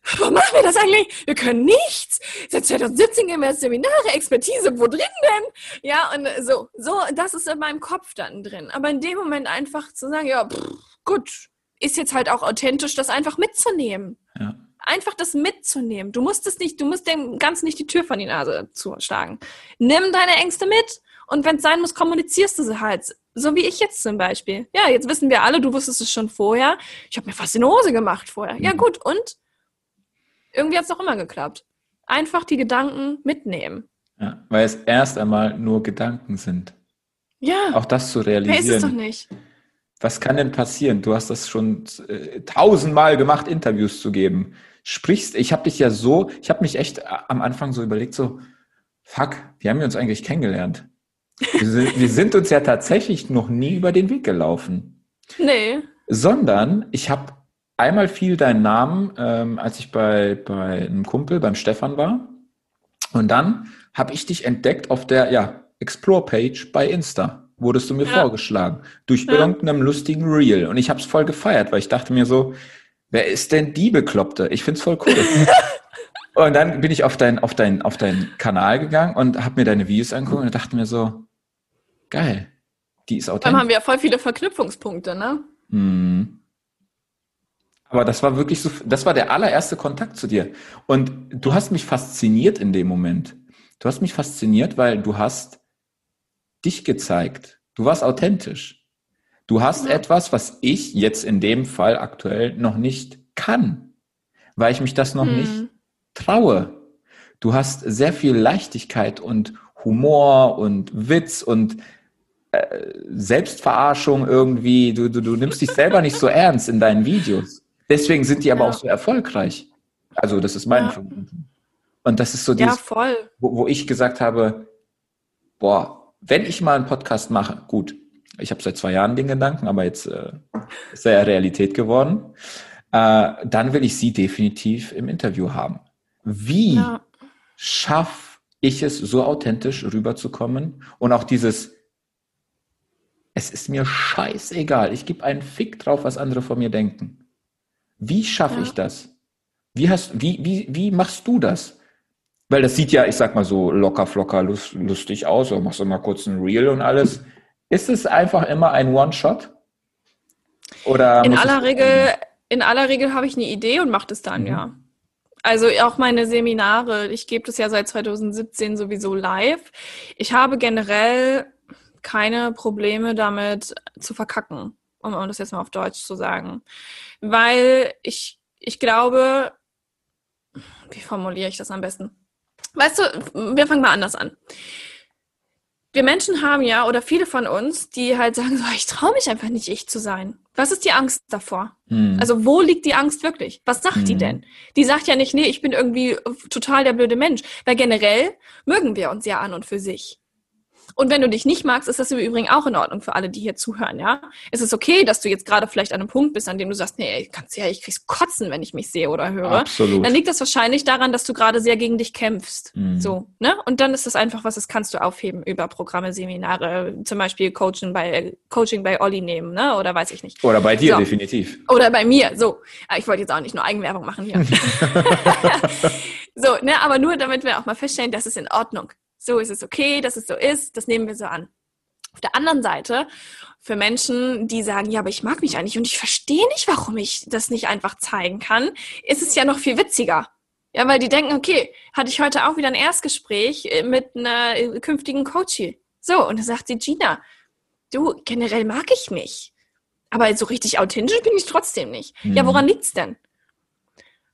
warum machen wir das eigentlich? Wir können nichts. Seit 2017 gehen wir Seminare, Expertise, wo drin denn? Ja, und so, so, das ist in meinem Kopf dann drin. Aber in dem Moment einfach zu sagen, ja, pff, gut, ist jetzt halt auch authentisch, das einfach mitzunehmen. Ja. Einfach das mitzunehmen. Du musst es nicht, du musst dem Ganzen nicht die Tür von die Nase zuschlagen. Nimm deine Ängste mit und wenn es sein muss, kommunizierst du sie halt. So wie ich jetzt zum Beispiel. Ja, jetzt wissen wir alle, du wusstest es schon vorher. Ich habe mir fast in die Hose gemacht vorher. Ja, mhm. gut, und? Irgendwie hat es doch immer geklappt. Einfach die Gedanken mitnehmen.
Ja, weil es erst einmal nur Gedanken sind.
Ja.
Auch das zu realisieren.
Mehr ist es doch nicht.
Was kann denn passieren? Du hast das schon äh, tausendmal gemacht, Interviews zu geben. Sprichst, ich habe dich ja so, ich habe mich echt am Anfang so überlegt, so, fuck, wie haben wir uns eigentlich kennengelernt? Wir sind, wir sind uns ja tatsächlich noch nie über den Weg gelaufen.
Nee.
Sondern ich habe einmal fiel dein Namen, ähm, als ich bei, bei einem Kumpel, beim Stefan war. Und dann habe ich dich entdeckt auf der ja, Explore-Page bei Insta. Wurdest du mir ja. vorgeschlagen. Durch ja. irgendeinem lustigen Reel. Und ich habe es voll gefeiert, weil ich dachte mir so, wer ist denn die Bekloppte? Ich find's voll cool. und dann bin ich auf deinen auf dein, auf dein Kanal gegangen und habe mir deine Videos angeguckt und dachte mir so, Geil. Die ist authentisch.
Dann haben wir ja voll viele Verknüpfungspunkte, ne?
Mhm. Aber das war wirklich so, das war der allererste Kontakt zu dir. Und du hast mich fasziniert in dem Moment. Du hast mich fasziniert, weil du hast dich gezeigt. Du warst authentisch. Du hast ja. etwas, was ich jetzt in dem Fall aktuell noch nicht kann, weil ich mich das noch hm. nicht traue. Du hast sehr viel Leichtigkeit und Humor und Witz und äh, Selbstverarschung irgendwie, du, du, du nimmst dich selber nicht so ernst in deinen Videos. Deswegen sind die aber ja. auch so erfolgreich. Also, das ist mein ja. Vermuten. Und das ist so dieses,
ja,
wo, wo, ich gesagt habe, boah, wenn ich mal einen Podcast mache, gut, ich habe seit zwei Jahren den Gedanken, aber jetzt äh, ist er ja Realität geworden, äh, dann will ich sie definitiv im Interview haben. Wie ja. schaffe ich es, so authentisch rüberzukommen und auch dieses, es ist mir scheißegal. Ich gebe einen Fick drauf, was andere von mir denken. Wie schaffe ja. ich das? Wie, hast, wie, wie, wie machst du das? Weil das sieht ja, ich sag mal so locker, flocker, lust, lustig aus. Oder machst du mal kurz ein Reel und alles. Ist es einfach immer ein One-Shot?
Oder in aller Regel, in aller Regel habe ich eine Idee und mache das dann, mhm. ja. Also auch meine Seminare, ich gebe das ja seit 2017 sowieso live. Ich habe generell keine Probleme damit zu verkacken. um, um das jetzt mal auf Deutsch zu sagen. Weil ich, ich glaube, wie formuliere ich das am besten? Weißt du, wir fangen mal anders an. Wir Menschen haben ja, oder viele von uns, die halt sagen, so, ich traue mich einfach nicht, ich zu sein. Was ist die Angst davor? Hm. Also wo liegt die Angst wirklich? Was sagt hm. die denn? Die sagt ja nicht, nee, ich bin irgendwie total der blöde Mensch. Weil generell mögen wir uns ja an und für sich. Und wenn du dich nicht magst, ist das im Übrigen auch in Ordnung für alle, die hier zuhören, ja? Es ist okay, dass du jetzt gerade vielleicht an einem Punkt bist, an dem du sagst, nee, ich kann's ja, ich krieg's kotzen, wenn ich mich sehe oder höre. Absolut. Dann liegt das wahrscheinlich daran, dass du gerade sehr gegen dich kämpfst. Mhm. So, ne? Und dann ist das einfach was, das kannst du aufheben über Programme, Seminare, zum Beispiel Coaching bei, Coaching bei Olli nehmen, ne? Oder weiß ich nicht.
Oder bei dir, so. definitiv.
Oder bei mir, so. Ah, ich wollte jetzt auch nicht nur Eigenwerbung machen hier. so, ne? Aber nur damit wir auch mal feststellen, das ist in Ordnung so ist es okay, dass es so ist, das nehmen wir so an. Auf der anderen Seite, für Menschen, die sagen, ja, aber ich mag mich eigentlich und ich verstehe nicht, warum ich das nicht einfach zeigen kann, ist es ja noch viel witziger. Ja, weil die denken, okay, hatte ich heute auch wieder ein Erstgespräch äh, mit einer äh, künftigen Coachie. So, und da sagt sie, Gina, du, generell mag ich mich. Aber so richtig authentisch bin ich trotzdem nicht. Mhm. Ja, woran liegt's denn?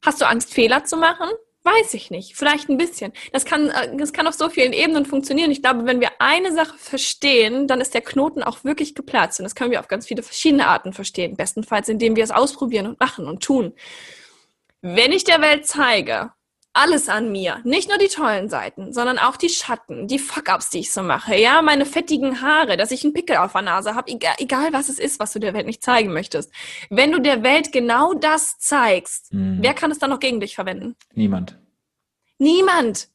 Hast du Angst, Fehler zu machen? Weiß ich nicht. Vielleicht ein bisschen. Das kann, äh, das kann auf so vielen Ebenen funktionieren. Ich glaube, wenn wir eine Sache verstehen, dann ist der Knoten auch wirklich geplatzt. Und das können wir auf ganz viele verschiedene Arten verstehen. Bestenfalls, indem wir es ausprobieren und machen und tun. Wenn ich der Welt zeige, alles an mir. Nicht nur die tollen Seiten, sondern auch die Schatten, die Fuck-ups, die ich so mache. Ja, meine fettigen Haare, dass ich einen Pickel auf der Nase habe, egal, egal was es ist, was du der Welt nicht zeigen möchtest. Wenn du der Welt genau das zeigst, mhm. wer kann es dann noch gegen dich verwenden?
Niemand.
Niemand.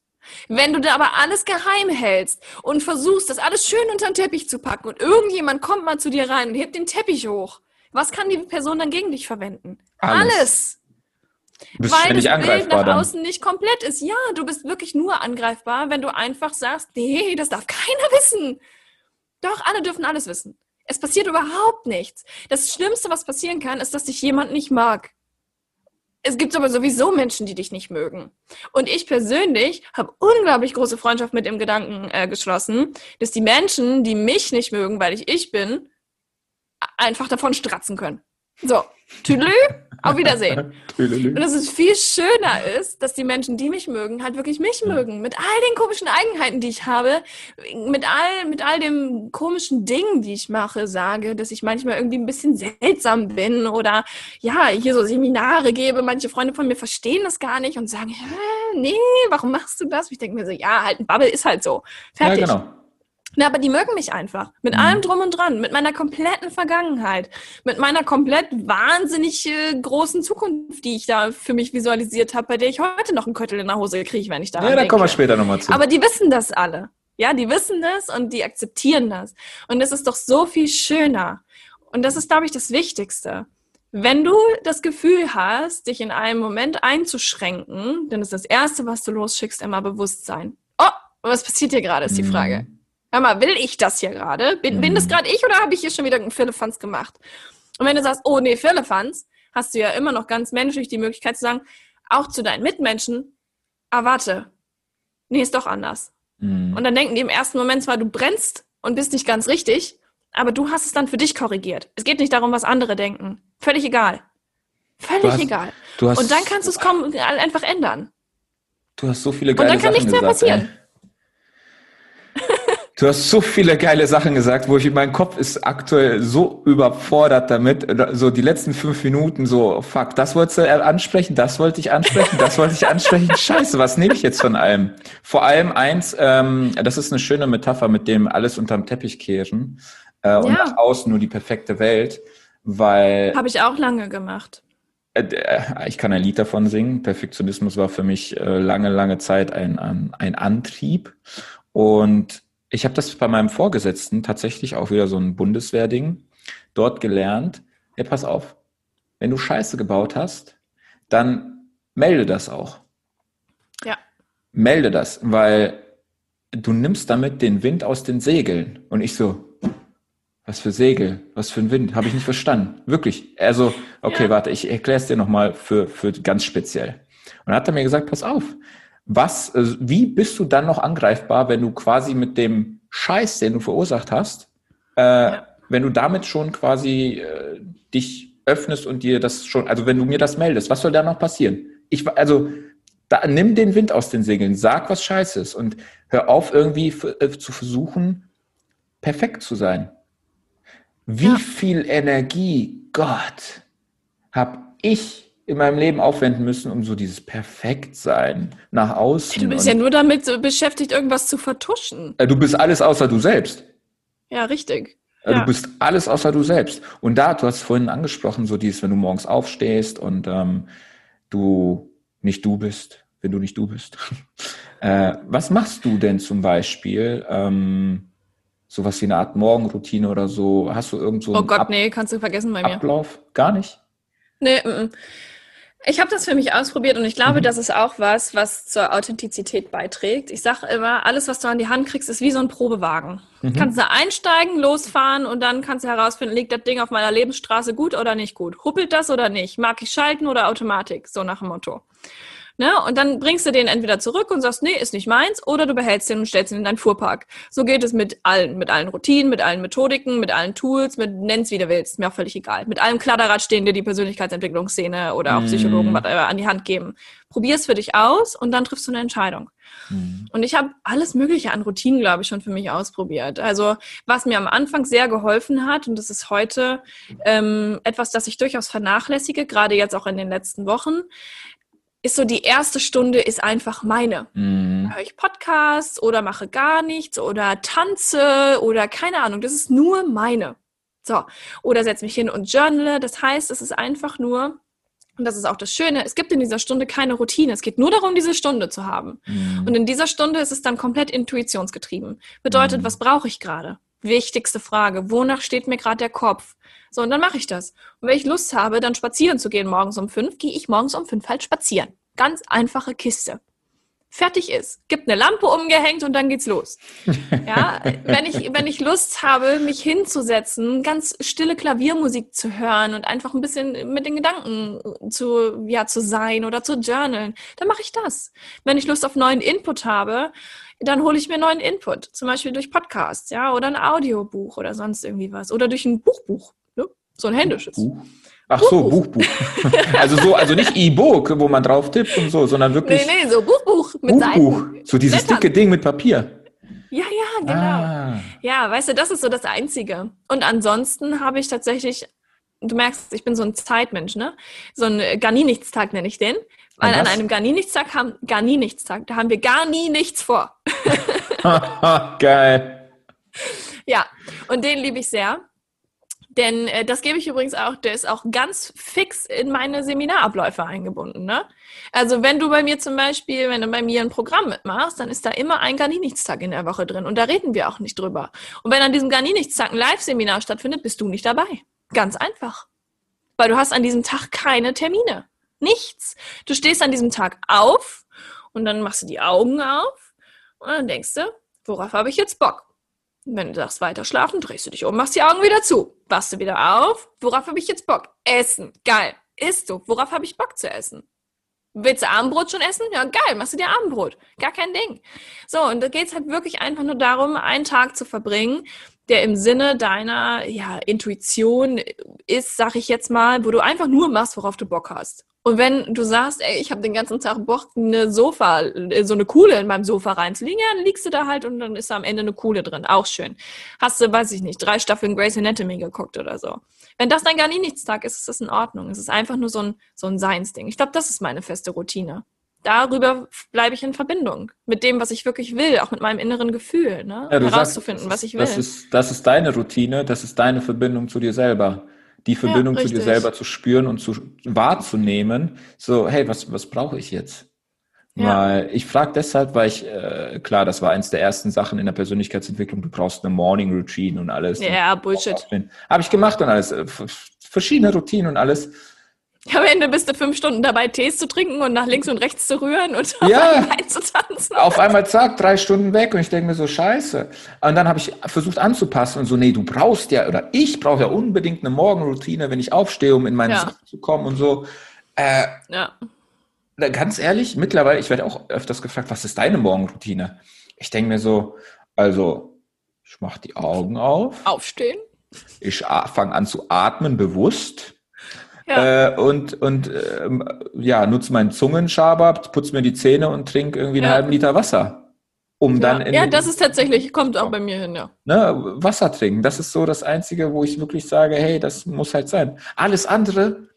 Wenn du da aber alles geheim hältst und versuchst, das alles schön unter den Teppich zu packen und irgendjemand kommt mal zu dir rein und hebt den Teppich hoch, was kann die Person dann gegen dich verwenden? Alles. alles.
Bist weil das Bild
nach außen nicht komplett ist. Ja, du bist wirklich nur angreifbar, wenn du einfach sagst, nee, das darf keiner wissen. Doch, alle dürfen alles wissen. Es passiert überhaupt nichts. Das Schlimmste, was passieren kann, ist, dass dich jemand nicht mag. Es gibt aber sowieso Menschen, die dich nicht mögen. Und ich persönlich habe unglaublich große Freundschaft mit dem Gedanken äh, geschlossen, dass die Menschen, die mich nicht mögen, weil ich ich bin, einfach davon stratzen können. So, Tüdelü, auf Wiedersehen. Und dass es viel schöner ist, dass die Menschen, die mich mögen, halt wirklich mich mögen. Mit all den komischen Eigenheiten, die ich habe, mit all, mit all dem komischen Dingen, die ich mache, sage, dass ich manchmal irgendwie ein bisschen seltsam bin oder ja, hier so Seminare gebe. Manche Freunde von mir verstehen das gar nicht und sagen, Hä, nee, warum machst du das? ich denke mir so, ja, halt ein Bubble ist halt so. Fertig. Ja, genau. Na, aber die mögen mich einfach. Mit mhm. allem drum und dran. Mit meiner kompletten Vergangenheit. Mit meiner komplett wahnsinnig äh, großen Zukunft, die ich da für mich visualisiert habe, bei der ich heute noch einen Köttel in der Hose kriege, wenn ich da
Ja, da kommen wir später nochmal zu.
Aber die wissen das alle. Ja, die wissen das und die akzeptieren das. Und es ist doch so viel schöner. Und das ist, glaube ich, das Wichtigste. Wenn du das Gefühl hast, dich in einem Moment einzuschränken, dann ist das Erste, was du losschickst, immer Bewusstsein. Oh, was passiert hier gerade, ist die mhm. Hör mal, will ich das hier gerade? Bin, mhm. bin das mhm. gerade ich oder habe ich hier schon wieder einen Firlefanz gemacht? Und wenn du sagst, oh nee, Firlefanz, hast du ja immer noch ganz menschlich die Möglichkeit zu sagen, auch zu deinen Mitmenschen, ah, warte, nee, ist doch anders. Mhm. Und dann denken die im ersten Moment zwar, du brennst und bist nicht ganz richtig, aber du hast es dann für dich korrigiert. Es geht nicht darum, was andere denken. Völlig egal. Völlig hast, egal. und dann kannst du es einfach ändern.
Du hast so viele geile Sachen Und dann kann nichts mehr passieren. Ey. Du hast so viele geile Sachen gesagt, wo ich, mein Kopf ist aktuell so überfordert damit, so die letzten fünf Minuten so, fuck, das wolltest du ansprechen, das wollte ich ansprechen, das wollte ich ansprechen. Scheiße, was nehme ich jetzt von allem? Vor allem eins, ähm, das ist eine schöne Metapher mit dem alles unterm Teppich kehren äh, und ja. nach außen nur die perfekte Welt, weil...
Habe ich auch lange gemacht.
Äh, äh, ich kann ein Lied davon singen. Perfektionismus war für mich äh, lange, lange Zeit ein, ein, ein Antrieb und ich habe das bei meinem Vorgesetzten tatsächlich auch wieder so ein Bundeswehrding dort gelernt. Hey, pass auf, wenn du Scheiße gebaut hast, dann melde das auch.
Ja.
Melde das, weil du nimmst damit den Wind aus den Segeln. Und ich so, was für Segel, was für ein Wind, habe ich nicht verstanden. Wirklich. Also, okay, ja. warte, ich erkläre es dir nochmal für, für ganz speziell. Und dann hat er mir gesagt, pass auf, was, äh, wie bist du dann noch angreifbar, wenn du quasi mit dem Scheiß, den du verursacht hast, äh, ja. wenn du damit schon quasi äh, dich öffnest und dir das schon, also wenn du mir das meldest, was soll da noch passieren? Ich, also, da, nimm den Wind aus den Segeln, sag, was scheiße ist und hör auf, irgendwie äh, zu versuchen, perfekt zu sein. Wie ja. viel Energie, Gott, habe ich in meinem Leben aufwenden müssen, um so dieses Perfektsein nach außen.
Du bist ja nur damit beschäftigt, irgendwas zu vertuschen.
Äh, du bist alles außer du selbst.
Ja, richtig.
Äh, ja. Du bist alles außer du selbst. Und da, du hast vorhin angesprochen, so dieses, wenn du morgens aufstehst und ähm, du nicht du bist, wenn du nicht du bist. äh, was machst du denn zum Beispiel? Ähm, sowas wie eine Art Morgenroutine oder so? Hast du irgend so
Oh Gott, Ab nee, kannst du vergessen bei mir.
Ablauf? Gar nicht?
Nee, m -m. Ich habe das für mich ausprobiert und ich glaube, mhm. das ist auch was, was zur Authentizität beiträgt. Ich sage immer, alles, was du an die Hand kriegst, ist wie so ein Probewagen. Mhm. Kannst du einsteigen, losfahren und dann kannst du herausfinden, liegt das Ding auf meiner Lebensstraße gut oder nicht gut? Huppelt das oder nicht? Mag ich schalten oder Automatik? So nach dem Motto. Ne? Und dann bringst du den entweder zurück und sagst, nee, ist nicht meins, oder du behältst den und stellst ihn in deinen Fuhrpark. So geht es mit allen, mit allen Routinen, mit allen Methodiken, mit allen Tools, mit nenn's wie du willst, mir auch völlig egal. Mit allem Kladderrad stehen dir die Persönlichkeitsentwicklungsszene oder auch Psychologen mm. an die Hand geben. Probier's für dich aus und dann triffst du eine Entscheidung. Mm. Und ich habe alles Mögliche an Routinen, glaube ich, schon für mich ausprobiert. Also was mir am Anfang sehr geholfen hat, und das ist heute ähm, etwas, das ich durchaus vernachlässige, gerade jetzt auch in den letzten Wochen, ist so die erste Stunde ist einfach meine. Mhm. Da höre ich Podcasts oder mache gar nichts oder tanze oder keine Ahnung. Das ist nur meine. So. Oder setze mich hin und journale. Das heißt, es ist einfach nur, und das ist auch das Schöne, es gibt in dieser Stunde keine Routine. Es geht nur darum, diese Stunde zu haben. Mhm. Und in dieser Stunde ist es dann komplett intuitionsgetrieben. Bedeutet, mhm. was brauche ich gerade? Wichtigste Frage. Wonach steht mir gerade der Kopf? So, und dann mache ich das. Und wenn ich Lust habe, dann spazieren zu gehen morgens um fünf, gehe ich morgens um fünf halt spazieren. Ganz einfache Kiste. Fertig ist. Gibt eine Lampe umgehängt und dann geht's los. Ja, wenn ich, wenn ich Lust habe, mich hinzusetzen, ganz stille Klaviermusik zu hören und einfach ein bisschen mit den Gedanken zu, ja, zu sein oder zu journalen, dann mache ich das. Wenn ich Lust auf neuen Input habe, dann hole ich mir neuen Input, zum Beispiel durch Podcasts, ja, oder ein Audiobuch oder sonst irgendwie was. Oder durch ein Buchbuch, ne? so ein händisches. Buch.
Ach so, Buchbuch. also so, also nicht E-Book, wo man drauf tippt und so, sondern wirklich.
Nee, nee, so Buchbuch
mit Buchbuch. Seiten. So dieses Blättern. dicke Ding mit Papier.
Ja, ja, genau. Ah. Ja, weißt du, das ist so das Einzige. Und ansonsten habe ich tatsächlich, du merkst, ich bin so ein Zeitmensch, ne? So ein gar nie nichts Tag nenne ich den. Weil an einem gar nie nichts Tag haben, gar nie nichts Tag, da haben wir gar nie nichts vor.
Geil.
Ja, und den liebe ich sehr. Denn äh, das gebe ich übrigens auch, der ist auch ganz fix in meine Seminarabläufe eingebunden. Ne? Also wenn du bei mir zum Beispiel, wenn du bei mir ein Programm mitmachst, dann ist da immer ein Garnienichtstag in der Woche drin und da reden wir auch nicht drüber. Und wenn an diesem Garnienichtstag ein Live-Seminar stattfindet, bist du nicht dabei. Ganz einfach. Weil du hast an diesem Tag keine Termine. Nichts. Du stehst an diesem Tag auf und dann machst du die Augen auf und dann denkst du, worauf habe ich jetzt Bock? Wenn du sagst, weiter schlafen, drehst du dich um, machst die Augen wieder zu. Wachst du wieder auf. Worauf habe ich jetzt Bock? Essen. Geil. Isst du. Worauf habe ich Bock zu essen? Willst du Abendbrot schon essen? Ja, geil, machst du dir Abendbrot. Gar kein Ding. So, und da geht es halt wirklich einfach nur darum, einen Tag zu verbringen, der im Sinne deiner ja, Intuition ist, sag ich jetzt mal, wo du einfach nur machst, worauf du Bock hast. Und wenn du sagst, ey, ich habe den ganzen Tag Bock, eine Sofa, äh, so eine Kuhle in meinem Sofa reinzulegen, ja, dann liegst du da halt und dann ist da am Ende eine Kuhle drin. Auch schön. Hast du, weiß ich nicht, drei Staffeln Grey's Anatomy geguckt oder so. Wenn das dann gar nie nichts Tag ist, ist das in Ordnung. Es ist einfach nur so ein, so ein Seinsding. Ich glaube, das ist meine feste Routine. Darüber bleibe ich in Verbindung mit dem, was ich wirklich will, auch mit meinem inneren Gefühl, ne? Ja, herauszufinden, sagst, was ich will.
Das ist, das ist deine Routine, das ist deine Verbindung zu dir selber die Verbindung ja, zu dir selber zu spüren und zu wahrzunehmen. So, hey, was, was brauche ich jetzt? Ja. Weil ich frage deshalb, weil ich, äh, klar, das war eins der ersten Sachen in der Persönlichkeitsentwicklung, du brauchst eine Morning Routine und alles.
Ja, Bullshit.
Habe ich gemacht und alles. Äh, verschiedene Routinen und alles.
Am Ende bist du fünf Stunden dabei, Tees zu trinken und nach links und rechts zu rühren und
ja, zu tanzen. Auf einmal zack, drei Stunden weg und ich denke mir so, scheiße. Und dann habe ich versucht anzupassen und so, nee, du brauchst ja, oder ich brauche ja unbedingt eine Morgenroutine, wenn ich aufstehe, um in meine ja. Sachen zu kommen und so. Äh, ja. Ganz ehrlich, mittlerweile, ich werde auch öfters gefragt, was ist deine Morgenroutine? Ich denke mir so, also, ich mache die Augen auf.
Aufstehen
Ich fange an zu atmen bewusst. Ja. Äh, und und ähm, ja, nutze meinen Zungenschaber, putze mir die Zähne und trinke irgendwie einen ja. halben Liter Wasser. Um
ja.
dann
in Ja, das ist tatsächlich, kommt auch bei mir hin, ja.
Ne, Wasser trinken, das ist so das Einzige, wo ich wirklich sage, hey, das muss halt sein. Alles andere,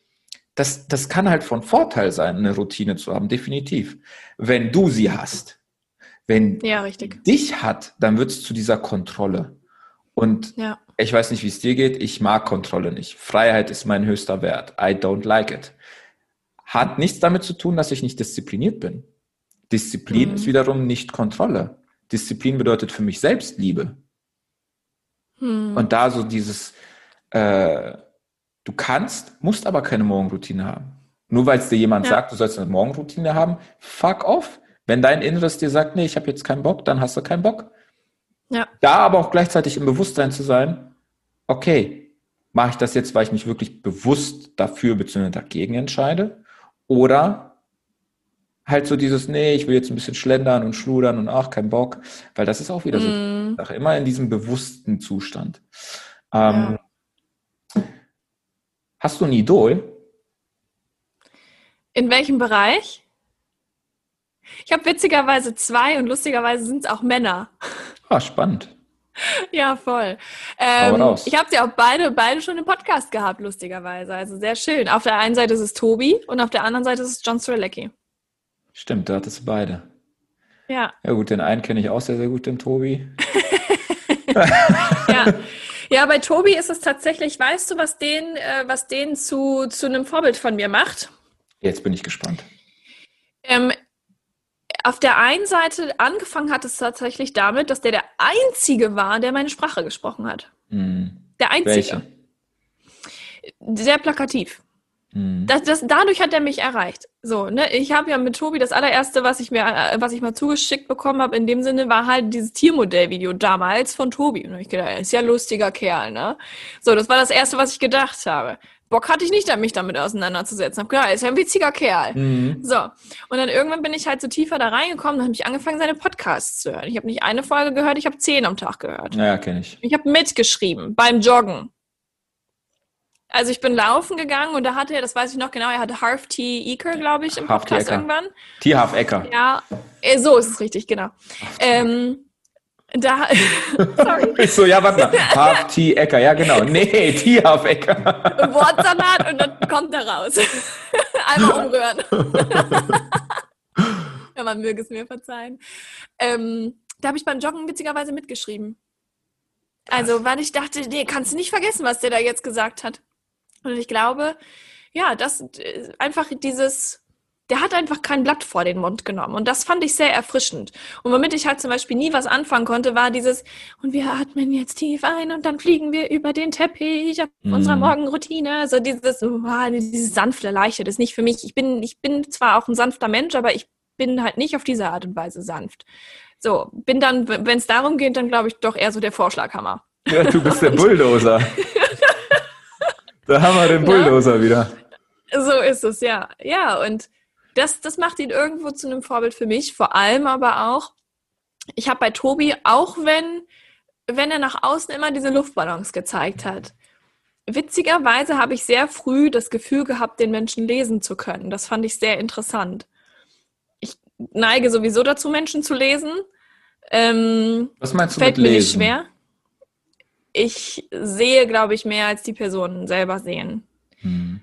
das, das kann halt von Vorteil sein, eine Routine zu haben, definitiv. Wenn du sie hast. Wenn
ja,
dich hat, dann wird es zu dieser Kontrolle. Und ja. Ich weiß nicht, wie es dir geht, ich mag Kontrolle nicht. Freiheit ist mein höchster Wert. I don't like it. Hat nichts damit zu tun, dass ich nicht diszipliniert bin. Disziplin mhm. ist wiederum nicht Kontrolle. Disziplin bedeutet für mich Selbstliebe. Mhm. Und da so dieses, äh, du kannst, musst aber keine Morgenroutine haben. Nur weil es dir jemand ja. sagt, du sollst eine Morgenroutine haben, fuck off. Wenn dein Inneres dir sagt, nee, ich habe jetzt keinen Bock, dann hast du keinen Bock. Ja. Da aber auch gleichzeitig im Bewusstsein zu sein, okay, mache ich das jetzt, weil ich mich wirklich bewusst dafür bzw. dagegen entscheide? Oder halt so dieses, nee, ich will jetzt ein bisschen schlendern und schludern und ach, kein Bock, weil das ist auch wieder mm. so, immer in diesem bewussten Zustand. Ähm, ja. Hast du ein Idol?
In welchem Bereich? Ich habe witzigerweise zwei und lustigerweise sind es auch Männer.
Ah, spannend.
Ja, voll. Ähm, ich habe sie auch beide, beide schon im Podcast gehabt, lustigerweise. Also sehr schön. Auf der einen Seite ist es Tobi und auf der anderen Seite ist es John Strelecki.
Stimmt, da hattest du beide.
Ja.
Ja gut, den einen kenne ich auch sehr, sehr gut, den Tobi.
ja. ja, bei Tobi ist es tatsächlich, weißt du, was den, äh, was den zu, zu einem Vorbild von mir macht?
Jetzt bin ich gespannt.
Ähm, auf der einen Seite angefangen hat es tatsächlich damit, dass der der Einzige war, der meine Sprache gesprochen hat.
Hm.
Der Einzige. Welche? Sehr plakativ. Hm. Das, das, dadurch hat er mich erreicht. So, ne, ich habe ja mit Tobi das allererste, was ich mir, äh, was ich mal zugeschickt bekommen habe, in dem Sinne war halt dieses Tiermodellvideo damals von Tobi. Und ich gedacht, er ist ja lustiger Kerl, ne? So, das war das erste, was ich gedacht habe. Bock hatte ich nicht, mich damit auseinanderzusetzen. Hab gedacht, er ist ja ein witziger Kerl. Mhm. So. Und dann irgendwann bin ich halt so tiefer da reingekommen, dann habe ich angefangen, seine Podcasts zu hören. Ich habe nicht eine Folge gehört, ich habe zehn am Tag gehört.
Ja, kenne ich.
Ich habe mitgeschrieben beim Joggen. Also ich bin laufen gegangen und da hatte er, das weiß ich noch genau, er hatte Harf T. Eker, glaube ich, im Half Podcast irgendwann.
T. Half Ecker.
Ja, äh, so ist es richtig, genau. Ähm, da,
sorry. Ich so, ja, warte mal. Half T. Ecker, ja genau. Nee, T. Half Ecker.
Wortsalat und dann kommt er raus. Einmal umrühren. ja, man möge es mir verzeihen. Ähm, da habe ich beim Joggen witzigerweise mitgeschrieben. Also, weil ich dachte, nee, kannst du nicht vergessen, was der da jetzt gesagt hat. Und ich glaube, ja, das äh, einfach dieses, der hat einfach kein Blatt vor den Mund genommen. Und das fand ich sehr erfrischend. Und womit ich halt zum Beispiel nie was anfangen konnte, war dieses, und wir atmen jetzt tief ein und dann fliegen wir über den Teppich auf mm. unserer Morgenroutine. So dieses, oh, dieses sanfte, leichte, das ist nicht für mich. Ich bin, ich bin zwar auch ein sanfter Mensch, aber ich bin halt nicht auf diese Art und Weise sanft. So, bin dann, wenn es darum geht, dann glaube ich doch eher so der Vorschlaghammer.
Ja, du bist der Bulldozer. Da haben wir den Bulldozer Na? wieder.
So ist es, ja. Ja, und das, das macht ihn irgendwo zu einem Vorbild für mich. Vor allem aber auch, ich habe bei Tobi, auch wenn, wenn er nach außen immer diese Luftballons gezeigt hat, witzigerweise habe ich sehr früh das Gefühl gehabt, den Menschen lesen zu können. Das fand ich sehr interessant. Ich neige sowieso dazu, Menschen zu lesen. Ähm,
Was meinst du fällt mit lesen? mir nicht schwer
ich sehe, glaube ich, mehr als die Personen selber sehen.
Hm.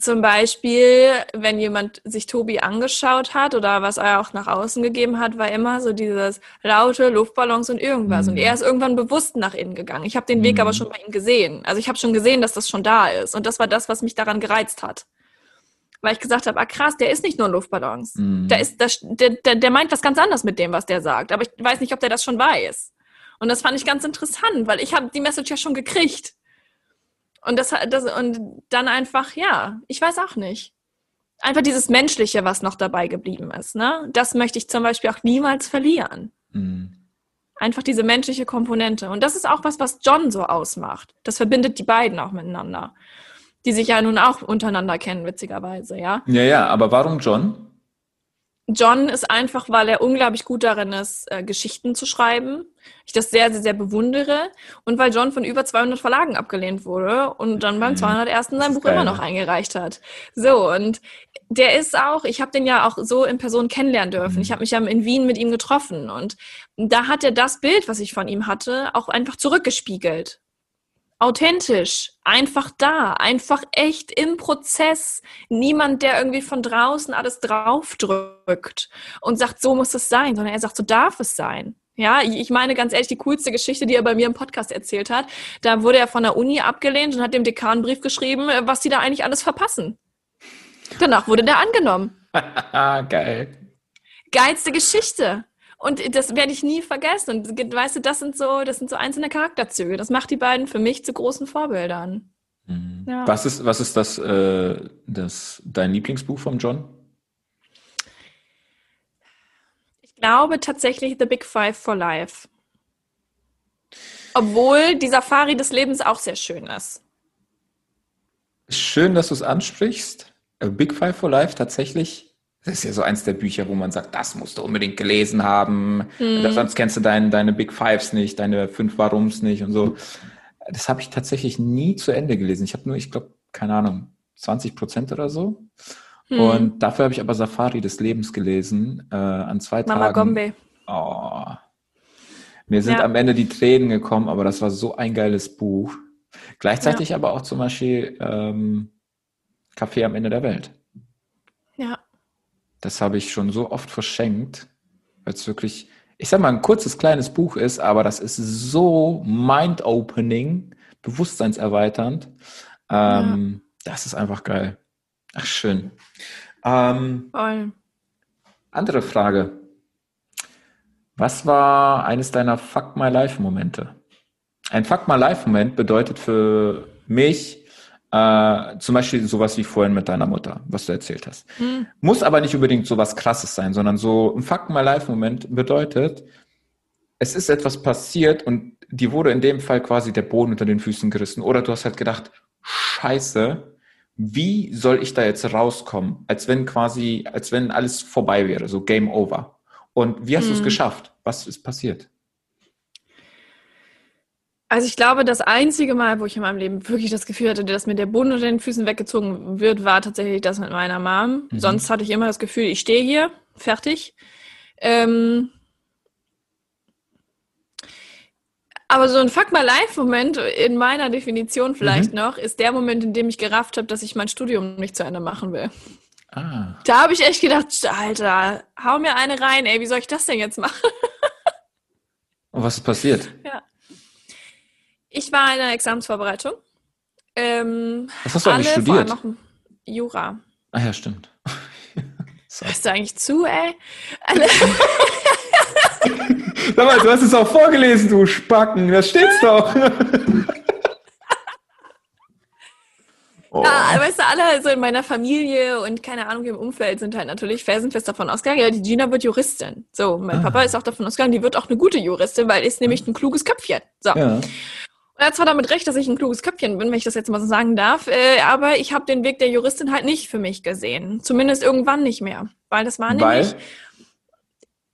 Zum Beispiel, wenn jemand sich Tobi angeschaut hat oder was er auch nach außen gegeben hat, war immer so dieses laute Luftballons und irgendwas. Mhm. Und er ist irgendwann bewusst nach innen gegangen. Ich habe den Weg mhm. aber schon bei ihm gesehen. Also ich habe schon gesehen, dass das schon da ist. Und das war das, was mich daran gereizt hat. Weil ich gesagt habe, ah krass, der ist nicht nur Luftballons. Mhm. Der, ist, der, der, der meint was ganz anderes mit dem, was der sagt. Aber ich weiß nicht, ob der das schon weiß. Und das fand ich ganz interessant, weil ich habe die Message ja schon gekriegt. Und das, das und dann einfach, ja, ich weiß auch nicht. Einfach dieses Menschliche, was noch dabei geblieben ist, ne? Das möchte ich zum Beispiel auch niemals verlieren.
Mhm.
Einfach diese menschliche Komponente. Und das ist auch was, was John so ausmacht. Das verbindet die beiden auch miteinander. Die sich ja nun auch untereinander kennen, witzigerweise, ja?
Ja, ja, aber warum John?
John ist einfach, weil er unglaublich gut darin ist, äh, Geschichten zu schreiben. Ich das sehr, sehr, sehr bewundere. Und weil John von über 200 Verlagen abgelehnt wurde und dann beim 201. sein Buch geil, immer noch eingereicht hat. So, und der ist auch, ich habe den ja auch so in Person kennenlernen dürfen. Mhm. Ich habe mich ja in Wien mit ihm getroffen. Und da hat er das Bild, was ich von ihm hatte, auch einfach zurückgespiegelt authentisch, einfach da, einfach echt im Prozess. Niemand, der irgendwie von draußen alles draufdrückt und sagt, so muss es sein, sondern er sagt, so darf es sein. Ja, ich meine ganz ehrlich, die coolste Geschichte, die er bei mir im Podcast erzählt hat, da wurde er von der Uni abgelehnt und hat dem Dekan einen Brief geschrieben, was sie da eigentlich alles verpassen. Danach wurde der angenommen.
Geil.
Geilste Geschichte. Und das werde ich nie vergessen. Und weißt du, das sind so, das sind so einzelne Charakterzüge. Das macht die beiden für mich zu großen Vorbildern.
Mhm. Ja. Was ist, was ist das, äh, das, dein Lieblingsbuch von John?
Ich glaube tatsächlich The Big Five for Life. Obwohl die Safari des Lebens auch sehr schön ist.
Schön, dass du es ansprichst. Big Five for Life tatsächlich das ist ja so eins der Bücher, wo man sagt, das musst du unbedingt gelesen haben. Mhm. Sonst kennst du dein, deine Big Fives nicht, deine fünf Warums nicht und so. Das habe ich tatsächlich nie zu Ende gelesen. Ich habe nur, ich glaube, keine Ahnung, 20 Prozent oder so. Mhm. Und dafür habe ich aber Safari des Lebens gelesen, äh, an zwei Mama Tagen. Gombe. Oh. Mir sind ja. am Ende die Tränen gekommen, aber das war so ein geiles Buch. Gleichzeitig ja. aber auch zum Beispiel ähm, Café am Ende der Welt.
Ja.
Das habe ich schon so oft verschenkt, weil es wirklich, ich sag mal, ein kurzes, kleines Buch ist, aber das ist so mind-opening, bewusstseinserweiternd. Ähm, ja. Das ist einfach geil. Ach, schön. Ähm,
Voll.
Andere Frage. Was war eines deiner Fuck My Life Momente? Ein Fuck My Life Moment bedeutet für mich, äh, zum Beispiel sowas wie vorhin mit deiner Mutter, was du erzählt hast. Mhm. Muss aber nicht unbedingt so was Krasses sein, sondern so ein Fuck My Life-Moment bedeutet, es ist etwas passiert und die wurde in dem Fall quasi der Boden unter den Füßen gerissen. Oder du hast halt gedacht, scheiße, wie soll ich da jetzt rauskommen? Als wenn quasi, als wenn alles vorbei wäre, so Game Over. Und wie hast mhm. du es geschafft? Was ist passiert?
Also ich glaube, das einzige Mal, wo ich in meinem Leben wirklich das Gefühl hatte, dass mir der Boden unter den Füßen weggezogen wird, war tatsächlich das mit meiner Mom. Mhm. Sonst hatte ich immer das Gefühl, ich stehe hier, fertig. Ähm aber so ein Fuck My Life-Moment in meiner Definition vielleicht mhm. noch, ist der Moment, in dem ich gerafft habe, dass ich mein Studium nicht zu Ende machen will. Ah. Da habe ich echt gedacht, Alter, hau mir eine rein, ey, wie soll ich das denn jetzt machen?
Und was ist passiert?
Ja. Ich war in der Examensvorbereitung. Ähm,
Was hast du eigentlich studiert? Noch
Jura.
Ah ja, stimmt.
Hörst du eigentlich zu, ey?
Sag mal, du hast es auch vorgelesen, du Spacken. Da steht's doch.
Oh. Ja, weißt du, alle so in meiner Familie und keine Ahnung im Umfeld sind halt natürlich felsenfest davon ausgegangen, ja, die Gina wird Juristin. So, mein ah. Papa ist auch davon ausgegangen, die wird auch eine gute Juristin, weil ist nämlich ein kluges Köpfchen. So. Ja. Er hat zwar damit recht, dass ich ein kluges Köpfchen bin, wenn ich das jetzt mal so sagen darf, äh, aber ich habe den Weg der Juristin halt nicht für mich gesehen. Zumindest irgendwann nicht mehr. Weil das war weil? nämlich.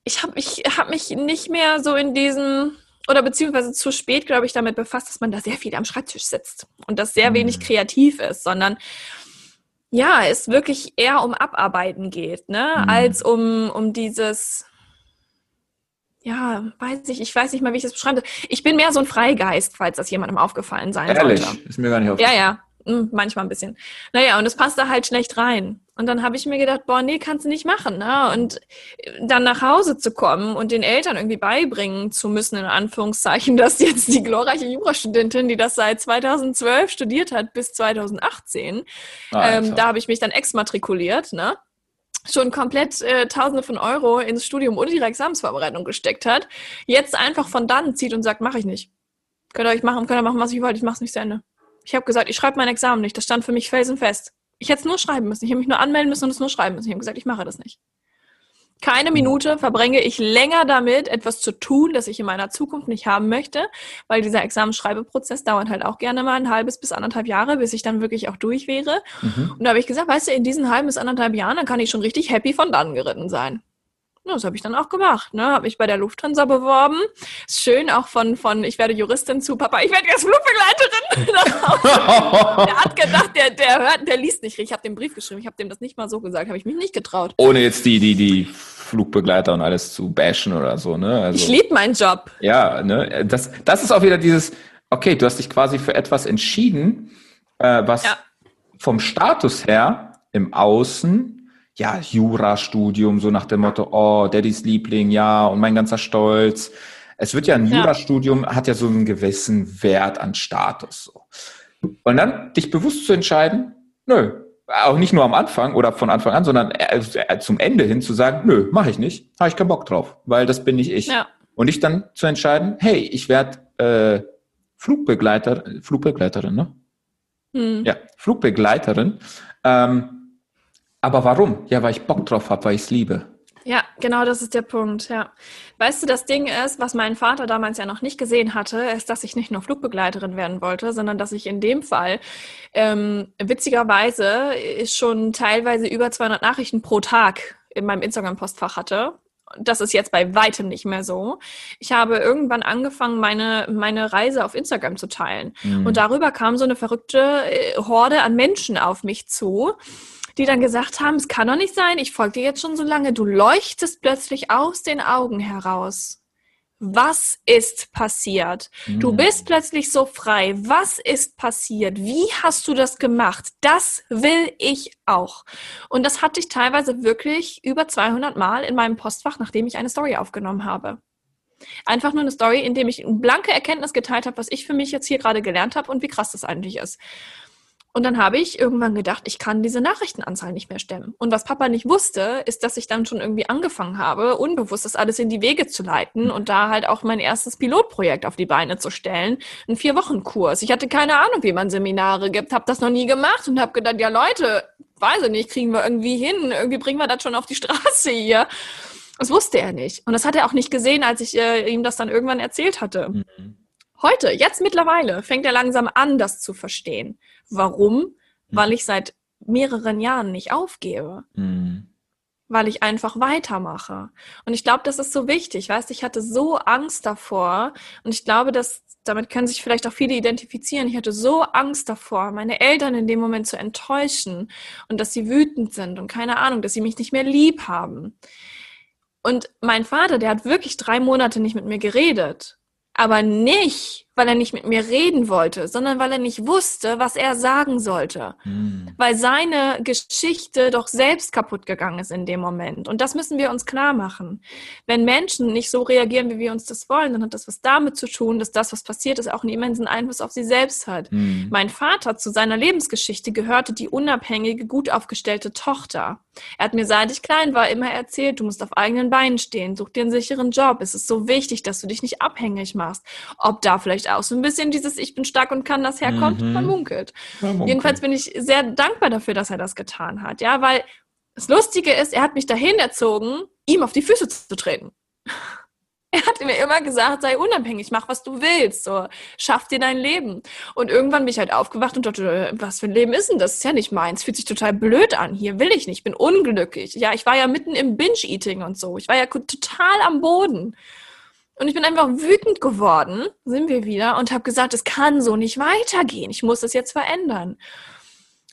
Ich habe ich hab mich nicht mehr so in diesem, oder beziehungsweise zu spät, glaube ich, damit befasst, dass man da sehr viel am Schreibtisch sitzt und das sehr mhm. wenig kreativ ist, sondern ja, es wirklich eher um Abarbeiten geht, ne, mhm. als um, um dieses ja, weiß ich, ich weiß nicht mal, wie ich das beschreibe. Ich bin mehr so ein Freigeist, falls das jemandem aufgefallen sein
Ehrlich?
sollte.
Ist mir gar nicht aufgefallen.
Ja, ja. Hm, manchmal ein bisschen. Naja, und es passt da halt schlecht rein. Und dann habe ich mir gedacht, boah, nee, kannst du nicht machen. Ne? Und dann nach Hause zu kommen und den Eltern irgendwie beibringen zu müssen, in Anführungszeichen, dass jetzt die glorreiche Jurastudentin, die das seit 2012 studiert hat, bis 2018, ähm, da habe ich mich dann exmatrikuliert, ne? schon komplett äh, Tausende von Euro ins Studium und ihre Examensvorbereitung gesteckt hat, jetzt einfach von dann zieht und sagt, mache ich nicht. Könnt ihr euch machen, könnt ihr machen, was ich wollt, ich mache es nicht zu Ende. Ich habe gesagt, ich schreibe mein Examen nicht. Das stand für mich felsenfest. Ich hätte es nur schreiben müssen. Ich hätte mich nur anmelden müssen und es nur schreiben müssen. Ich habe gesagt, ich mache das nicht. Keine Minute verbringe ich länger damit, etwas zu tun, das ich in meiner Zukunft nicht haben möchte, weil dieser Examenschreibeprozess dauert halt auch gerne mal ein halbes bis anderthalb Jahre, bis ich dann wirklich auch durch wäre. Mhm. Und da habe ich gesagt, weißt du, in diesen halben bis anderthalb Jahren, dann kann ich schon richtig happy von dann geritten sein. Ja, das habe ich dann auch gemacht. Ne? Habe mich bei der Lufthansa beworben. Ist schön auch von, von ich werde Juristin zu Papa, ich werde jetzt Flugbegleiterin. der hat gedacht, der, der hört, der liest nicht richtig. Ich habe den Brief geschrieben, ich habe dem das nicht mal so gesagt, habe ich mich nicht getraut.
Ohne jetzt die, die, die Flugbegleiter und alles zu bashen oder so. Ne?
Also, ich liebe meinen Job.
Ja, ne? das, das ist auch wieder dieses, okay, du hast dich quasi für etwas entschieden, äh, was ja. vom Status her im Außen ja, Jurastudium, so nach dem Motto, oh, Daddys Liebling, ja, und mein ganzer Stolz. Es wird ja ein ja. Jurastudium, hat ja so einen gewissen Wert an Status. So. Und dann dich bewusst zu entscheiden, nö, auch nicht nur am Anfang oder von Anfang an, sondern zum Ende hin zu sagen, nö, mache ich nicht, habe ich keinen Bock drauf, weil das bin nicht ich. Ja. Und ich dann zu entscheiden, hey, ich werde äh, Flugbegleiter, Flugbegleiterin, ne? Hm. Ja, Flugbegleiterin. Ähm, aber warum? Ja, weil ich Bock drauf habe, weil ich es liebe.
Ja, genau das ist der Punkt, ja. Weißt du, das Ding ist, was mein Vater damals ja noch nicht gesehen hatte, ist, dass ich nicht nur Flugbegleiterin werden wollte, sondern dass ich in dem Fall ähm, witzigerweise schon teilweise über 200 Nachrichten pro Tag in meinem Instagram-Postfach hatte. Das ist jetzt bei weitem nicht mehr so. Ich habe irgendwann angefangen, meine, meine Reise auf Instagram zu teilen. Mhm. Und darüber kam so eine verrückte äh, Horde an Menschen auf mich zu die dann gesagt haben, es kann doch nicht sein, ich folge dir jetzt schon so lange, du leuchtest plötzlich aus den Augen heraus. Was ist passiert? Mhm. Du bist plötzlich so frei. Was ist passiert? Wie hast du das gemacht? Das will ich auch. Und das hatte ich teilweise wirklich über 200 Mal in meinem Postfach, nachdem ich eine Story aufgenommen habe. Einfach nur eine Story, in dem ich eine blanke Erkenntnis geteilt habe, was ich für mich jetzt hier gerade gelernt habe und wie krass das eigentlich ist. Und dann habe ich irgendwann gedacht, ich kann diese Nachrichtenanzahl nicht mehr stemmen. Und was Papa nicht wusste, ist, dass ich dann schon irgendwie angefangen habe, unbewusst das alles in die Wege zu leiten und da halt auch mein erstes Pilotprojekt auf die Beine zu stellen. Ein Vier-Wochen-Kurs. Ich hatte keine Ahnung, wie man Seminare gibt, habe das noch nie gemacht und habe gedacht, ja Leute, weiß ich nicht, kriegen wir irgendwie hin, irgendwie bringen wir das schon auf die Straße hier. Das wusste er nicht. Und das hat er auch nicht gesehen, als ich äh, ihm das dann irgendwann erzählt hatte. Mhm. Heute, jetzt mittlerweile, fängt er langsam an, das zu verstehen. Warum? Mhm. Weil ich seit mehreren Jahren nicht aufgebe. Mhm. Weil ich einfach weitermache. Und ich glaube, das ist so wichtig. Weißt, ich hatte so Angst davor. Und ich glaube, dass damit können sich vielleicht auch viele identifizieren. Ich hatte so Angst davor, meine Eltern in dem Moment zu enttäuschen und dass sie wütend sind und keine Ahnung, dass sie mich nicht mehr lieb haben. Und mein Vater, der hat wirklich drei Monate nicht mit mir geredet aber nicht, weil er nicht mit mir reden wollte, sondern weil er nicht wusste, was er sagen sollte. Mhm. Weil seine Geschichte doch selbst kaputt gegangen ist in dem Moment. Und das müssen wir uns klar machen. Wenn Menschen nicht so reagieren, wie wir uns das wollen, dann hat das was damit zu tun, dass das, was passiert ist, auch einen immensen Einfluss auf sie selbst hat. Mhm. Mein Vater zu seiner Lebensgeschichte gehörte die unabhängige, gut aufgestellte Tochter. Er hat mir, seit ich klein war, immer erzählt, du musst auf eigenen Beinen stehen, such dir einen sicheren Job. Es ist so wichtig, dass du dich nicht abhängig machst. Ob da vielleicht auch so ein bisschen dieses Ich bin stark und kann das herkommt, mhm. man munkelt. munkelt. Jedenfalls bin ich sehr dankbar dafür, dass er das getan hat. Ja, weil das Lustige ist, er hat mich dahin erzogen, ihm auf die Füße zu treten. Er hat mir immer gesagt, sei unabhängig, mach was du willst, so schaff dir dein Leben. Und irgendwann bin ich halt aufgewacht und dachte, was für ein Leben ist denn das? das ist ja nicht meins, fühlt sich total blöd an. Hier will ich nicht, bin unglücklich. Ja, ich war ja mitten im Binge-Eating und so. Ich war ja total am Boden. Und ich bin einfach wütend geworden, sind wir wieder, und habe gesagt, es kann so nicht weitergehen. Ich muss das jetzt verändern.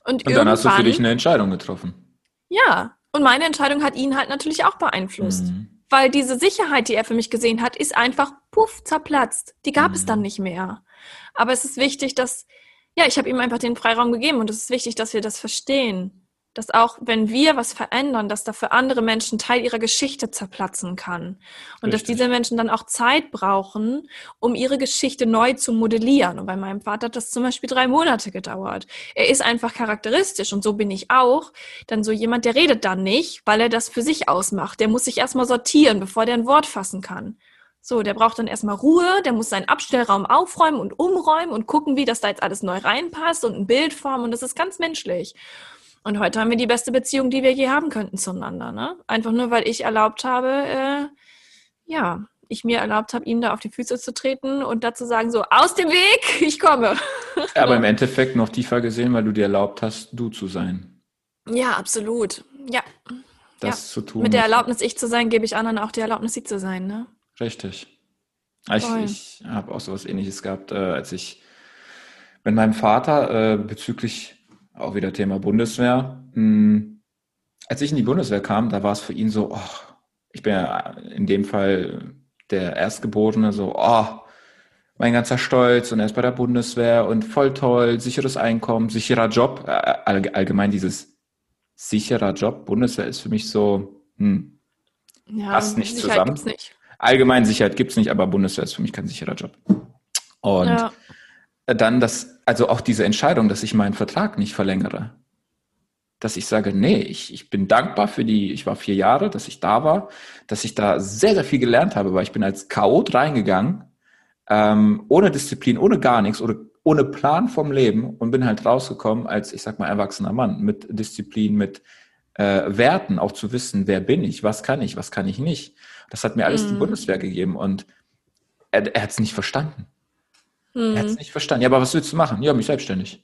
Und, und dann hast du für dich eine Entscheidung getroffen.
Ja, und meine Entscheidung hat ihn halt natürlich auch beeinflusst. Mhm weil diese Sicherheit, die er für mich gesehen hat, ist einfach puff zerplatzt. Die gab mhm. es dann nicht mehr. Aber es ist wichtig, dass, ja, ich habe ihm einfach den Freiraum gegeben und es ist wichtig, dass wir das verstehen dass auch wenn wir was verändern, dass da für andere Menschen Teil ihrer Geschichte zerplatzen kann. Und Richtig. dass diese Menschen dann auch Zeit brauchen, um ihre Geschichte neu zu modellieren. Und bei meinem Vater hat das zum Beispiel drei Monate gedauert. Er ist einfach charakteristisch und so bin ich auch. Dann so jemand, der redet dann nicht, weil er das für sich ausmacht. Der muss sich erstmal sortieren, bevor der ein Wort fassen kann. So, der braucht dann erstmal Ruhe, der muss seinen Abstellraum aufräumen und umräumen und gucken, wie das da jetzt alles neu reinpasst und ein Bild formen und das ist ganz menschlich. Und heute haben wir die beste Beziehung, die wir je haben könnten zueinander. Ne? Einfach nur, weil ich erlaubt habe, äh, ja, ich mir erlaubt habe, ihm da auf die Füße zu treten und dazu sagen, so, aus dem Weg, ich komme.
Aber im Endeffekt noch tiefer gesehen, weil du dir erlaubt hast, du zu sein.
Ja, absolut. Ja.
Das
ja.
zu tun.
Mit der Erlaubnis, ich zu sein, gebe ich anderen auch die Erlaubnis, sie zu sein, ne?
Richtig. Ich, ich habe auch so was ähnliches gehabt, äh, als ich mit meinem Vater äh, bezüglich auch wieder Thema Bundeswehr. Hm, als ich in die Bundeswehr kam, da war es für ihn so, oh, ich bin ja in dem Fall der Erstgeborene, so, oh, mein ganzer Stolz und er ist bei der Bundeswehr und voll toll, sicheres Einkommen, sicherer Job, äh, allgemein dieses sicherer Job, Bundeswehr ist für mich so, hm, ja, passt nicht Sicherheit zusammen. Gibt's nicht. Allgemein Sicherheit gibt es nicht, aber Bundeswehr ist für mich kein sicherer Job. Und ja. Dann das, also auch diese Entscheidung, dass ich meinen Vertrag nicht verlängere. Dass ich sage, nee, ich, ich bin dankbar für die, ich war vier Jahre, dass ich da war, dass ich da sehr, sehr viel gelernt habe, weil ich bin als Chaot reingegangen, ähm, ohne Disziplin, ohne gar nichts, oder ohne Plan vom Leben und bin halt rausgekommen als, ich sag mal, erwachsener Mann mit Disziplin, mit äh, Werten, auch zu wissen, wer bin ich, was kann ich, was kann ich nicht. Das hat mir alles mhm. die Bundeswehr gegeben und er, er hat es nicht verstanden. Mhm. Er hat es nicht verstanden. Ja, aber was willst du machen? Ja, mich selbstständig.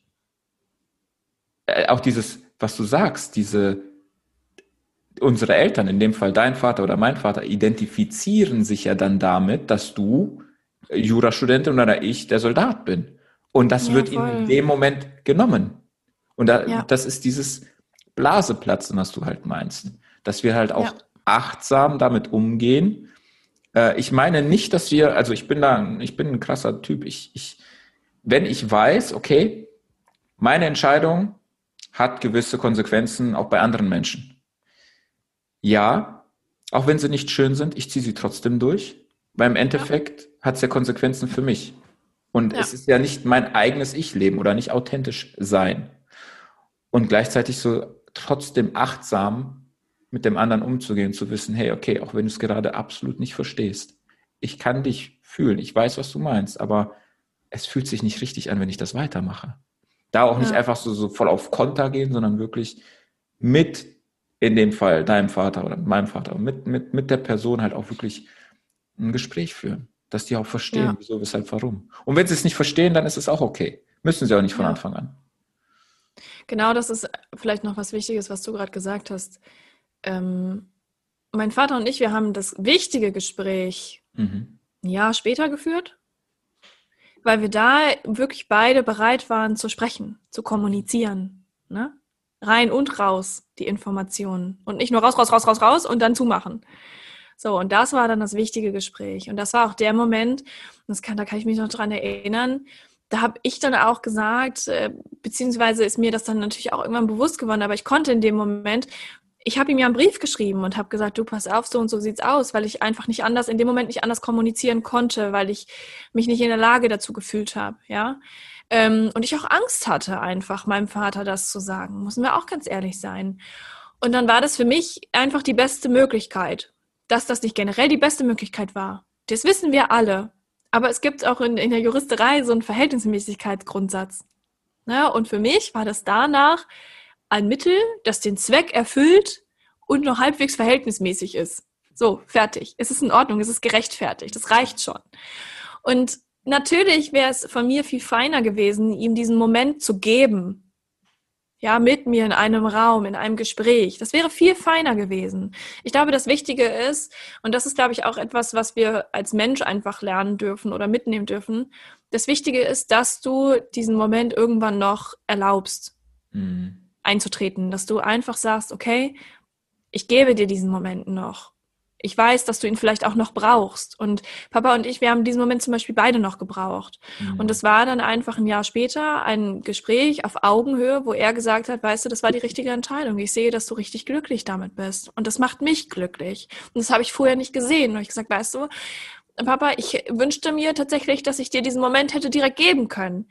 Äh, auch dieses, was du sagst, diese, unsere Eltern, in dem Fall dein Vater oder mein Vater, identifizieren sich ja dann damit, dass du Jurastudentin oder ich der Soldat bin. Und das ja, wird voll. ihnen in dem Moment genommen. Und da, ja. das ist dieses Blaseplatzen, was du halt meinst. Dass wir halt auch ja. achtsam damit umgehen. Äh, ich meine nicht, dass wir, also ich bin da, ich bin ein krasser Typ. Ich, ich, wenn ich weiß, okay, meine Entscheidung hat gewisse Konsequenzen auch bei anderen Menschen. Ja, auch wenn sie nicht schön sind, ich ziehe sie trotzdem durch, weil im Endeffekt ja. hat es ja Konsequenzen für mich. Und ja. es ist ja nicht mein eigenes Ich-Leben oder nicht authentisch sein. Und gleichzeitig so trotzdem achtsam mit dem anderen umzugehen, zu wissen, hey, okay, auch wenn du es gerade absolut nicht verstehst, ich kann dich fühlen, ich weiß, was du meinst, aber es fühlt sich nicht richtig an, wenn ich das weitermache. Da auch nicht einfach so, so voll auf Konter gehen, sondern wirklich mit, in dem Fall, deinem Vater oder meinem Vater, mit, mit, mit der Person halt auch wirklich ein Gespräch führen dass die auch verstehen, ja. wieso, weshalb, warum. Und wenn sie es nicht verstehen, dann ist es auch okay. Müssen sie auch nicht von ja. Anfang an.
Genau, das ist vielleicht noch was Wichtiges, was du gerade gesagt hast. Ähm, mein Vater und ich, wir haben das wichtige Gespräch mhm. ein Jahr später geführt, weil wir da wirklich beide bereit waren zu sprechen, zu kommunizieren. Ne? Rein und raus die Informationen. Und nicht nur raus, raus, raus, raus, raus und dann zumachen. So, und das war dann das wichtige Gespräch. Und das war auch der Moment, das kann, da kann ich mich noch dran erinnern, da habe ich dann auch gesagt, äh, beziehungsweise ist mir das dann natürlich auch irgendwann bewusst geworden, aber ich konnte in dem Moment, ich habe ihm ja einen Brief geschrieben und habe gesagt, du pass auf, so und so sieht's aus, weil ich einfach nicht anders, in dem Moment nicht anders kommunizieren konnte, weil ich mich nicht in der Lage dazu gefühlt habe, ja. Ähm, und ich auch Angst hatte, einfach meinem Vater das zu sagen, müssen wir auch ganz ehrlich sein. Und dann war das für mich einfach die beste Möglichkeit dass das nicht generell die beste Möglichkeit war. Das wissen wir alle. Aber es gibt auch in, in der Juristerei so einen Verhältnismäßigkeitsgrundsatz. Ne? Und für mich war das danach ein Mittel, das den Zweck erfüllt und noch halbwegs verhältnismäßig ist. So, fertig. Es ist in Ordnung, es ist gerechtfertigt, das reicht schon. Und natürlich wäre es von mir viel feiner gewesen, ihm diesen Moment zu geben, ja, mit mir in einem Raum, in einem Gespräch. Das wäre viel feiner gewesen. Ich glaube, das Wichtige ist, und das ist, glaube ich, auch etwas, was wir als Mensch einfach lernen dürfen oder mitnehmen dürfen. Das Wichtige ist, dass du diesen Moment irgendwann noch erlaubst, mhm. Einzutreten, dass du einfach sagst, okay, ich gebe dir diesen Moment noch ich weiß, dass du ihn vielleicht auch noch brauchst. Und Papa und ich, wir haben diesen Moment zum Beispiel beide noch gebraucht. Mhm. Und es war dann einfach ein Jahr später ein Gespräch auf Augenhöhe, wo er gesagt hat, weißt du, das war die richtige Entscheidung. Ich sehe, dass du richtig glücklich damit bist. Und das macht mich glücklich. Und das habe ich vorher nicht gesehen. Und ich gesagt, weißt du, Papa, ich wünschte mir tatsächlich, dass ich dir diesen Moment hätte direkt geben können.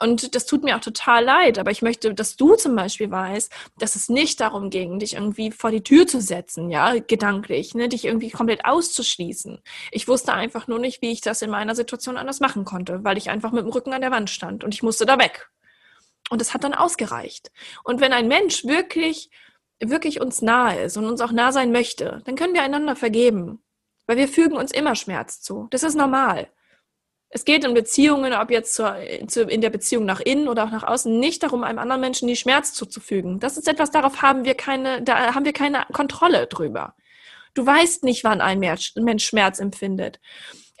Und das tut mir auch total leid, aber ich möchte, dass du zum Beispiel weißt, dass es nicht darum ging, dich irgendwie vor die Tür zu setzen, ja, gedanklich, ne, dich irgendwie komplett auszuschließen. Ich wusste einfach nur nicht, wie ich das in meiner Situation anders machen konnte, weil ich einfach mit dem Rücken an der Wand stand und ich musste da weg. Und es hat dann ausgereicht. Und wenn ein Mensch wirklich, wirklich uns nahe ist und uns auch nah sein möchte, dann können wir einander vergeben. Weil wir fügen uns immer Schmerz zu. Das ist normal. Es geht in Beziehungen, ob jetzt zur, zu, in der Beziehung nach innen oder auch nach außen, nicht darum, einem anderen Menschen die Schmerz zuzufügen. Das ist etwas, darauf haben wir keine, da haben wir keine Kontrolle drüber. Du weißt nicht, wann ein Mensch Schmerz empfindet.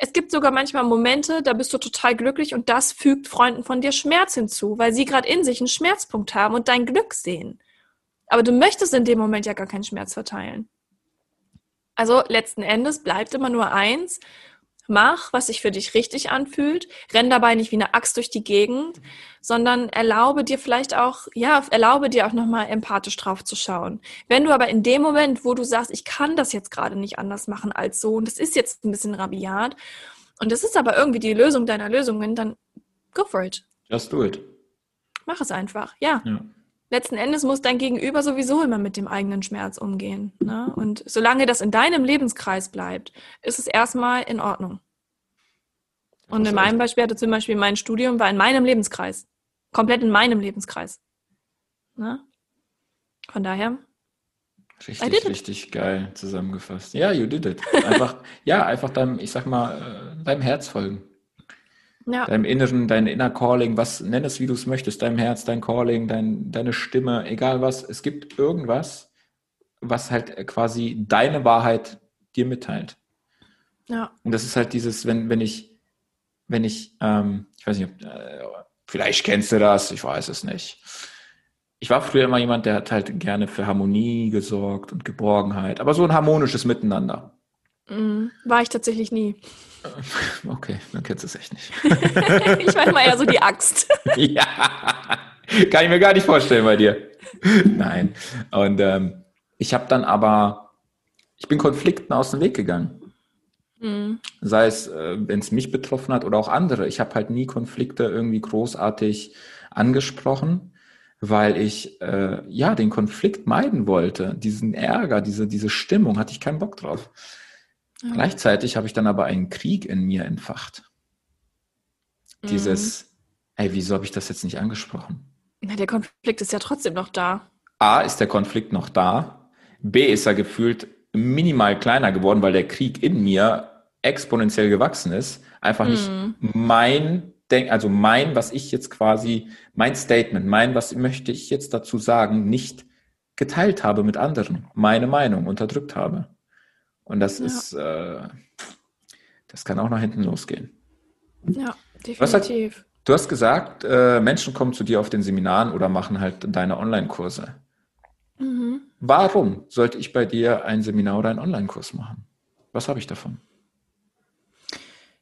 Es gibt sogar manchmal Momente, da bist du total glücklich und das fügt Freunden von dir Schmerz hinzu, weil sie gerade in sich einen Schmerzpunkt haben und dein Glück sehen. Aber du möchtest in dem Moment ja gar keinen Schmerz verteilen. Also letzten Endes bleibt immer nur eins, mach, was sich für dich richtig anfühlt, renn dabei nicht wie eine Axt durch die Gegend, sondern erlaube dir vielleicht auch, ja, erlaube dir auch nochmal empathisch drauf zu schauen. Wenn du aber in dem Moment, wo du sagst, ich kann das jetzt gerade nicht anders machen als so, und das ist jetzt ein bisschen rabiat, und das ist aber irgendwie die Lösung deiner Lösungen, dann go for it.
Just do it.
Mach es einfach, ja. ja. Letzten Endes muss dein Gegenüber sowieso immer mit dem eigenen Schmerz umgehen. Ne? Und solange das in deinem Lebenskreis bleibt, ist es erstmal in Ordnung. Und in meinem Beispiel hatte zum Beispiel mein Studium war in meinem Lebenskreis. Komplett in meinem Lebenskreis. Ne? Von daher.
Richtig, richtig geil zusammengefasst. Ja, you did it. Einfach, ja, einfach deinem, ich sag mal, äh, deinem Herz folgen. Ja. Deinem Inneren, dein Inner Calling, was nenn es, wie du es möchtest, deinem Herz, dein Calling, dein, deine Stimme, egal was. Es gibt irgendwas, was halt quasi deine Wahrheit dir mitteilt. Ja. Und das ist halt dieses, wenn, wenn ich, wenn ich, ähm, ich weiß nicht, äh, vielleicht kennst du das, ich weiß es nicht. Ich war früher immer jemand, der hat halt gerne für Harmonie gesorgt und Geborgenheit, aber so ein harmonisches Miteinander.
Mm, war ich tatsächlich nie.
Okay, dann kennst du es echt nicht.
ich war immer eher so die Axt.
ja, kann ich mir gar nicht vorstellen bei dir. Nein. Und ähm, ich habe dann aber, ich bin Konflikten aus dem Weg gegangen. Mhm. Sei es, äh, wenn es mich betroffen hat oder auch andere. Ich habe halt nie Konflikte irgendwie großartig angesprochen, weil ich äh, ja den Konflikt meiden wollte. Diesen Ärger, diese, diese Stimmung hatte ich keinen Bock drauf. Mhm. Gleichzeitig habe ich dann aber einen Krieg in mir entfacht. Mhm. Dieses, ey, wieso habe ich das jetzt nicht angesprochen?
Na, der Konflikt ist ja trotzdem noch da.
A, ist der Konflikt noch da. B, ist er gefühlt minimal kleiner geworden, weil der Krieg in mir exponentiell gewachsen ist. Einfach nicht mhm. mein Denk, also mein, was ich jetzt quasi, mein Statement, mein, was möchte ich jetzt dazu sagen, nicht geteilt habe mit anderen, meine Meinung unterdrückt habe. Und das ja. ist, äh, das kann auch nach hinten losgehen.
Ja, definitiv.
Du hast gesagt, äh, Menschen kommen zu dir auf den Seminaren oder machen halt deine Online-Kurse. Mhm. Warum sollte ich bei dir ein Seminar oder einen Online-Kurs machen? Was habe ich davon?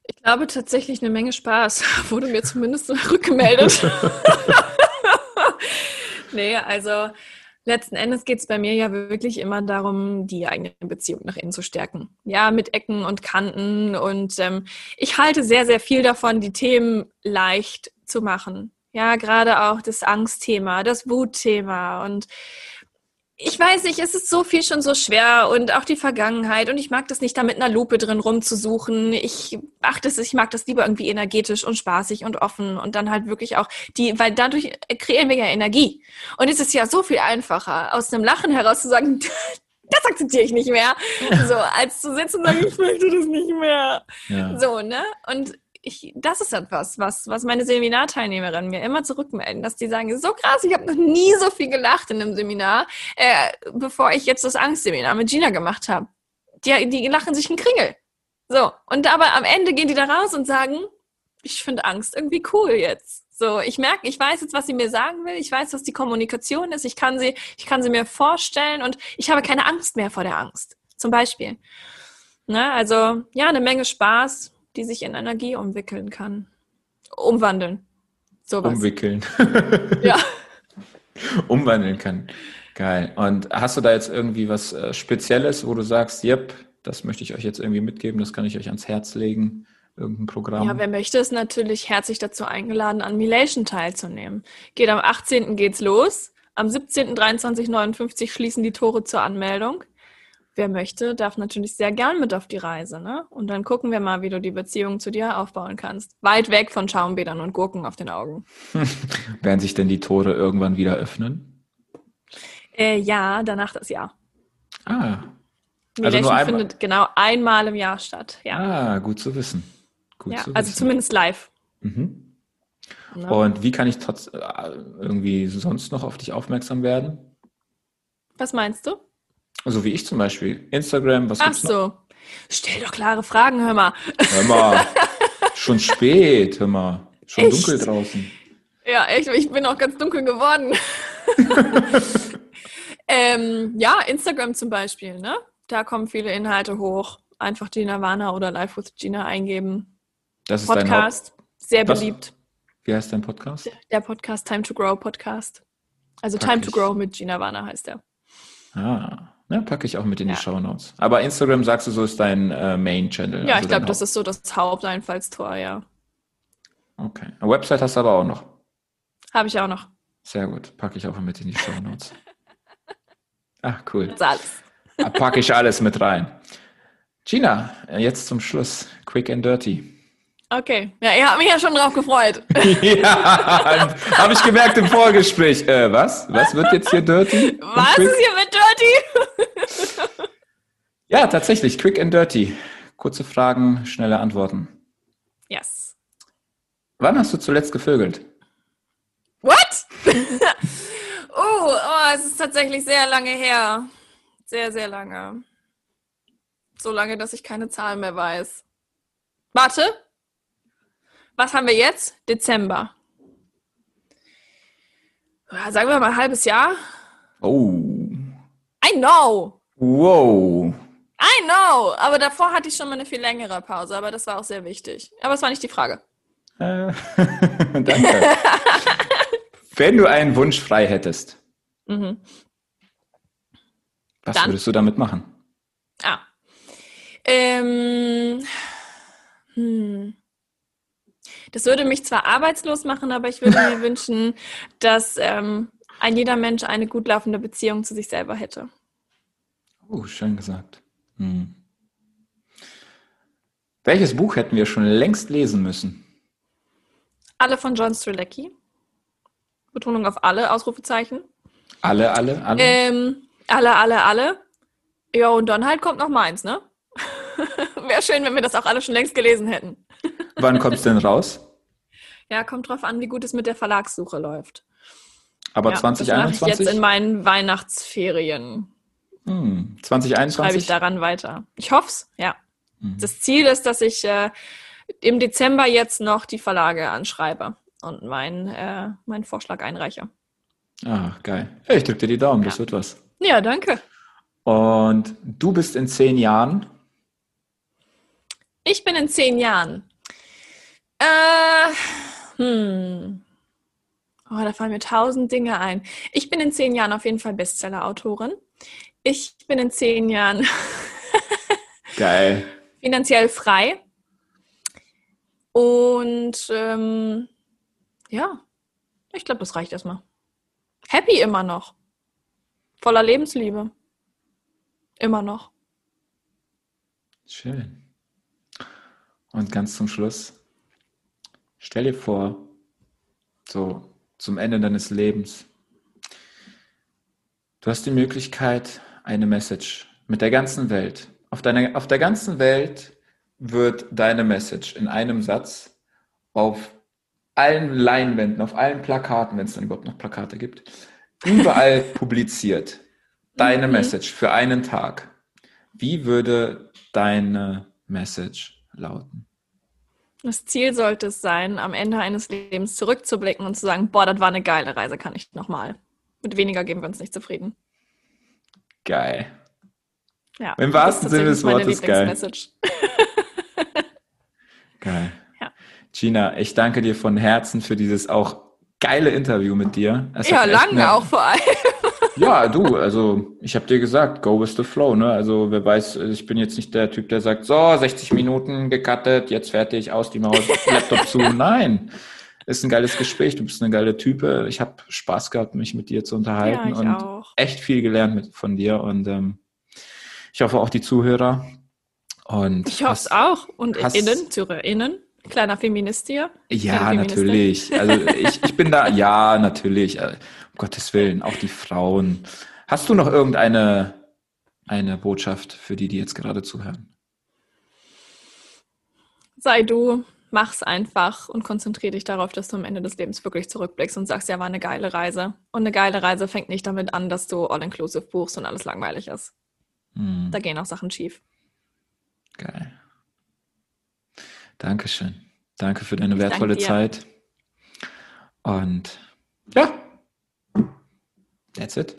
Ich glaube tatsächlich eine Menge Spaß, wurde mir zumindest rückgemeldet. nee, also letzten Endes geht es bei mir ja wirklich immer darum, die eigene Beziehung nach innen zu stärken. Ja, mit Ecken und Kanten. Und ähm, ich halte sehr, sehr viel davon, die Themen leicht zu machen. Ja, gerade auch das Angstthema, das Wutthema und ich weiß nicht, es ist so viel schon so schwer und auch die Vergangenheit und ich mag das nicht, da mit einer Lupe drin rumzusuchen. Ich achte es, ich mag das lieber irgendwie energetisch und spaßig und offen und dann halt wirklich auch die, weil dadurch kreieren wir ja Energie. Und es ist ja so viel einfacher, aus einem Lachen heraus zu sagen, das akzeptiere ich nicht mehr. So, als zu sitzen und sagen, ich möchte das nicht mehr. Ja. So, ne? Und ich, das ist etwas, was, was meine Seminarteilnehmerinnen mir immer zurückmelden, dass die sagen, so krass, ich habe noch nie so viel gelacht in einem Seminar, äh, bevor ich jetzt das Angstseminar mit Gina gemacht habe. Die, die lachen sich einen Kringel. So, und aber am Ende gehen die da raus und sagen, ich finde Angst irgendwie cool jetzt. So, ich merke, ich weiß jetzt, was sie mir sagen will. Ich weiß, was die Kommunikation ist. Ich kann sie, ich kann sie mir vorstellen und ich habe keine Angst mehr vor der Angst. Zum Beispiel. Ne, also, ja, eine Menge Spaß die sich in Energie umwickeln kann. Umwandeln.
Sowas. Umwickeln.
ja.
Umwandeln kann. Geil. Und hast du da jetzt irgendwie was äh, Spezielles, wo du sagst, yep, das möchte ich euch jetzt irgendwie mitgeben, das kann ich euch ans Herz legen? Irgendein Programm?
Ja, wer möchte, ist natürlich herzlich dazu eingeladen, an Milation teilzunehmen. Geht am 18. geht's los. Am 17. 23, 59 schließen die Tore zur Anmeldung. Wer möchte, darf natürlich sehr gern mit auf die Reise, ne? Und dann gucken wir mal, wie du die Beziehung zu dir aufbauen kannst. Weit weg von Schaumbädern und Gurken auf den Augen.
Werden sich denn die Tore irgendwann wieder öffnen?
Äh, ja, danach das Jahr.
Ah.
Also nur findet genau einmal im Jahr statt. Ja.
Ah, gut zu wissen.
Gut ja, zu also wissen. zumindest live.
Mhm. Ne? Und wie kann ich trotz äh, irgendwie sonst noch auf dich aufmerksam werden?
Was meinst du?
Also wie ich zum Beispiel. Instagram, was
Ach gibt's so. Noch? Stell doch klare Fragen, hör mal.
Hör mal. Schon spät, hör mal. Schon echt? dunkel draußen.
Ja, echt. Ich bin auch ganz dunkel geworden. ähm, ja, Instagram zum Beispiel, ne? Da kommen viele Inhalte hoch. Einfach Gina Warner oder Live with Gina eingeben.
Das ist
Podcast, sehr was? beliebt.
Wie heißt dein Podcast?
Der Podcast Time to Grow Podcast. Also Time to Grow mit Gina Warner heißt er.
Ah, ne, packe ich auch mit in ja. die Show Notes. Aber Instagram sagst du so ist dein äh, Main-Channel.
Ja, also ich glaube, das ist so das Haupteinfallstor, ja.
Okay. Eine Website hast du aber auch noch.
Habe ich auch noch.
Sehr gut. Packe ich auch mit in die Show Notes. Ach, cool.
Das alles.
Da packe ich alles mit rein. Gina, jetzt zum Schluss. Quick and dirty.
Okay, ja, ihr habt mich ja schon drauf gefreut.
ja, habe ich gemerkt im Vorgespräch. Äh, was? Was wird jetzt hier dirty?
Was ist hier mit dirty?
ja, tatsächlich, quick and dirty. Kurze Fragen, schnelle Antworten.
Yes.
Wann hast du zuletzt gevögelt?
What? oh, oh, es ist tatsächlich sehr lange her. Sehr, sehr lange. So lange, dass ich keine Zahlen mehr weiß. Warte, was haben wir jetzt? Dezember. Sagen wir mal ein halbes Jahr.
Oh.
I know.
Wow.
I know. Aber davor hatte ich schon mal eine viel längere Pause, aber das war auch sehr wichtig. Aber es war nicht die Frage.
Äh, danke. Wenn du einen Wunsch frei hättest, mhm. was Dann? würdest du damit machen?
Ah. Ähm. Hm. Das würde mich zwar arbeitslos machen, aber ich würde mir wünschen, dass ähm, ein jeder Mensch eine gut laufende Beziehung zu sich selber hätte.
Oh, schön gesagt. Hm. Welches Buch hätten wir schon längst lesen müssen?
Alle von John Strzelecki. Betonung auf alle, Ausrufezeichen.
Alle, alle, alle?
Ähm, alle, alle, alle. Ja, und dann halt kommt noch meins, ne? Wäre schön, wenn wir das auch alle schon längst gelesen hätten.
Wann kommt es denn raus?
Ja, kommt drauf an, wie gut es mit der Verlagssuche läuft.
Aber ja, 2021? Das
mache ich jetzt in meinen Weihnachtsferien.
Hm, 2021?
Schreibe ich daran weiter. Ich hoffe es, ja. Mhm. Das Ziel ist, dass ich äh, im Dezember jetzt noch die Verlage anschreibe und meinen äh, mein Vorschlag einreiche.
Ah, geil. Ich drücke dir die Daumen, ja. das wird was.
Ja, danke.
Und du bist in zehn Jahren?
Ich bin in zehn Jahren. Äh, hm. Oh, da fallen mir tausend Dinge ein. Ich bin in zehn Jahren auf jeden Fall Bestseller-Autorin. Ich bin in zehn Jahren
Geil.
finanziell frei. Und ähm, ja, ich glaube, das reicht erstmal. Happy immer noch. Voller Lebensliebe. Immer noch.
Schön. Und ganz zum Schluss, stell dir vor, so zum Ende deines Lebens, du hast die Möglichkeit, eine Message mit der ganzen Welt. Auf, deiner, auf der ganzen Welt wird deine Message in einem Satz auf allen Leinwänden, auf allen Plakaten, wenn es dann überhaupt noch Plakate gibt, überall publiziert. Deine mhm. Message für einen Tag. Wie würde deine Message lauten?
Das Ziel sollte es sein, am Ende eines Lebens zurückzublicken und zu sagen, boah, das war eine geile Reise, kann ich nochmal. Mit weniger geben wir uns nicht zufrieden.
Geil. Ja, Im wahrsten Sinne des Wortes geil. geil. Ja. Gina, ich danke dir von Herzen für dieses auch geile Interview mit dir.
Es ja, lange auch vor allem.
Ja, du, also ich habe dir gesagt, go with the flow, ne? Also wer weiß, ich bin jetzt nicht der Typ, der sagt, so, 60 Minuten gecuttet, jetzt fertig, aus die Maus, Laptop zu. Nein, ist ein geiles Gespräch, du bist eine geile Type. Ich habe Spaß gehabt, mich mit dir zu unterhalten ja, und
auch.
echt viel gelernt mit, von dir und ähm, Ich hoffe auch die Zuhörer. Und
ich hoffe es auch. Und hast, innen, ZuhörerInnen, kleiner Feminist hier.
Ja, natürlich. Also ich, ich bin da, ja, natürlich. Äh, um Gottes Willen, auch die Frauen. Hast du noch irgendeine eine Botschaft für die, die jetzt gerade zuhören?
Sei du, mach's einfach und konzentriere dich darauf, dass du am Ende des Lebens wirklich zurückblickst und sagst, ja, war eine geile Reise. Und eine geile Reise fängt nicht damit an, dass du all-inclusive buchst und alles langweilig ist. Hm. Da gehen auch Sachen schief.
Geil. Dankeschön. Danke für deine wertvolle Zeit. Und ja, that's it.